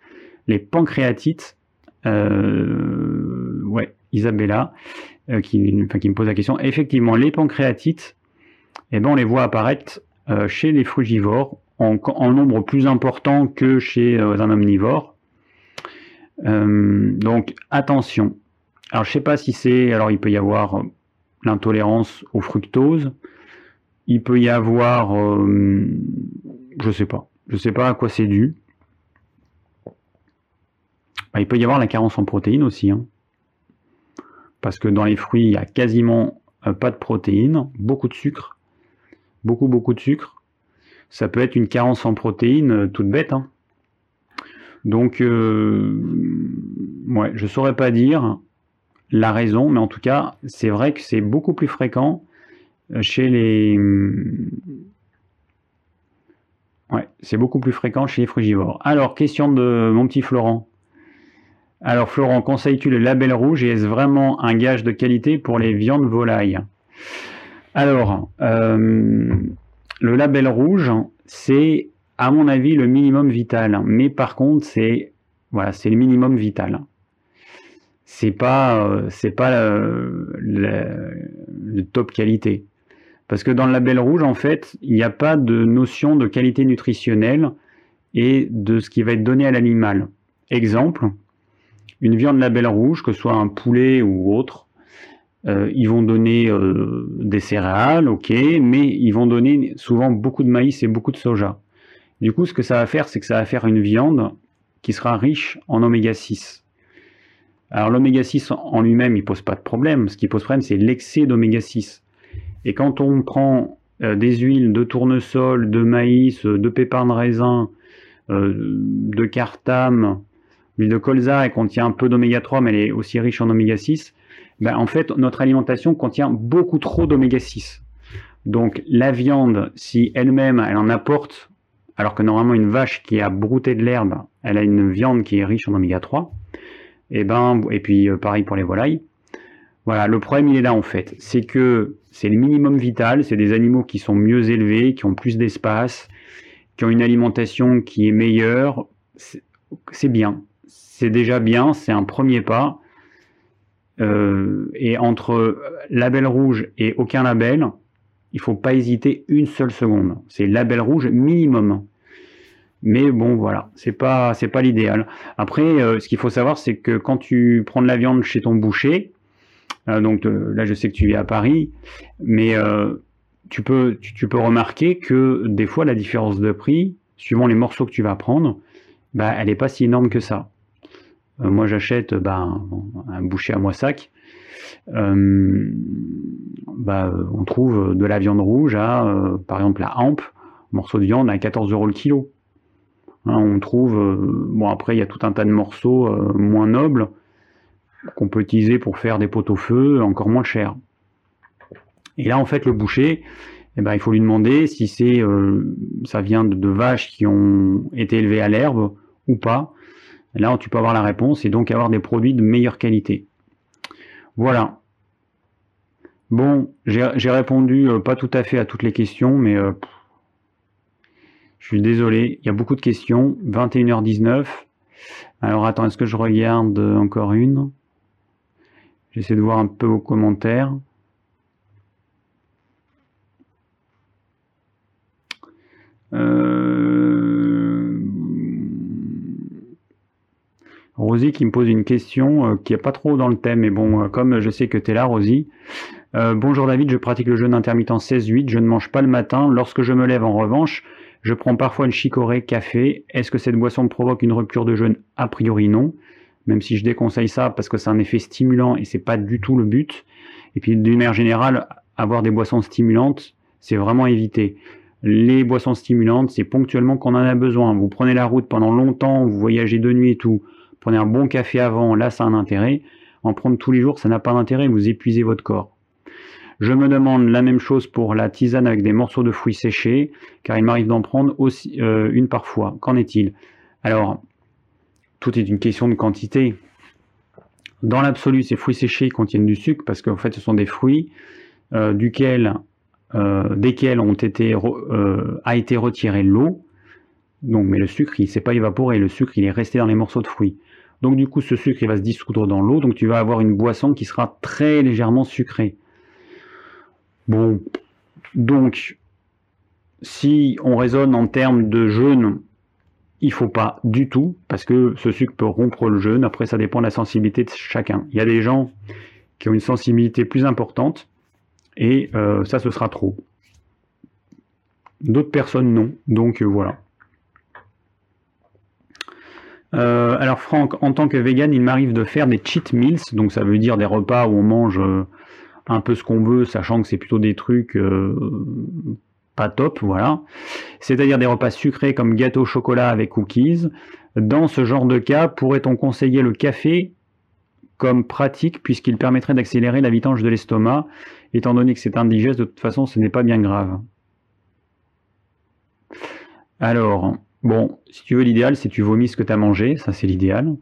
les pancréatites, euh, ouais, Isabella, qui, me pose la question, effectivement, les pancréatites, eh ben, on les voit apparaître chez les frugivores en, nombre plus important que chez euh, un omnivore. Euh, donc attention. Alors je sais pas si c'est. Alors il peut y avoir l'intolérance au fructose. Il peut y avoir. Euh, je sais pas. Je sais pas à quoi c'est dû. Bah, il peut y avoir la carence en protéines aussi. Hein. Parce que dans les fruits, il y a quasiment pas de protéines, beaucoup de sucre. Beaucoup, beaucoup de sucre. Ça peut être une carence en protéines euh, toute bête. Hein. Donc, euh, ouais, je saurais pas dire la raison, mais en tout cas, c'est vrai que c'est beaucoup plus fréquent chez les... Ouais, c'est beaucoup plus fréquent chez les frugivores. Alors, question de mon petit Florent. Alors, Florent, conseilles-tu le label rouge et est-ce vraiment un gage de qualité pour les viandes volailles? Alors, euh, le label rouge, c'est à mon avis le minimum vital. Mais par contre, c'est voilà, c'est le minimum vital. C'est pas euh, c'est pas le, top qualité. Parce que dans le label rouge en fait il n'y a pas de notion de qualité nutritionnelle et de ce qui va être donné à l'animal. Exemple une viande label rouge que ce soit un poulet ou autre euh, ils vont donner euh, des céréales ok mais ils vont donner souvent beaucoup de maïs et beaucoup de soja du coup ce que ça va faire c'est que ça va faire une viande qui sera riche en oméga 6 alors l'oméga 6 en lui-même, il pose pas de problème. Ce qui pose problème, c'est l'excès d'oméga 6. Et quand on prend euh, des huiles de tournesol, de maïs, de pépins de raisin, de cartame, l'huile de colza, elle contient un peu d'oméga 3, mais elle est aussi riche en oméga 6. Ben, en fait, notre alimentation contient beaucoup trop d'oméga 6. Donc la viande, si elle-même, elle en apporte, alors que normalement une vache qui a brouté de l'herbe, elle a une viande qui est riche en oméga 3, et, eh ben, et puis euh, pareil pour les volailles. Voilà, le problème il est là en fait, c'est que c'est le minimum vital, c'est des animaux qui sont mieux élevés, qui ont plus d'espace, qui ont une alimentation qui est meilleure, c'est bien, c'est déjà bien, c'est un premier pas. Euh, et entre label rouge et aucun label, il faut pas hésiter une seule seconde. C'est label rouge minimum. Mais bon, voilà, c'est pas pas l'idéal. Après, euh, ce qu'il faut savoir, c'est que quand tu prends de la viande chez ton boucher, euh, donc là, je sais que tu es à Paris, mais tu peux tu, peux remarquer que des fois la différence de prix, suivant les morceaux que tu vas prendre, bah elle est pas si énorme que ça. Moi, j'achète bah, un boucher à Moissac. bah, on trouve de la viande rouge à, par exemple, la hampe, morceau de viande à 14 euros le kilo. Hein, on trouve, euh, bon après il y a tout un tas de morceaux euh, moins nobles qu'on peut utiliser pour faire des pots au feu encore moins chers. Et là en fait le boucher, eh ben, il faut lui demander si c'est euh, ça vient de, vaches qui ont été élevées à l'herbe ou pas. Là tu peux avoir la réponse et donc avoir des produits de meilleure qualité. Voilà. Bon, j'ai répondu pas tout à fait à toutes les questions, mais je suis désolé, il y a beaucoup de questions. 21h19. Alors attends, est-ce que je regarde encore une? J'essaie de voir un peu vos commentaires. Euh... Rosie qui me pose une question euh, qui n'est pas trop dans le thème, mais bon, euh, comme je sais que tu es là, Rosie. Euh, bonjour David, je pratique le jeûne intermittent 16-8, je ne mange pas le matin. Lorsque je me lève, en revanche, je prends parfois une chicorée café. Est-ce que cette boisson provoque une rupture de jeûne? A priori non, même si je déconseille ça parce que c'est un effet stimulant et c'est pas du tout le but. Et puis d'une manière générale, avoir des boissons stimulantes, c'est vraiment éviter. Les boissons stimulantes, c'est ponctuellement qu'on en a besoin. Vous prenez la route pendant longtemps, vous voyagez de nuit et tout, prenez un bon café avant, là ça a un intérêt. En prendre tous les jours, ça n'a pas d'intérêt, vous épuisez votre corps. Je me demande la même chose pour la tisane avec des morceaux de fruits séchés, car il m'arrive d'en prendre aussi euh, une parfois. Qu'en est-il? Alors, tout est une question de quantité. Dans l'absolu, ces fruits séchés contiennent du sucre parce qu'en fait, ce sont des fruits euh, duquel, euh, desquels ont été, a été retiré l'eau. Donc, mais le sucre, il ne s'est pas évaporé. Le sucre, il est resté dans les morceaux de fruits. Donc, du coup, ce sucre, il va se dissoudre dans l'eau. Donc, tu vas avoir une boisson qui sera très légèrement sucrée. Bon, donc, si on raisonne en termes de jeûne, il faut pas du tout, parce que ce sucre peut rompre le jeûne. Après, ça dépend de la sensibilité de chacun. Il y a des gens qui ont une sensibilité plus importante, et euh, ça, ce sera trop. D'autres personnes, non. Donc, euh, voilà. Euh, alors Franck, en tant que vegan, il m'arrive de faire des cheat meals, donc ça veut dire des repas où on mange un peu ce qu'on veut, sachant que c'est plutôt des trucs euh, pas top, voilà. C'est-à-dire des repas sucrés comme gâteau au chocolat avec cookies. Dans ce genre de cas, pourrait-on conseiller le café comme pratique puisqu'il permettrait d'accélérer la vidange de l'estomac, étant donné que c'est indigeste, de toute façon ce n'est pas bien grave. Alors, bon, si tu veux l'idéal, c'est tu vomis ce que tu as mangé, ça c'est l'idéal.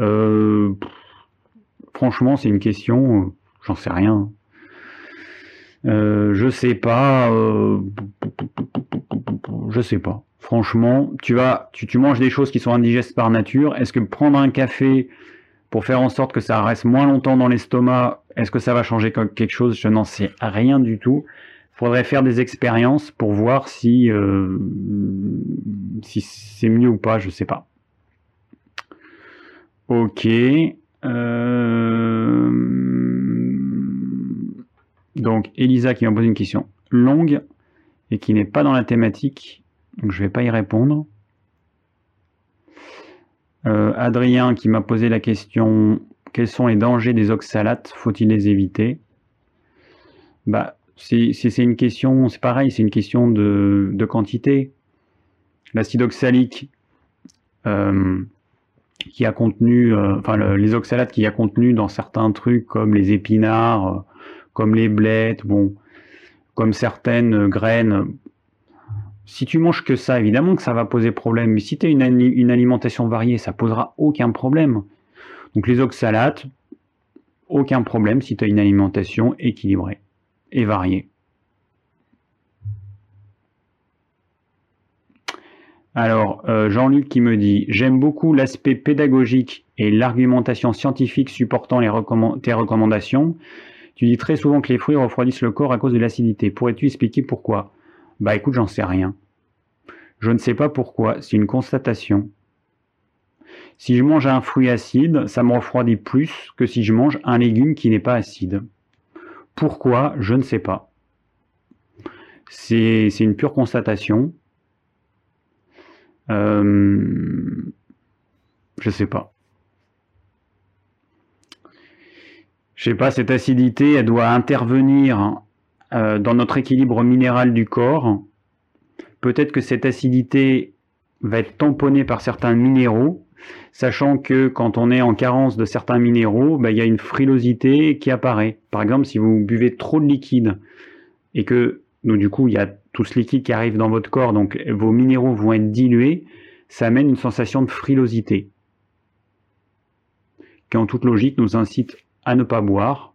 Euh, franchement, c'est une question, euh, j'en sais rien. Euh, je sais pas. Je sais pas. Franchement, tu vas, tu, tu, manges des choses qui sont indigestes par nature. Est-ce que prendre un café pour faire en sorte que ça reste moins longtemps dans l'estomac, est-ce que ça va changer quelque chose? Je n'en sais rien du tout. Faudrait faire des expériences pour voir si, euh, si c'est mieux ou pas, je sais pas. Ok. Euh... Donc Elisa qui m'a posé une question longue et qui n'est pas dans la thématique, donc je ne vais pas y répondre. Euh, Adrien qui m'a posé la question quels sont les dangers des oxalates? Faut-il les éviter? Bah, c'est une question, c'est pareil, c'est une question de, quantité. L'acide oxalique euh, qui a contenu, euh, enfin les oxalates qui a contenu dans certains trucs comme les épinards, comme les blettes, bon, comme certaines graines. Si tu manges que ça, évidemment que ça va poser problème. Mais si tu as une, une, alimentation variée, ça posera aucun problème. Donc les oxalates, aucun problème si tu as une alimentation équilibrée Alors, euh, Jean-Luc qui me dit J'aime beaucoup l'aspect pédagogique et l'argumentation scientifique supportant les tes recommandations. Tu dis très souvent que les fruits refroidissent le corps à cause de l'acidité. Pourrais-tu expliquer pourquoi? Bah écoute, j'en sais rien. Je ne sais pas pourquoi, c'est une constatation. Si je mange un fruit acide, ça me refroidit plus que si je mange un légume qui n'est pas acide. Pourquoi Je ne sais pas. C'est une pure constatation. Euh, je sais pas. je sais pas, cette acidité, elle doit intervenir euh, dans notre équilibre minéral du corps. Peut-être que cette acidité va être tamponnée par certains minéraux, sachant que quand on est en carence de certains minéraux, bah, il y a une frilosité qui apparaît. Par exemple, si vous buvez trop de liquide et que du coup il y a tout ce liquide qui arrive dans votre corps, donc vos minéraux vont être dilués, ça amène une sensation de frilosité qui en toute logique nous incite à ne pas boire.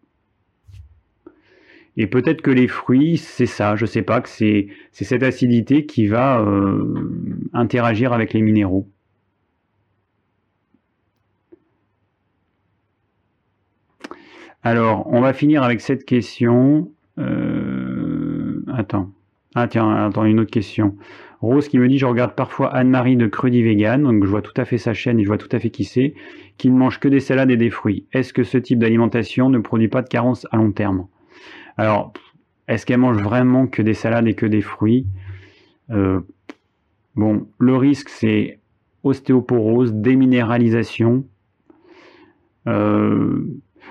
Et peut-être que les fruits, c'est ça, je sais pas, que c'est cette acidité qui va euh, interagir avec les minéraux. Alors, on va finir avec cette question. Euh, attends. Ah tiens, attends, une autre question. Rose qui me dit je regarde parfois Anne-Marie de Crudi Vegan, donc je vois tout à fait sa chaîne et je vois tout à fait qui c'est, qui ne mange que des salades et des fruits. Est-ce que ce type d'alimentation ne produit pas de carence à long terme? Alors, est-ce qu'elle mange vraiment que des salades et que des fruits? Euh, Bon, le risque c'est ostéoporose, déminéralisation. Euh,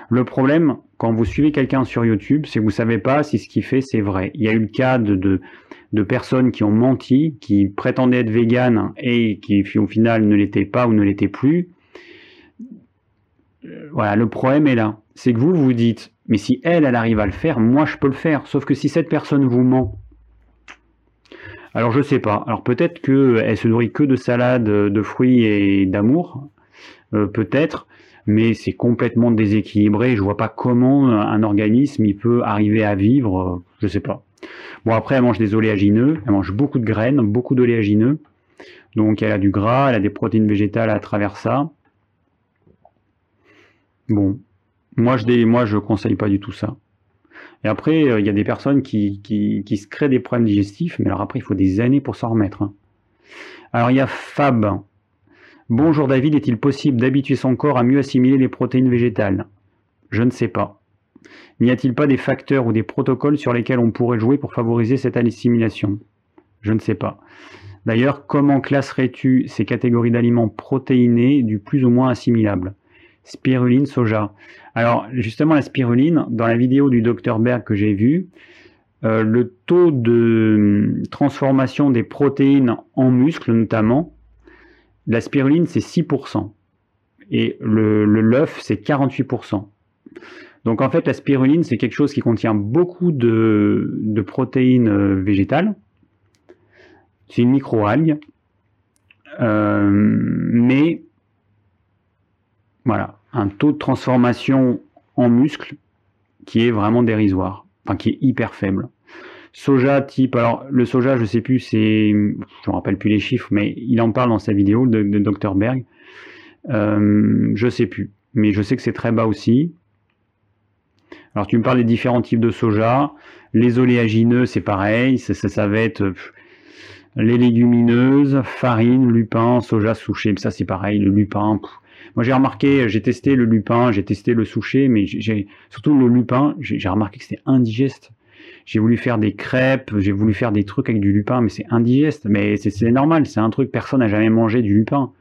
le problème, quand vous suivez quelqu'un sur YouTube, c'est que vous savez pas si ce qu'il fait c'est vrai. Il y a eu le cas de personnes qui ont menti, qui prétendaient être véganes et qui au final ne l'étaient pas ou ne l'étaient plus. Euh, voilà, le problème est là. C'est que vous vous dites, mais si elle, elle arrive à le faire, moi je peux le faire. Sauf que si cette personne vous ment, alors je sais pas. Alors peut-être qu'elle se nourrit que de salade, de fruits et d'amour, euh, peut-être, mais c'est complètement déséquilibré. Je vois pas comment un organisme il peut arriver à vivre. Euh, je sais pas. Bon, après, elle mange des oléagineux, elle mange beaucoup de graines, beaucoup d'oléagineux. Donc, elle a du gras, elle a des protéines végétales à travers ça. Bon, moi, je ne moi, je conseille pas du tout ça. Et après, euh, il y a des personnes qui, qui, se créent des problèmes digestifs, mais alors après, il faut des années pour s'en remettre. Hein. Alors, il y a Fab. Bonjour David, est-il possible d'habituer son corps à mieux assimiler les protéines végétales? Je ne sais pas. N'y a-t-il pas des facteurs ou des protocoles sur lesquels on pourrait jouer pour favoriser cette assimilation? Je ne sais pas. D'ailleurs, comment classerais-tu ces catégories d'aliments protéinés du plus ou moins assimilables? Spiruline, soja. Alors, justement, la spiruline, dans la vidéo du Dr Berg que j'ai vue, euh, le taux de transformation des protéines en muscles notamment, la spiruline c'est 6% et le l'œuf c'est 48%. Donc en fait la spiruline c'est quelque chose qui contient beaucoup de, protéines euh, végétales. C'est une microalgue. Euh, mais voilà, un taux de transformation en muscle qui est vraiment dérisoire, enfin qui est hyper faible. Soja type, alors le soja, je sais plus, c'est, je me rappelle plus les chiffres, mais il en parle dans sa vidéo de, Dr Berg. Euh, je sais plus, mais je sais que c'est très bas aussi. Alors tu me parles des différents types de soja. Les oléagineux, c'est pareil, ça, ça, va être les légumineuses, farine, lupin, soja, souché. Ça c'est pareil, le lupin. Moi j'ai remarqué, j'ai testé le lupin, j'ai testé le souché, mais j'ai surtout le lupin, j'ai remarqué que c'était indigeste. J'ai voulu faire des crêpes, j'ai voulu faire des trucs avec du lupin, mais c'est indigeste. Mais c'est normal, c'est un truc, personne n'a jamais mangé du lupin.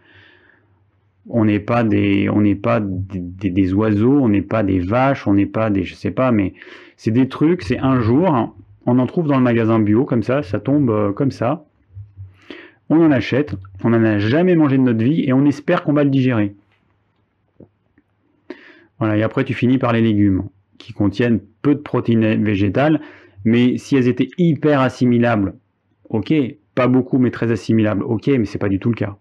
On n'est pas des, on n'est pas des, oiseaux, on n'est pas des vaches, on n'est pas des, je sais pas, mais c'est des trucs, c'est un jour, on en trouve dans le magasin bio comme ça, ça tombe euh, comme ça. On en achète, on n'en a jamais mangé de notre vie et on espère qu'on va le digérer. Voilà, et après tu finis par les légumes qui contiennent peu de protéines végétales mais si elles étaient hyper assimilables, ok, pas beaucoup mais très assimilables, ok, mais c'est pas du tout le cas.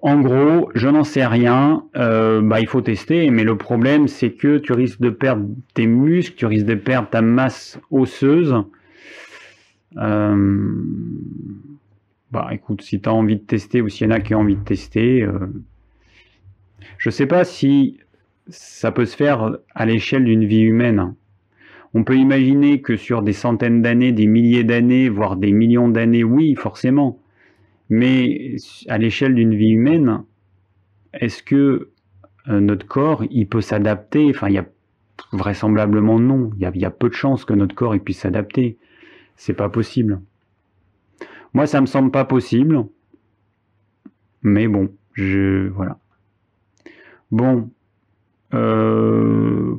En gros, je n'en sais rien, euh, bah, il faut tester, mais le problème c'est que tu risques de perdre tes muscles, tu risques de perdre ta masse osseuse. Euh, bah écoute, si tu as envie de tester ou s'il y en a qui ont envie de tester, euh, je sais pas si ça peut se faire à l'échelle d'une vie humaine. On peut imaginer que sur des centaines d'années, des milliers d'années, voire des millions d'années, oui, forcément. Mais à l'échelle d'une vie humaine, est-ce que euh, notre corps, il peut s'adapter? Enfin, il y a vraisemblablement non. Il y a, peu de chances que notre corps il puisse s'adapter. C'est pas possible. Moi, ça me semble pas possible. Mais bon, je voilà. Bon, euh,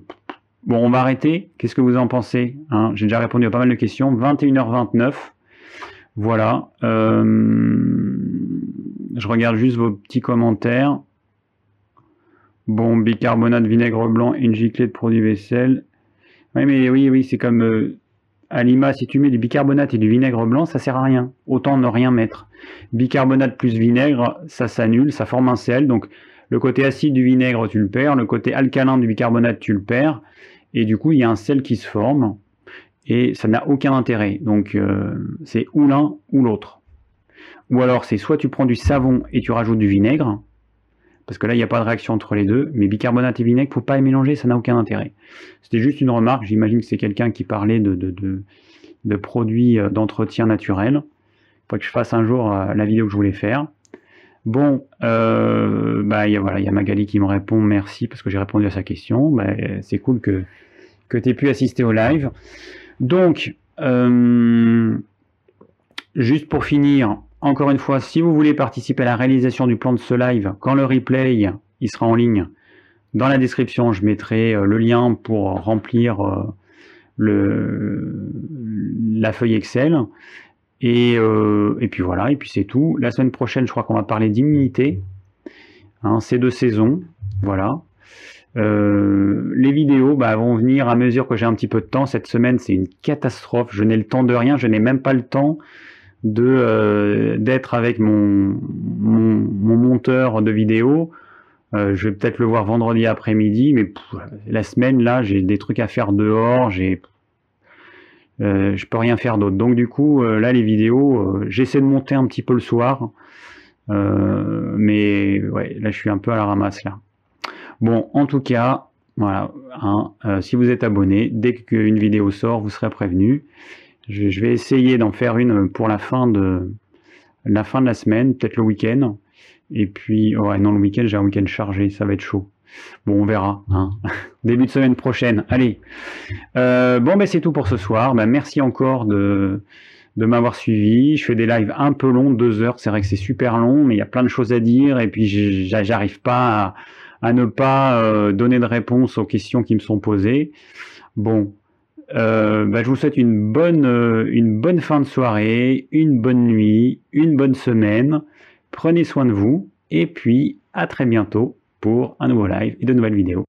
Bon, on va arrêter. Qu'est-ce que vous en pensez hein? J'ai déjà répondu à pas mal de questions. 21h29. Voilà. Euh, je regarde juste vos petits commentaires. Bon, bicarbonate, vinaigre blanc, une giclée de produit vaisselle. Oui, mais oui, oui, c'est comme euh, à si tu mets du bicarbonate et du vinaigre blanc, ça sert à rien. Autant ne rien mettre. Bicarbonate plus vinaigre, ça s'annule, ça forme un sel. Donc, le côté acide du vinaigre, tu le perds. Le côté alcalin du bicarbonate, tu le perds et du coup il y a un sel qui se forme et ça n'a aucun intérêt. Donc euh, c'est ou l'un ou l'autre. Ou alors c'est soit tu prends du savon et tu rajoutes du vinaigre, parce que là il n'y a pas de réaction entre les deux, mais bicarbonate et vinaigre, faut pas les mélanger, ça n'a aucun intérêt. C'était juste une remarque, j'imagine que c'est quelqu'un qui parlait de, de, produits euh, d'entretien naturel. Faut que je fasse un jour euh, la vidéo que je voulais faire. Bon, euh, bah, il y a Magali qui me répond merci parce que j'ai répondu à sa question. Bah, c'est cool que, que tu aies pu assister au live. Donc, euh, juste pour finir, encore une fois, si vous voulez participer à la réalisation du plan de ce live, quand le replay il sera en ligne, dans la description, je mettrai euh, le lien pour remplir la feuille Excel. Euh, et, puis voilà, et puis c'est tout. La semaine prochaine, je crois qu'on va parler d'immunité. Hein, c'est de saison, voilà. Euh, les vidéos bah, vont venir à mesure que j'ai un petit peu de temps. Cette semaine, c'est une catastrophe. Je n'ai le temps de rien. Je n'ai même pas le temps euh, d'être avec mon, mon, monteur de vidéos. je vais peut-être le voir vendredi après-midi, mais la semaine là, j'ai des trucs à faire dehors. J'ai euh, je peux rien faire d'autre. Donc du coup, euh, là les vidéos, euh, j'essaie de monter un petit peu le soir, mais ouais, là je suis un peu à la ramasse là. Bon, en tout cas, voilà, hein, si vous êtes abonné, dès qu'une vidéo sort, vous serez prévenu. Je, je vais essayer d'en faire une pour la fin de la fin de la semaine, peut-être le week-end. Et puis, ouais, non, le week-end, j'ai un week-end chargé, ça va être chaud. Bon, on verra. Hein. Début de semaine prochaine. Allez. Euh, bon, ben c'est tout pour ce soir. Ben, merci encore de, m'avoir suivi. Je fais des lives un peu longs, deux heures. C'est vrai que c'est super long, mais il y a plein de choses à dire. Et puis, j'arrive pas à, ne pas euh, donner de réponse aux questions qui me sont posées. Bon, Euh, bah, je vous souhaite une bonne fin de soirée, une bonne nuit, une bonne semaine. Prenez soin de vous et puis à très bientôt pour un nouveau live et de nouvelles vidéos.